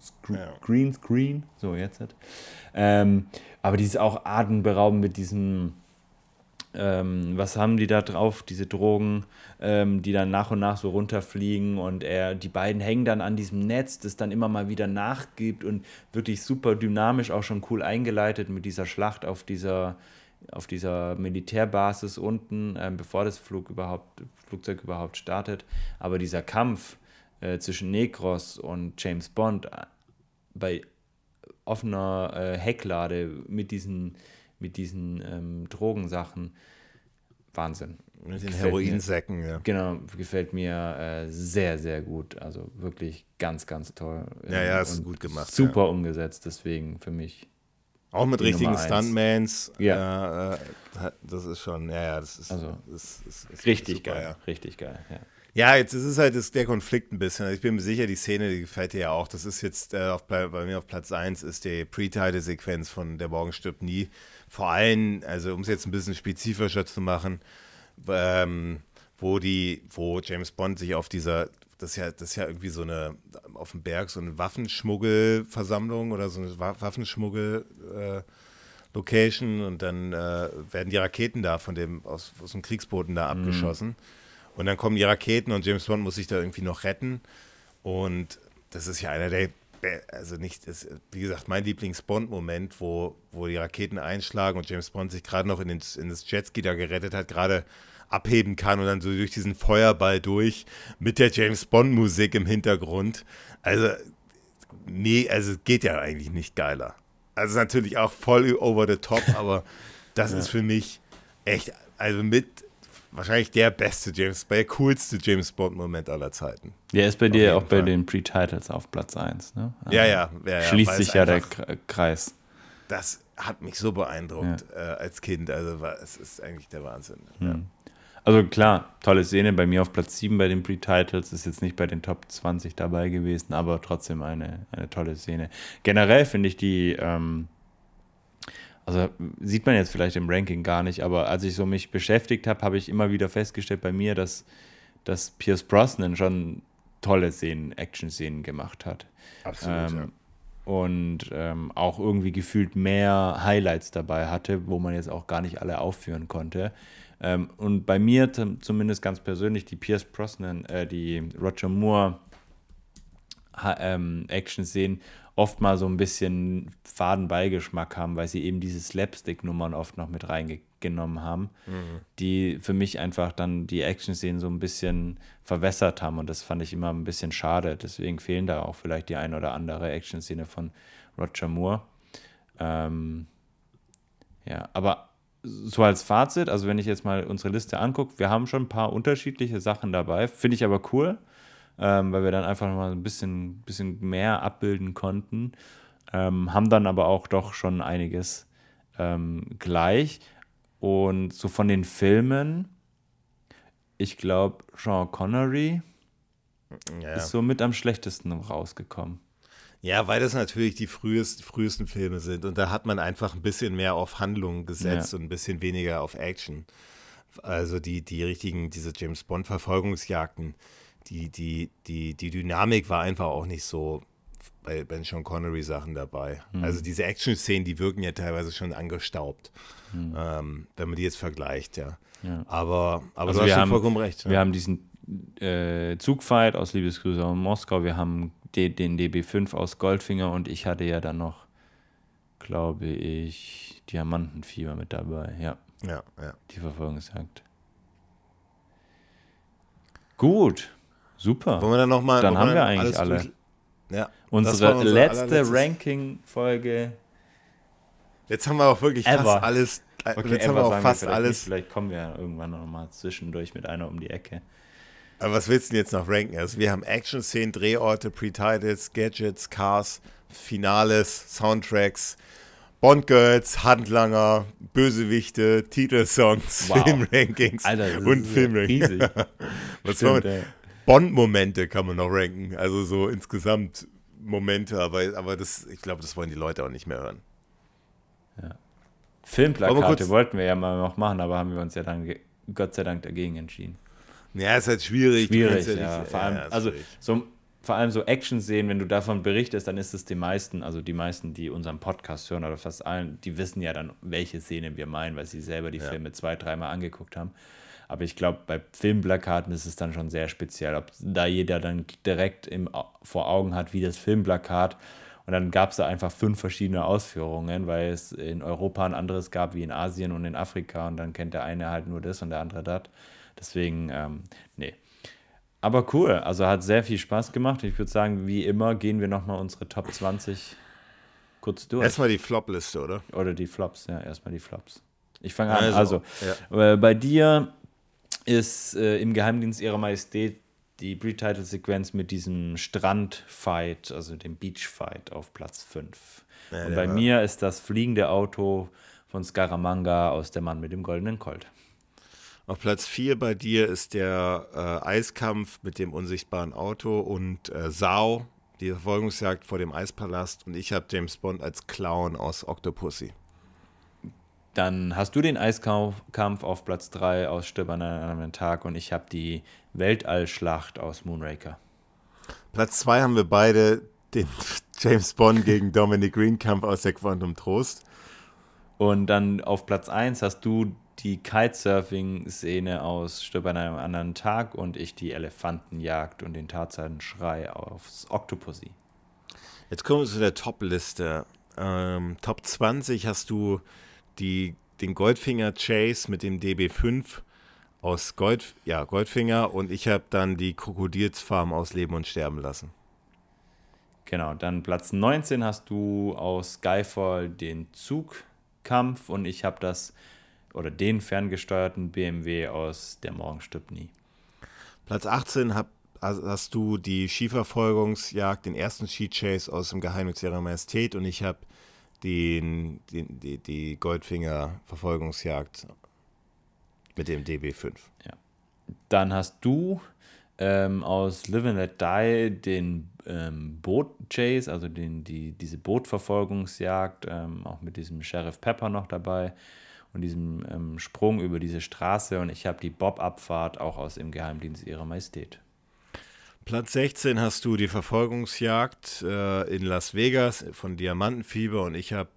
Screen, ja. Green Screen. So, jetzt. Ähm, aber die ist auch atemberaubend mit diesem ähm, was haben die da drauf, diese Drogen, ähm, die dann nach und nach so runterfliegen und er, die beiden hängen dann an diesem Netz, das dann immer mal wieder nachgibt und wirklich super dynamisch auch schon cool eingeleitet mit dieser Schlacht auf dieser, auf dieser Militärbasis unten, ähm, bevor das Flug überhaupt, Flugzeug überhaupt startet. Aber dieser Kampf äh, zwischen Negros und James Bond äh, bei offener äh, Hecklade mit diesen mit diesen ähm, Drogensachen. Wahnsinn. Mit den Heroinsäcken, ja. Genau, gefällt mir äh, sehr, sehr gut. Also wirklich ganz, ganz toll. Ja, ja, ist gut gemacht. Super ja. umgesetzt, deswegen für mich. Auch mit richtigen Stuntmans. Ja. Äh, das ist schon, ja, ja, das ist, also, ist, ist, ist richtig super, geil. Ja. Richtig geil, ja. Ja, jetzt ist es halt das, der Konflikt ein bisschen. Ich bin mir sicher, die Szene, die gefällt dir ja auch. Das ist jetzt äh, auf, bei, mir auf Platz 1 ist die Pre-Title-Sequenz von Der Morgen stirbt nie. Vor allem, also um es jetzt ein bisschen spezifischer zu machen, ähm, wo die, wo James Bond sich auf dieser, das ist ja, das ist ja irgendwie so eine, auf dem Berg so eine Waffenschmuggelversammlung oder so eine Waffenschmuggel- äh, Location und dann äh, werden die Raketen da von dem aus, aus dem Kriegsboden da mhm. abgeschossen. Mhm. Und dann kommen die Raketen und James Bond muss sich da irgendwie noch retten. Und das ist ja einer der, also nicht, ist, wie gesagt, mein Lieblings-Bond-Moment, wo, wo die Raketen einschlagen und James Bond sich gerade noch in, den, in das Jetski da gerettet hat, gerade abheben kann und dann so durch diesen Feuerball durch mit der James Bond-Musik im Hintergrund. Also, nee, also geht ja eigentlich nicht geiler. Also natürlich auch voll over the top, aber das ja. ist für mich echt, also mit wahrscheinlich der beste James, der coolste James Bond-Moment aller Zeiten. Der ist bei dir auch Fall. bei den Pre-Titles auf Platz 1, ne? Also ja, ja, ja, ja. Schließt sich ja der Kreis. Das hat mich so beeindruckt ja. äh, als Kind. Also war, es ist eigentlich der Wahnsinn. Hm. Ja. Also klar, tolle Szene. Bei mir auf Platz 7 bei den Pre-Titles ist jetzt nicht bei den Top 20 dabei gewesen, aber trotzdem eine, eine tolle Szene. Generell finde ich die, ähm, also sieht man jetzt vielleicht im Ranking gar nicht, aber als ich so mich beschäftigt habe, habe ich immer wieder festgestellt bei mir, dass, dass Pierce Brosnan schon tolle Szenen, Action-Szenen gemacht hat. Absolut, ähm, ja. Und ähm, auch irgendwie gefühlt mehr Highlights dabei hatte, wo man jetzt auch gar nicht alle aufführen konnte. Ähm, und bei mir zumindest ganz persönlich die Pierce Brosnan, äh, die Roger Moore ähm, Action-Szenen oft mal so ein bisschen Fadenbeigeschmack haben, weil sie eben diese Slapstick-Nummern oft noch mit reingenommen haben, mhm. die für mich einfach dann die Action-Szenen so ein bisschen verwässert haben und das fand ich immer ein bisschen schade. Deswegen fehlen da auch vielleicht die ein oder andere Action-Szene von Roger Moore. Ähm, ja, aber so als Fazit, also wenn ich jetzt mal unsere Liste angucke, wir haben schon ein paar unterschiedliche Sachen dabei, finde ich aber cool ähm, weil wir dann einfach mal ein bisschen, bisschen mehr abbilden konnten. Ähm, haben dann aber auch doch schon einiges ähm, gleich. Und so von den Filmen, ich glaube, Sean Connery ja. ist so mit am schlechtesten rausgekommen. Ja, weil das natürlich die frühest, frühesten Filme sind und da hat man einfach ein bisschen mehr auf Handlung gesetzt ja. und ein bisschen weniger auf Action. Also die, die richtigen, diese James Bond-Verfolgungsjagden, die, die, die, die Dynamik war einfach auch nicht so bei, bei Sean Connery Sachen dabei. Mhm. Also diese Action-Szenen, die wirken ja teilweise schon angestaubt, mhm. ähm, wenn man die jetzt vergleicht, ja. ja. Aber, aber also du hast haben, vollkommen recht. Ja. Wir haben diesen äh, Zugfight aus Liebesgrüße aus Moskau, wir haben den, den DB5 aus Goldfinger und ich hatte ja dann noch, glaube ich, Diamantenfieber mit dabei, ja. Ja, ja. Die Verfolgungsjagd. Gut, super. Wollen wir dann nochmal. Dann haben wir eigentlich alle. Ja, unsere letzte Ranking-Folge. Jetzt haben wir auch wirklich ever. fast alles. Okay, jetzt haben wir auch fast wir alles. Nicht. Vielleicht kommen wir irgendwann nochmal zwischendurch mit einer um die Ecke. Aber was willst du denn jetzt noch ranken? Also wir haben Action-Szenen, Drehorte, Pre-Titles, Gadgets, Cars, Finales, Soundtracks, Bond-Girls, Handlanger, Bösewichte, Titelsongs, wow. Filmrankings und Filmrankings. was Stimmt, Bond-Momente kann man noch ranken. Also so insgesamt Momente, aber, aber das, ich glaube, das wollen die Leute auch nicht mehr hören. Ja. Filmplakate wollten wir ja mal noch machen, aber haben wir uns ja dann Gott sei Dank dagegen entschieden. Ja, ist halt schwierig. Schwierig, ja, ja, Vor allem, ja, also so, vor allem so Action sehen, wenn du davon berichtest, dann ist es die meisten, also die meisten, die unseren Podcast hören oder fast allen, die wissen ja dann, welche Szene wir meinen, weil sie selber die Filme zwei, dreimal angeguckt haben. Aber ich glaube, bei Filmplakaten ist es dann schon sehr speziell, ob da jeder dann direkt im, vor Augen hat, wie das Filmplakat. Und dann gab es da einfach fünf verschiedene Ausführungen, weil es in Europa ein anderes gab wie in Asien und in Afrika. Und dann kennt der eine halt nur das und der andere das. Deswegen, ähm, nee. Aber cool, also hat sehr viel Spaß gemacht. Ich würde sagen, wie immer gehen wir nochmal unsere Top 20 kurz durch. Erstmal die Flop-Liste, oder? Oder die Flops, ja, erstmal die Flops. Ich fange an. Also, also ja. Äh, bei dir ist äh, im Geheimdienst ihrer Majestät die Pre-Title-Sequenz mit diesem Strand-Fight, also dem Beach-Fight auf Platz 5. Ja, Und bei war. mir ist das fliegende Auto von Scaramanga aus Der Mann mit dem goldenen Colt. Auf Platz 4 bei dir ist der äh, Eiskampf mit dem unsichtbaren Auto und äh, Sau, die Verfolgungsjagd vor dem Eispalast. Und ich habe James Bond als Clown aus Octopussy. Dann hast du den Eiskampf auf Platz 3 aus Stirb an einem Tag und ich habe die Weltallschlacht aus Moonraker. Platz 2 haben wir beide den James Bond gegen Dominic Green Kampf aus der Quantum Trost. Und dann auf Platz 1 hast du die Kitesurfing-Szene aus Stirb an einem anderen Tag und ich die Elefantenjagd und den Tarzan-Schrei aufs Octopussy. Jetzt kommen wir zu der Top-Liste. Ähm, Top 20 hast du die, den Goldfinger Chase mit dem DB5 aus Gold, ja, Goldfinger und ich habe dann die Krokodilsfarm aus Leben und Sterben lassen. Genau, dann Platz 19 hast du aus Skyfall den Zugkampf und ich habe das oder den ferngesteuerten BMW aus Der Morgen stirbt nie. Platz 18 hab, hast du die Skiverfolgungsjagd, den ersten Ski-Chase aus dem Geheimnis ihrer Majestät und ich habe den, die, die Goldfinger-Verfolgungsjagd mit dem DB5. Ja. Dann hast du ähm, aus Live and Let Die den ähm, Boot-Chase, also den, die, diese Bootverfolgungsjagd, ähm, auch mit diesem Sheriff Pepper noch dabei und diesem ähm, Sprung über diese Straße. Und ich habe die Bob-Abfahrt auch aus dem Geheimdienst ihrer Majestät. Platz 16 hast du die Verfolgungsjagd äh, in Las Vegas von Diamantenfieber und ich habe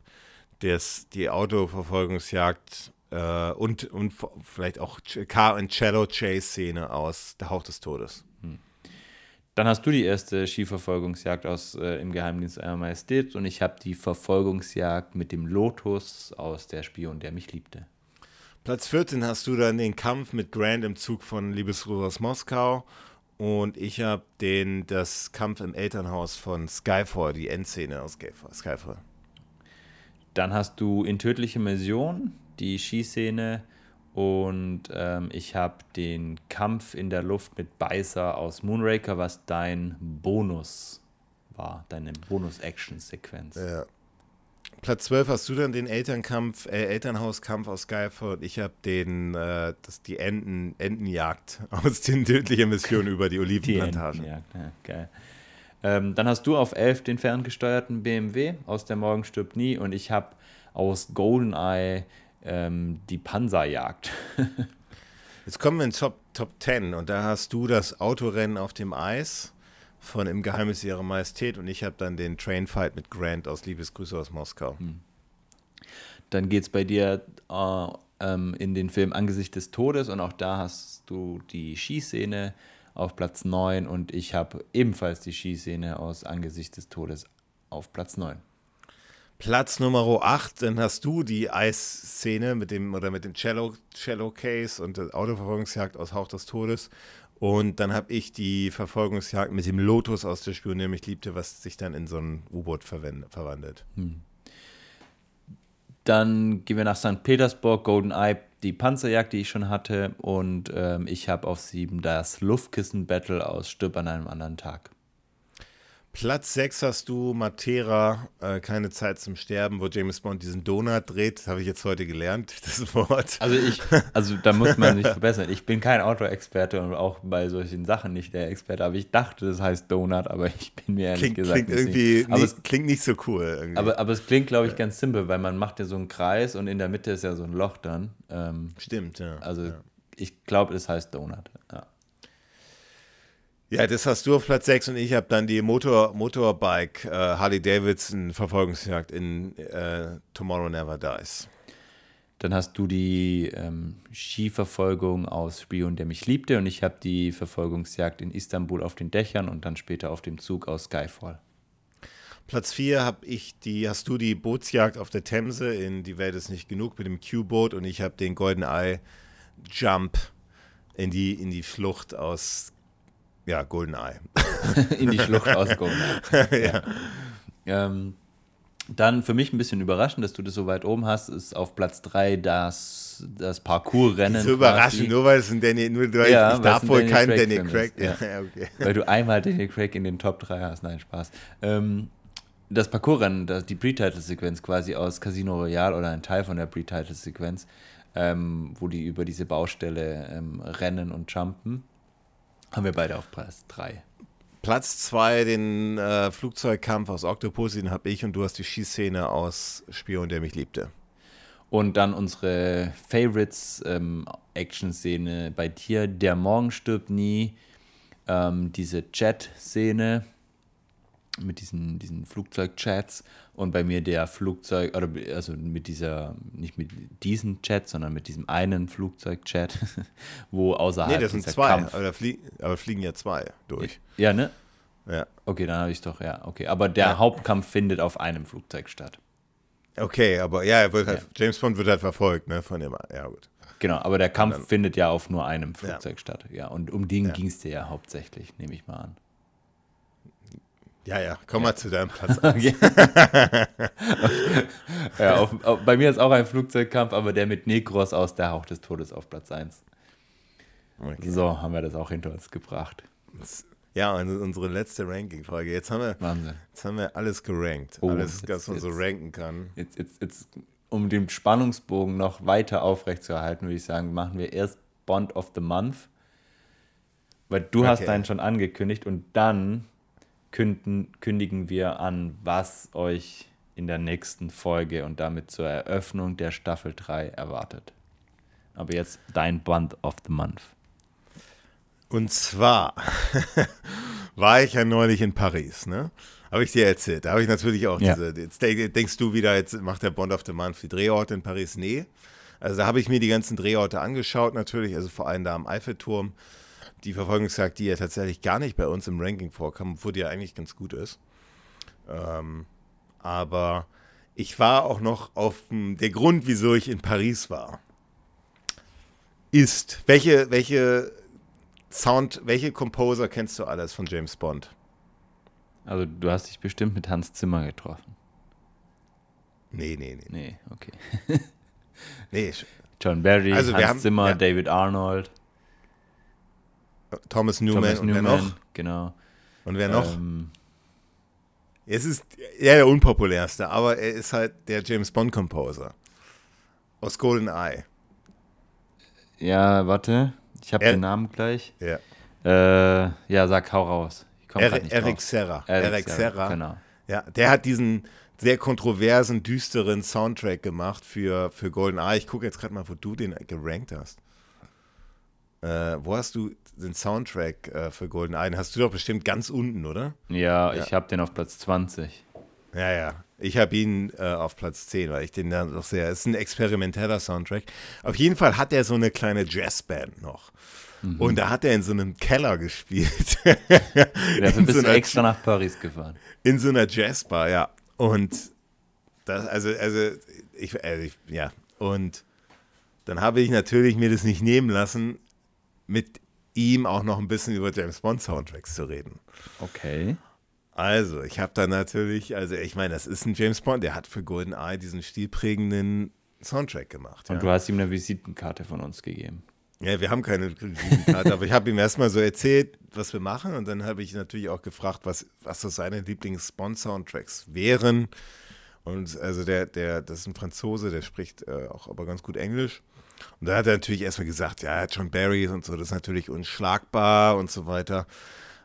die Autoverfolgungsjagd äh, und, und vielleicht auch Car and Cello Chase Szene aus Der Hauch des Todes. Hm. Dann hast du die erste Skiverfolgungsjagd aus äh, im Geheimdienst einer Majestät und ich habe die Verfolgungsjagd mit dem Lotus aus Der Spion, der mich liebte. Platz 14 hast du dann den Kampf mit Grant im Zug von Liebesgruß aus Moskau und ich habe den das Kampf im Elternhaus von Skyfall, die Endszene aus Skyfall. Dann hast du in Tödliche Mission die Skiszene und ähm, ich habe den Kampf in der Luft mit Beißer aus Moonraker, was dein Bonus war, deine Bonus-Action-Sequenz. Ja. Platz 12 hast du dann den Elternkampf, äh, Elternhauskampf aus Skyfall. Ich habe den, äh, das, die Enten, Entenjagd aus den tödlichen Missionen über die Olivenplantage. Die Entenjagd, ja, geil. Ähm, dann hast du auf 11 den ferngesteuerten BMW aus Der Morgen stirbt nie und ich habe aus Goldeneye ähm, die Panzerjagd. Jetzt kommen wir in Top, Top 10 und da hast du das Autorennen auf dem Eis von Im Geheimnis ihrer Majestät und ich habe dann den Trainfight mit Grant aus Liebesgrüße aus Moskau. Hm. Dann geht es bei dir äh, ähm, in den Film Angesicht des Todes und auch da hast du die Skiszene auf Platz 9 und ich habe ebenfalls die Skiszene aus Angesicht des Todes auf Platz 9. Platz Nummer 8, dann hast du die Eisszene mit dem oder mit dem Cello, Cello Case und der Autoverfolgungsjagd aus Hauch des Todes. Und dann habe ich die Verfolgungsjagd mit dem Lotus aus der der mich liebte, was sich dann in so ein U-Boot verwandelt. Hm. Dann gehen wir nach St. Petersburg, Golden Eye, die Panzerjagd, die ich schon hatte. Und ähm, ich habe auf sieben das Luftkissen-Battle aus Stirb an einem anderen Tag. Platz 6 hast du Matera, äh, keine Zeit zum Sterben, wo James Bond diesen Donut dreht. Habe ich jetzt heute gelernt, das Wort. Also ich, also da muss man sich verbessern. Ich bin kein Autoexperte und auch bei solchen Sachen nicht der Experte, aber ich dachte, das heißt Donut, aber ich bin mir ehrlich klingt, gesagt klingt irgendwie nicht, aber es klingt nicht so cool. Irgendwie. Aber, aber es klingt, glaube ich, ganz simpel, weil man macht ja so einen Kreis und in der Mitte ist ja so ein Loch dann. Ähm, Stimmt, ja. Also ja. ich glaube, es heißt Donut. Ja. Ja, das hast du auf Platz 6 und ich habe dann die Motor, Motorbike äh, Harley Davidson Verfolgungsjagd in äh, Tomorrow Never Dies. Dann hast du die ähm, Skiverfolgung aus Spion, der mich liebte und ich habe die Verfolgungsjagd in Istanbul auf den Dächern und dann später auf dem Zug aus Skyfall. Platz 4 habe ich die, hast du die Bootsjagd auf der Themse in Die Welt ist nicht genug mit dem Q-Boot und ich habe den Golden Eye Jump in die, in die Flucht aus ja, Goldeneye. In die Schlucht aus Goldeneye. ja. Ähm, dann für mich ein bisschen überraschend, dass du das so weit oben hast, ist auf Platz 3 das, das Parcours-Rennen. So überraschend, nur weil es ein Danny, nur weil ja, ich, darf wohl kein Danny Craig. Ja. ja okay. Weil du einmal Danny Craig in den Top 3 hast. Nein, Spaß. Ähm, das Parcours-Rennen, die Pre-Title-Sequenz quasi aus Casino Royale oder ein Teil von der Pre-Title-Sequenz, ähm, wo die über diese Baustelle ähm, rennen und jumpen haben wir beide auf Platz 3. Platz 2, den äh, Flugzeugkampf aus Octopus, den habe ich und du hast die Schießszene aus Spion, der mich liebte. Und dann unsere Favorites, ähm, Action-Szene bei dir, Der Morgen stirbt nie, ähm, diese Chat-Szene mit diesen, diesen Flugzeugchats und bei mir der Flugzeug, oder also mit dieser, nicht mit diesem Chat, sondern mit diesem einen Flugzeugchat, wo außerhalb. Nee, das sind zwei, Kampf aber, flie aber fliegen ja zwei durch. Ja, ne? Ja. Okay, dann habe ich es doch, ja, okay. Aber der ja. Hauptkampf findet auf einem Flugzeug statt. Okay, aber ja, er wird halt, ja. James Bond wird halt verfolgt, ne, von dem, ja gut. Genau, aber der Kampf dann, findet ja auf nur einem Flugzeug ja. statt, ja. Und um den ging es dir ja hauptsächlich, nehme ich mal an. Ja, ja, komm mal zu deinem Platz. ja, auf, auf, bei mir ist auch ein Flugzeugkampf, aber der mit Negros aus der Hauch des Todes auf Platz 1. Okay. So haben wir das auch hinter uns gebracht. Ja, unsere letzte Ranking-Folge. Jetzt, haben wir, jetzt haben wir alles gerankt. Oh, alles, jetzt, was man so ranken kann. Jetzt, jetzt, jetzt, um den Spannungsbogen noch weiter aufrechtzuerhalten, würde ich sagen, machen wir erst Bond of the Month. Weil du okay. hast deinen schon angekündigt und dann künden, kündigen wir an, was euch in der nächsten Folge und damit zur Eröffnung der Staffel 3 erwartet. Aber jetzt dein Band of the Month. Und zwar war ich ja neulich in Paris, ne? Habe ich dir erzählt. Da habe ich natürlich auch ja. diese. Jetzt denkst du wieder, jetzt macht der Bond of the Month die Drehorte in Paris? Nee. Also da habe ich mir die ganzen Drehorte angeschaut, natürlich, also vor allem da am Eiffelturm die Verfolgungsjagd, die ja tatsächlich gar nicht bei uns im Ranking vorkam, obwohl die ja eigentlich ganz gut ist. Ähm, aber ich war auch noch auf der Grund, wieso ich in Paris war, ist, welche, welche Sound, welche Composer kennst du alles von James Bond? Also du hast dich bestimmt mit Hans Zimmer getroffen. Nee, nee, nee. Nee, okay. nee. John Barry, also Hans haben, Zimmer, ja. David Arnold. Thomas Newman, Thomas und Newman, wer noch? Genau. Und wer noch? Ähm, es ist eher der unpopulärste, aber er ist halt der James Bond Composer aus Golden Eye. Ja, warte, ich habe den Namen gleich. Ja. Äh, ja, sag hau raus. Eric, Eric Serra. Eric, Eric Serra. Serra. Genau. Ja, der hat diesen sehr kontroversen, düsteren Soundtrack gemacht für, für Golden Eye. Ich gucke jetzt gerade mal, wo du den gerankt hast. Äh, wo hast du den Soundtrack äh, für GoldenEye? Den hast du doch bestimmt ganz unten, oder? Ja, ja. ich habe den auf Platz 20. Ja, ja. Ich habe ihn äh, auf Platz 10, weil ich den dann doch sehr. Es ist ein experimenteller Soundtrack. Auf jeden Fall hat er so eine kleine Jazzband noch. Mhm. Und da hat er in so einem Keller gespielt. Dafür bist so du extra nach Paris gefahren. In so einer Jazzbar, ja. Und das, also, also, ich, also ich, ja. Und dann habe ich natürlich mir das nicht nehmen lassen, mit ihm auch noch ein bisschen über James Bond Soundtracks zu reden. Okay. Also, ich habe da natürlich, also ich meine, das ist ein James Bond, der hat für GoldenEye diesen stilprägenden Soundtrack gemacht. Und ja. du hast ihm eine Visitenkarte von uns gegeben. Ja, wir haben keine Visitenkarte, aber ich habe ihm erstmal so erzählt, was wir machen und dann habe ich natürlich auch gefragt, was, was so seine Lieblings-Bond-Soundtracks wären. Und also der, der, das ist ein Franzose, der spricht äh, auch aber ganz gut Englisch. Und da hat er natürlich erstmal gesagt, ja, John Barry und so, das ist natürlich unschlagbar und so weiter.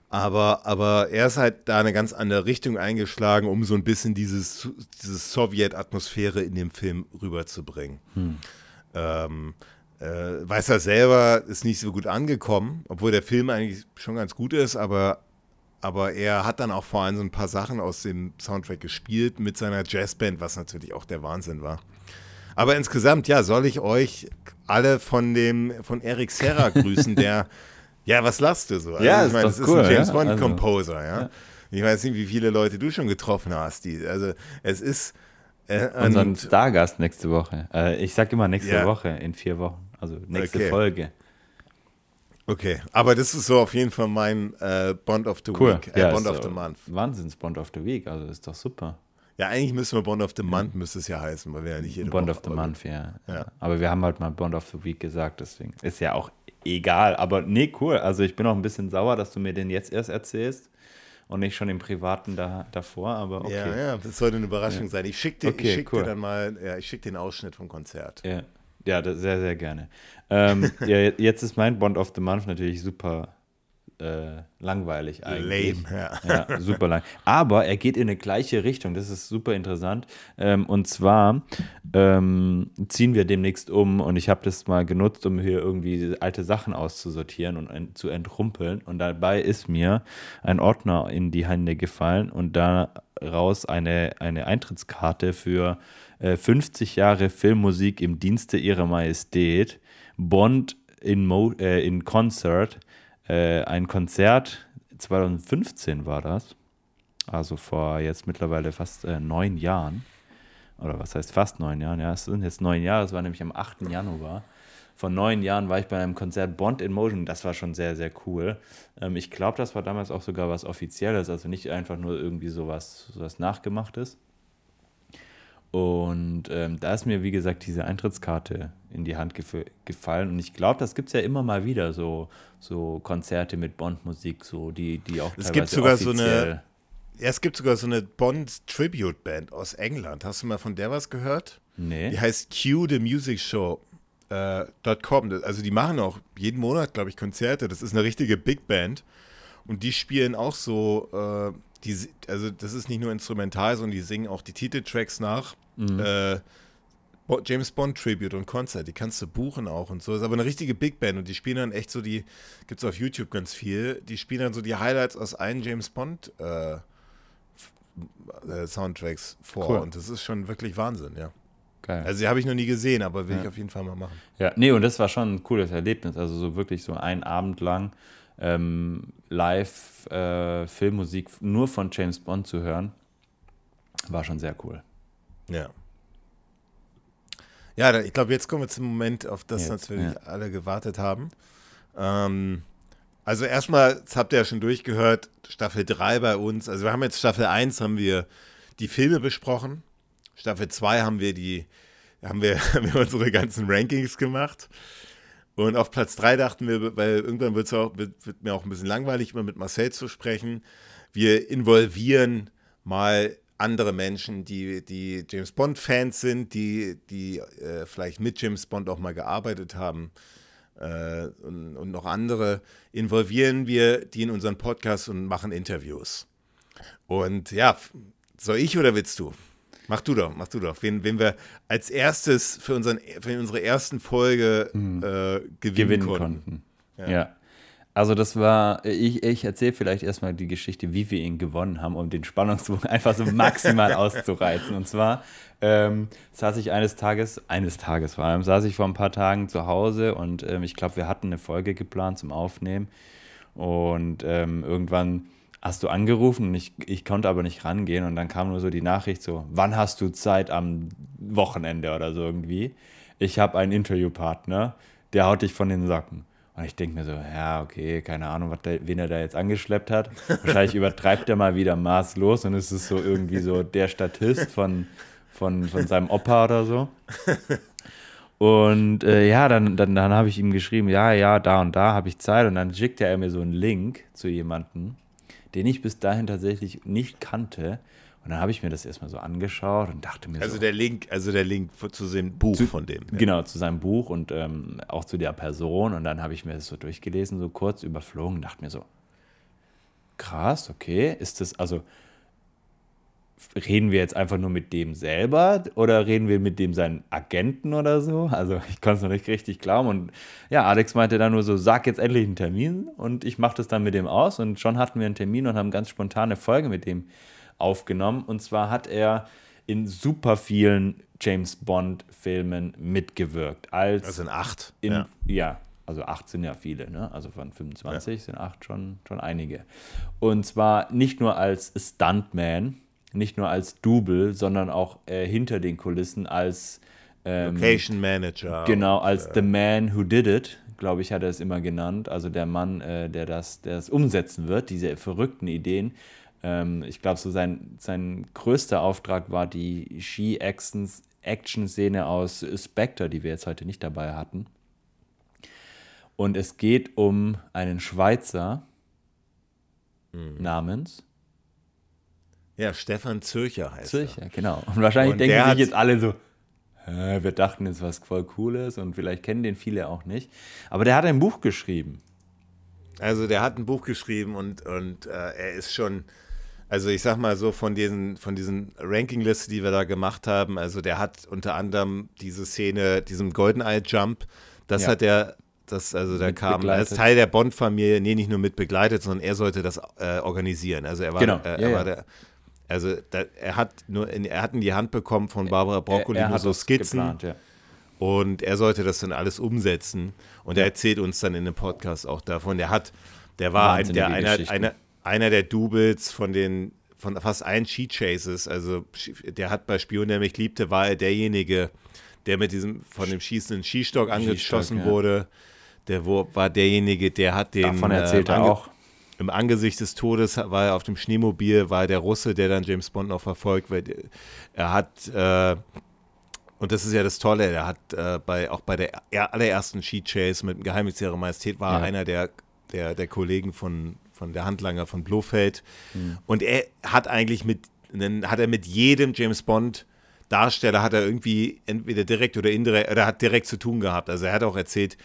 Aber, aber er ist halt da eine ganz andere Richtung eingeschlagen, um so ein bisschen dieses, diese Sowjet-Atmosphäre in dem Film rüberzubringen. Hm. Ähm, äh, weiß er selber, ist nicht so gut angekommen, obwohl der Film eigentlich schon ganz gut ist, aber, aber er hat dann auch vor allem so ein paar Sachen aus dem Soundtrack gespielt mit seiner Jazzband, was natürlich auch der Wahnsinn war. Aber insgesamt, ja, soll ich euch alle von dem, von Eric Serra grüßen, der, ja, was lachst du so? Also, ja, ich meine, das ist cool, ein James ja? Bond also, Composer, ja? ja? Ich weiß nicht, wie viele Leute du schon getroffen hast. Die, also, es ist. Äh, Unseren Stargast nächste Woche. Äh, ich sag immer nächste ja. Woche, in vier Wochen. Also nächste okay. Folge. Okay, aber das ist so auf jeden Fall mein äh, Bond of the cool. Week, äh, ja, Bond of the Month. Wahnsinns Bond of the Week, also ist doch super. Ja, eigentlich müssen wir Bond of the Month, müsste es ja heißen, weil wir ja nicht jede Bond Woche of the Month, ja. ja. Aber wir haben halt mal Bond of the Week gesagt, deswegen ist ja auch egal. Aber nee, cool. Also ich bin auch ein bisschen sauer, dass du mir den jetzt erst erzählst und nicht schon im Privaten da, davor, aber okay. Ja, ja, das sollte eine Überraschung ja. sein. Ich schicke dir, okay, schick cool. dir dann mal, ja, ich schicke den Ausschnitt vom Konzert. Ja, ja sehr, sehr gerne. ähm, ja, jetzt ist mein Bond of the Month natürlich super äh, langweilig eigentlich. Lame, ja. ja. Super lang. Aber er geht in eine gleiche Richtung, das ist super interessant. Ähm, und zwar ähm, ziehen wir demnächst um und ich habe das mal genutzt, um hier irgendwie alte Sachen auszusortieren und ein, zu entrumpeln. Und dabei ist mir ein Ordner in die Hände gefallen und daraus eine, eine Eintrittskarte für äh, 50 Jahre Filmmusik im Dienste ihrer Majestät. Bond in, Mo äh, in Concert äh, ein Konzert, 2015 war das, also vor jetzt mittlerweile fast äh, neun Jahren, oder was heißt fast neun Jahren, ja, es sind jetzt neun Jahre, es war nämlich am 8. Januar. Vor neun Jahren war ich bei einem Konzert Bond in Motion, das war schon sehr, sehr cool. Ähm, ich glaube, das war damals auch sogar was Offizielles, also nicht einfach nur irgendwie sowas, sowas Nachgemachtes. Und ähm, da ist mir, wie gesagt, diese Eintrittskarte in die Hand gef gefallen. Und ich glaube, das gibt es ja immer mal wieder, so, so Konzerte mit Bond-Musik, so, die, die auch es gibt sogar so eine ja, es gibt sogar so eine Bond-Tribute-Band aus England. Hast du mal von der was gehört? Nee. Die heißt Q The Music Show. Äh, .com. Also die machen auch jeden Monat, glaube ich, Konzerte. Das ist eine richtige Big Band. Und die spielen auch so, äh, die, also das ist nicht nur instrumental, sondern die singen auch die Titeltracks nach. Mhm. Äh, James Bond Tribute und Konzert, die kannst du buchen auch und so. Ist aber eine richtige Big Band und die spielen dann echt so die, gibt es auf YouTube ganz viel, die spielen dann so die Highlights aus allen James Bond äh, äh Soundtracks vor cool. und das ist schon wirklich Wahnsinn, ja. Geil. Also die habe ich noch nie gesehen, aber will ja. ich auf jeden Fall mal machen. Ja, nee, und das war schon ein cooles Erlebnis. Also so wirklich so ein Abend lang ähm, live äh, Filmmusik nur von James Bond zu hören, war schon sehr cool. Ja. Ja, ich glaube, jetzt kommen wir zum Moment, auf das jetzt, natürlich ja. alle gewartet haben. Ähm, also erstmal, das habt ihr ja schon durchgehört, Staffel 3 bei uns. Also wir haben jetzt Staffel 1 haben wir die Filme besprochen. Staffel 2 haben wir die, haben wir, haben wir unsere ganzen Rankings gemacht. Und auf Platz 3 dachten wir, weil irgendwann auch, wird, wird mir auch ein bisschen langweilig, immer mit Marcel zu sprechen. Wir involvieren mal andere Menschen, die, die James Bond-Fans sind, die, die äh, vielleicht mit James Bond auch mal gearbeitet haben äh, und, und, noch andere, involvieren wir die in unseren Podcast und machen Interviews. Und ja, soll ich oder willst du? Mach du doch, mach du doch. Wen, wen wir als erstes für, unseren, für unsere ersten Folge mhm. äh, gewinnen, gewinnen konnten. konnten. Ja. ja. Also das war, ich, ich erzähle vielleicht erstmal die Geschichte, wie wir ihn gewonnen haben, um den Spannungsbogen einfach so maximal auszureizen. Und zwar ähm, saß ich eines Tages, eines Tages vor allem, saß ich vor ein paar Tagen zu Hause und ähm, ich glaube, wir hatten eine Folge geplant zum Aufnehmen. Und ähm, irgendwann hast du angerufen und ich, ich konnte aber nicht rangehen. Und dann kam nur so die Nachricht so, wann hast du Zeit am Wochenende oder so irgendwie? Ich habe einen Interviewpartner, der haut dich von den Socken. Und ich denke mir so, ja, okay, keine Ahnung, was der, wen er da jetzt angeschleppt hat. Wahrscheinlich übertreibt er mal wieder maßlos und es ist so irgendwie so der Statist von, von, von seinem Opa oder so. Und äh, ja, dann, dann, dann habe ich ihm geschrieben, ja, ja, da und da habe ich Zeit. Und dann schickte er mir so einen Link zu jemandem, den ich bis dahin tatsächlich nicht kannte. Und dann habe ich mir das erstmal so angeschaut und dachte mir also so. Der Link, also der Link zu dem Buch zu, von dem. Ja. Genau, zu seinem Buch und ähm, auch zu der Person. Und dann habe ich mir das so durchgelesen, so kurz überflogen und dachte mir so, krass, okay, ist das, also reden wir jetzt einfach nur mit dem selber oder reden wir mit dem seinen Agenten oder so? Also ich konnte es noch nicht richtig glauben. Und ja, Alex meinte dann nur so, sag jetzt endlich einen Termin und ich mache das dann mit dem aus. Und schon hatten wir einen Termin und haben ganz spontane Folge mit dem aufgenommen. Und zwar hat er in super vielen James Bond-Filmen mitgewirkt. Als das sind acht. In, ja. ja. also acht sind ja viele, ne? Also von 25 ja. sind acht schon, schon einige. Und zwar nicht nur als Stuntman, nicht nur als Double, sondern auch äh, hinter den Kulissen als ähm, Location Manager. Genau, als und, äh, The Man Who Did It, glaube ich, hat er es immer genannt. Also der Mann, äh, der, das, der das umsetzen wird, diese verrückten Ideen. Ähm, ich glaube, so sein, sein größter Auftrag war die Ski-Action-Szene aus Spectre, die wir jetzt heute nicht dabei hatten. Und es geht um einen Schweizer mhm. namens. Ja, Stefan Zürcher heißt Zürcher, er. genau. Und wahrscheinlich und denken sich jetzt alle so, wir dachten jetzt was voll Cooles und vielleicht kennen den viele auch nicht. Aber der hat ein Buch geschrieben. Also der hat ein Buch geschrieben und, und äh, er ist schon, also ich sag mal so von diesen, von diesen Rankinglisten, die wir da gemacht haben, also der hat unter anderem diese Szene, diesem Golden Eye Jump, das ja. hat er, das, also der kam begleitet. als Teil der Bond-Familie, nee, nicht nur mit begleitet, sondern er sollte das äh, organisieren. Also er war, genau. äh, er ja, war ja. der, also da, er hat nur, in, er hat in die Hand bekommen von Barbara Broccoli er, er nur so Skizzen. Geplant, ja. Und er sollte das dann alles umsetzen. Und er erzählt uns dann in dem Podcast auch davon. Der hat, der war ein, der, einer, einer, einer der Doubles von den von fast allen Ski Chases. Also der hat bei Spion, der mich liebte, war er derjenige, der mit diesem von dem schießenden Skistock angeschossen ja. wurde. Der war derjenige, der hat den. Davon erzählt äh, er auch. Im Angesicht des Todes war er auf dem Schneemobil, war er der Russe, der dann James Bond noch verfolgt, weil er hat äh, und das ist ja das Tolle, er hat äh, bei, auch bei der allerersten Ski Chase mit dem Geheimnis ihrer Majestät war ja. einer der, der, der Kollegen von, von der Handlanger von Blofeld. Mhm. Und er hat eigentlich mit, hat er mit jedem James Bond Darsteller hat er irgendwie entweder direkt oder indirekt, oder hat direkt zu tun gehabt. Also er hat auch erzählt,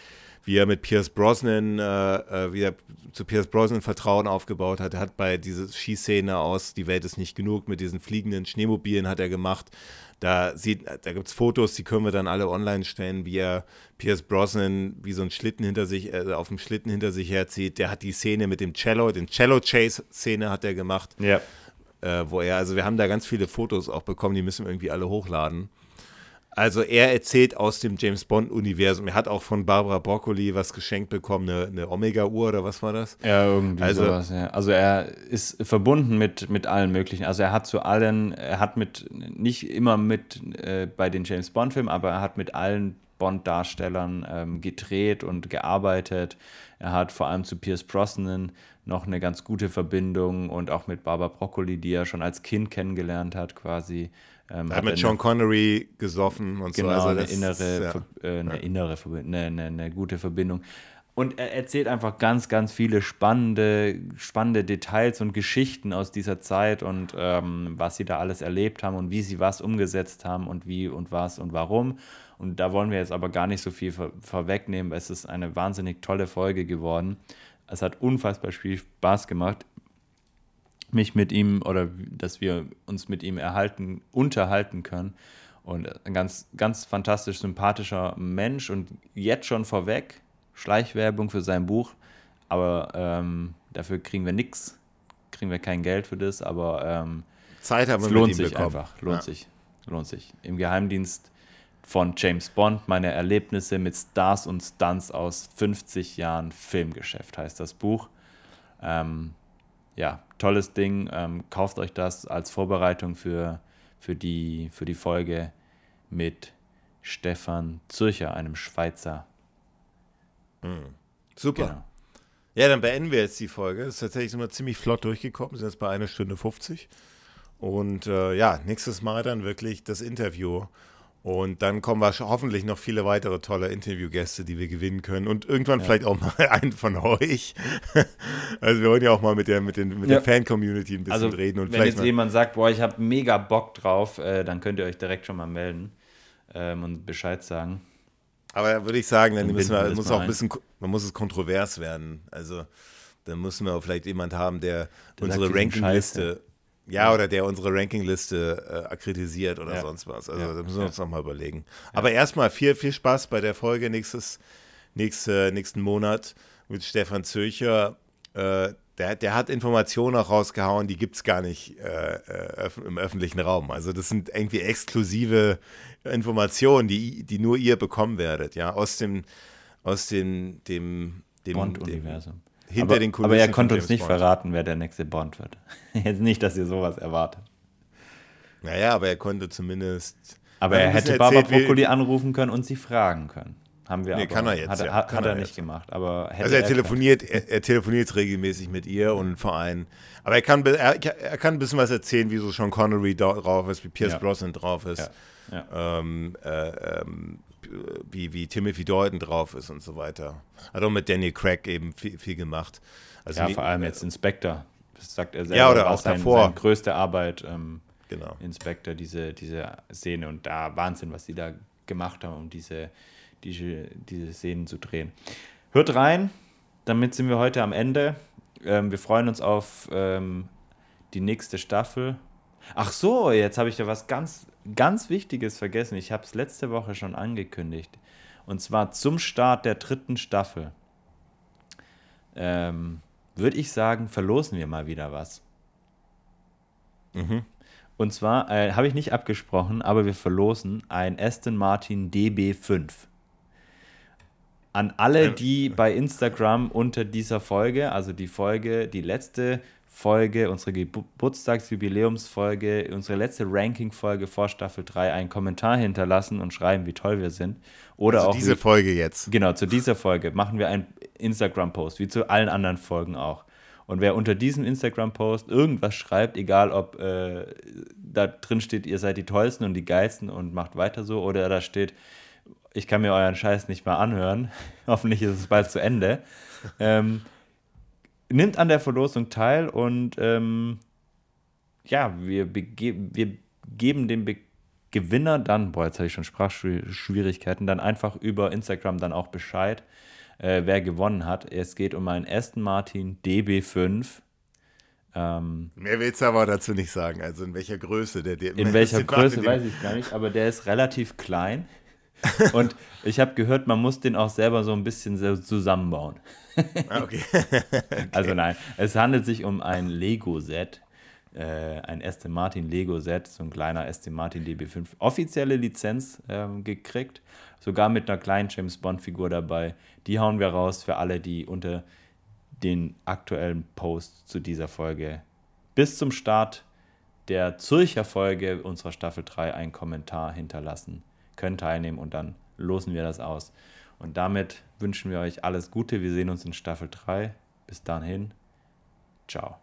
wie er mit Pierce Brosnan, äh, äh, wie er zu Pierce Brosnan Vertrauen aufgebaut hat. Er hat bei dieser Skiszene aus Die Welt ist nicht genug mit diesen fliegenden Schneemobilen hat er gemacht. Da, sieht, da gibt es Fotos, die können wir dann alle online stellen, wie er Pierce Brosnan wie so einen Schlitten hinter sich, äh, auf dem Schlitten hinter sich herzieht. Der hat die Szene mit dem Cello, den Cello-Chase-Szene hat er gemacht. Ja. Äh, wo er, also wir haben da ganz viele Fotos auch bekommen, die müssen wir irgendwie alle hochladen. Also er erzählt aus dem James Bond-Universum. Er hat auch von Barbara Broccoli was geschenkt bekommen, eine, eine Omega-Uhr oder was war das? Ja, irgendwie also, sowas, ja. Also er ist verbunden mit, mit allen möglichen. Also er hat zu allen, er hat mit, nicht immer mit äh, bei den James Bond-Filmen, aber er hat mit allen Bond-Darstellern ähm, gedreht und gearbeitet. Er hat vor allem zu Pierce Brosnan noch eine ganz gute Verbindung und auch mit Barbara Broccoli, die er schon als Kind kennengelernt hat, quasi. Ähm, hat, hat mit Sean Connery gesoffen und genau, so. Also eine innere, ja. äh, eine, ja. innere eine, eine, eine, gute Verbindung. Und er erzählt einfach ganz, ganz viele spannende, spannende Details und Geschichten aus dieser Zeit und ähm, was sie da alles erlebt haben und wie sie was umgesetzt haben und wie und was und warum. Und da wollen wir jetzt aber gar nicht so viel vor, vorwegnehmen. Es ist eine wahnsinnig tolle Folge geworden. Es hat unfassbar viel Spaß gemacht mich mit ihm oder dass wir uns mit ihm erhalten, unterhalten können. Und ein ganz, ganz fantastisch sympathischer Mensch und jetzt schon vorweg, Schleichwerbung für sein Buch, aber ähm, dafür kriegen wir nichts, kriegen wir kein Geld für das, aber ähm, Zeit haben wir es lohnt sich bekommen. einfach, lohnt ja. sich, lohnt sich. Im Geheimdienst von James Bond, meine Erlebnisse mit Stars und Stunts aus 50 Jahren Filmgeschäft heißt das Buch. Ähm, ja, tolles Ding. Ähm, kauft euch das als Vorbereitung für, für, die, für die Folge mit Stefan Zürcher, einem Schweizer. Mhm. Super. Genau. Ja, dann beenden wir jetzt die Folge. Das ist tatsächlich immer ziemlich flott durchgekommen. Wir sind jetzt bei einer Stunde 50. Und äh, ja, nächstes Mal dann wirklich das Interview und dann kommen wir hoffentlich noch viele weitere tolle Interviewgäste, die wir gewinnen können. Und irgendwann ja. vielleicht auch mal einen von euch. Also wir wollen ja auch mal mit der, mit den, mit ja. der Fan-Community ein bisschen also, reden. Und wenn jetzt jemand sagt, boah, ich habe mega Bock drauf, äh, dann könnt ihr euch direkt schon mal melden ähm, und Bescheid sagen. Aber da würde ich sagen, dann, dann müssen wir, muss auch ein bisschen, man muss es kontrovers werden. Also dann müssen wir auch vielleicht jemand haben, der, der unsere Rankingliste ja, oder der unsere Rankingliste äh, akkreditiert oder ja. sonst was. Also ja. da müssen wir uns nochmal überlegen. Aber erstmal viel, viel Spaß bei der Folge nächstes, nächste, nächsten Monat mit Stefan Zürcher. Äh, der, der hat Informationen auch rausgehauen, die gibt es gar nicht äh, äh im öffentlichen Raum. Also das sind irgendwie exklusive Informationen, die, die nur ihr bekommen werdet, ja, aus dem, aus dem, dem, dem Bond-Universum hinter aber, den Kulissen. Aber er konnte uns nicht Bond. verraten, wer der nächste Bond wird. Jetzt nicht, dass ihr sowas erwartet. Naja, aber er konnte zumindest. Aber er hätte Barbara Broccoli anrufen können und sie fragen können. Haben wir nee, aber. kann er jetzt. Hat, ja. hat, hat er, er nicht gemacht. Aber also er, er telefoniert, er, er, telefoniert regelmäßig mit ihr und vor allem. Aber er kann, er, kann ein bisschen was erzählen, wie so Sean Connery drauf ist, wie Pierce ja. Brosnan drauf ist. Ja. Ja. Ähm, äh, ähm, wie, wie Timothy Dalton drauf ist und so weiter. Hat auch mit Daniel Craig eben viel, viel gemacht. Also ja, vor allem jetzt Inspector. Das sagt er selber. Ja, oder auch sein, davor. Seine größte Arbeit. Ähm, genau. Inspector, diese, diese Szene. Und da Wahnsinn, was die da gemacht haben, um diese, diese, diese Szenen zu drehen. Hört rein, damit sind wir heute am Ende. Ähm, wir freuen uns auf ähm, die nächste Staffel. Ach so, jetzt habe ich da was ganz, ganz Wichtiges vergessen. Ich habe es letzte Woche schon angekündigt. Und zwar zum Start der dritten Staffel. Ähm, Würde ich sagen, verlosen wir mal wieder was. Mhm. Und zwar äh, habe ich nicht abgesprochen, aber wir verlosen ein Aston Martin DB5. An alle, die bei Instagram unter dieser Folge, also die Folge, die letzte Folge, unsere Geburtstagsjubiläumsfolge, unsere letzte Ranking-Folge vor Staffel 3 einen Kommentar hinterlassen und schreiben, wie toll wir sind. Oder also auch diese wie, Folge jetzt. Genau, zu dieser Folge machen wir einen Instagram-Post, wie zu allen anderen Folgen auch. Und wer unter diesem Instagram-Post irgendwas schreibt, egal ob äh, da drin steht, ihr seid die Tollsten und die Geilsten und macht weiter so, oder da steht, ich kann mir euren Scheiß nicht mehr anhören, hoffentlich ist es bald zu Ende, ähm, nimmt an der Verlosung teil und ähm, ja, wir, wir geben dem Be Gewinner dann, boah, jetzt habe ich schon Sprachschwierigkeiten, dann einfach über Instagram dann auch Bescheid, äh, wer gewonnen hat. Es geht um einen Aston Martin DB5. Ähm, Mehr willst du aber dazu nicht sagen. Also in welcher Größe der DB5 In welcher Größe weiß ich gar nicht, aber der ist relativ klein. Und ich habe gehört, man muss den auch selber so ein bisschen zusammenbauen. Ah, okay. okay. Also nein, es handelt sich um ein Lego-Set, äh, ein Aston Martin Lego-Set, so ein kleiner Aston Martin DB5. Offizielle Lizenz ähm, gekriegt, sogar mit einer kleinen James Bond-Figur dabei. Die hauen wir raus für alle, die unter den aktuellen Post zu dieser Folge bis zum Start der Zürcher Folge unserer Staffel 3 einen Kommentar hinterlassen, können teilnehmen und dann losen wir das aus. Und damit wünschen wir euch alles Gute. Wir sehen uns in Staffel 3. Bis dahin. Ciao.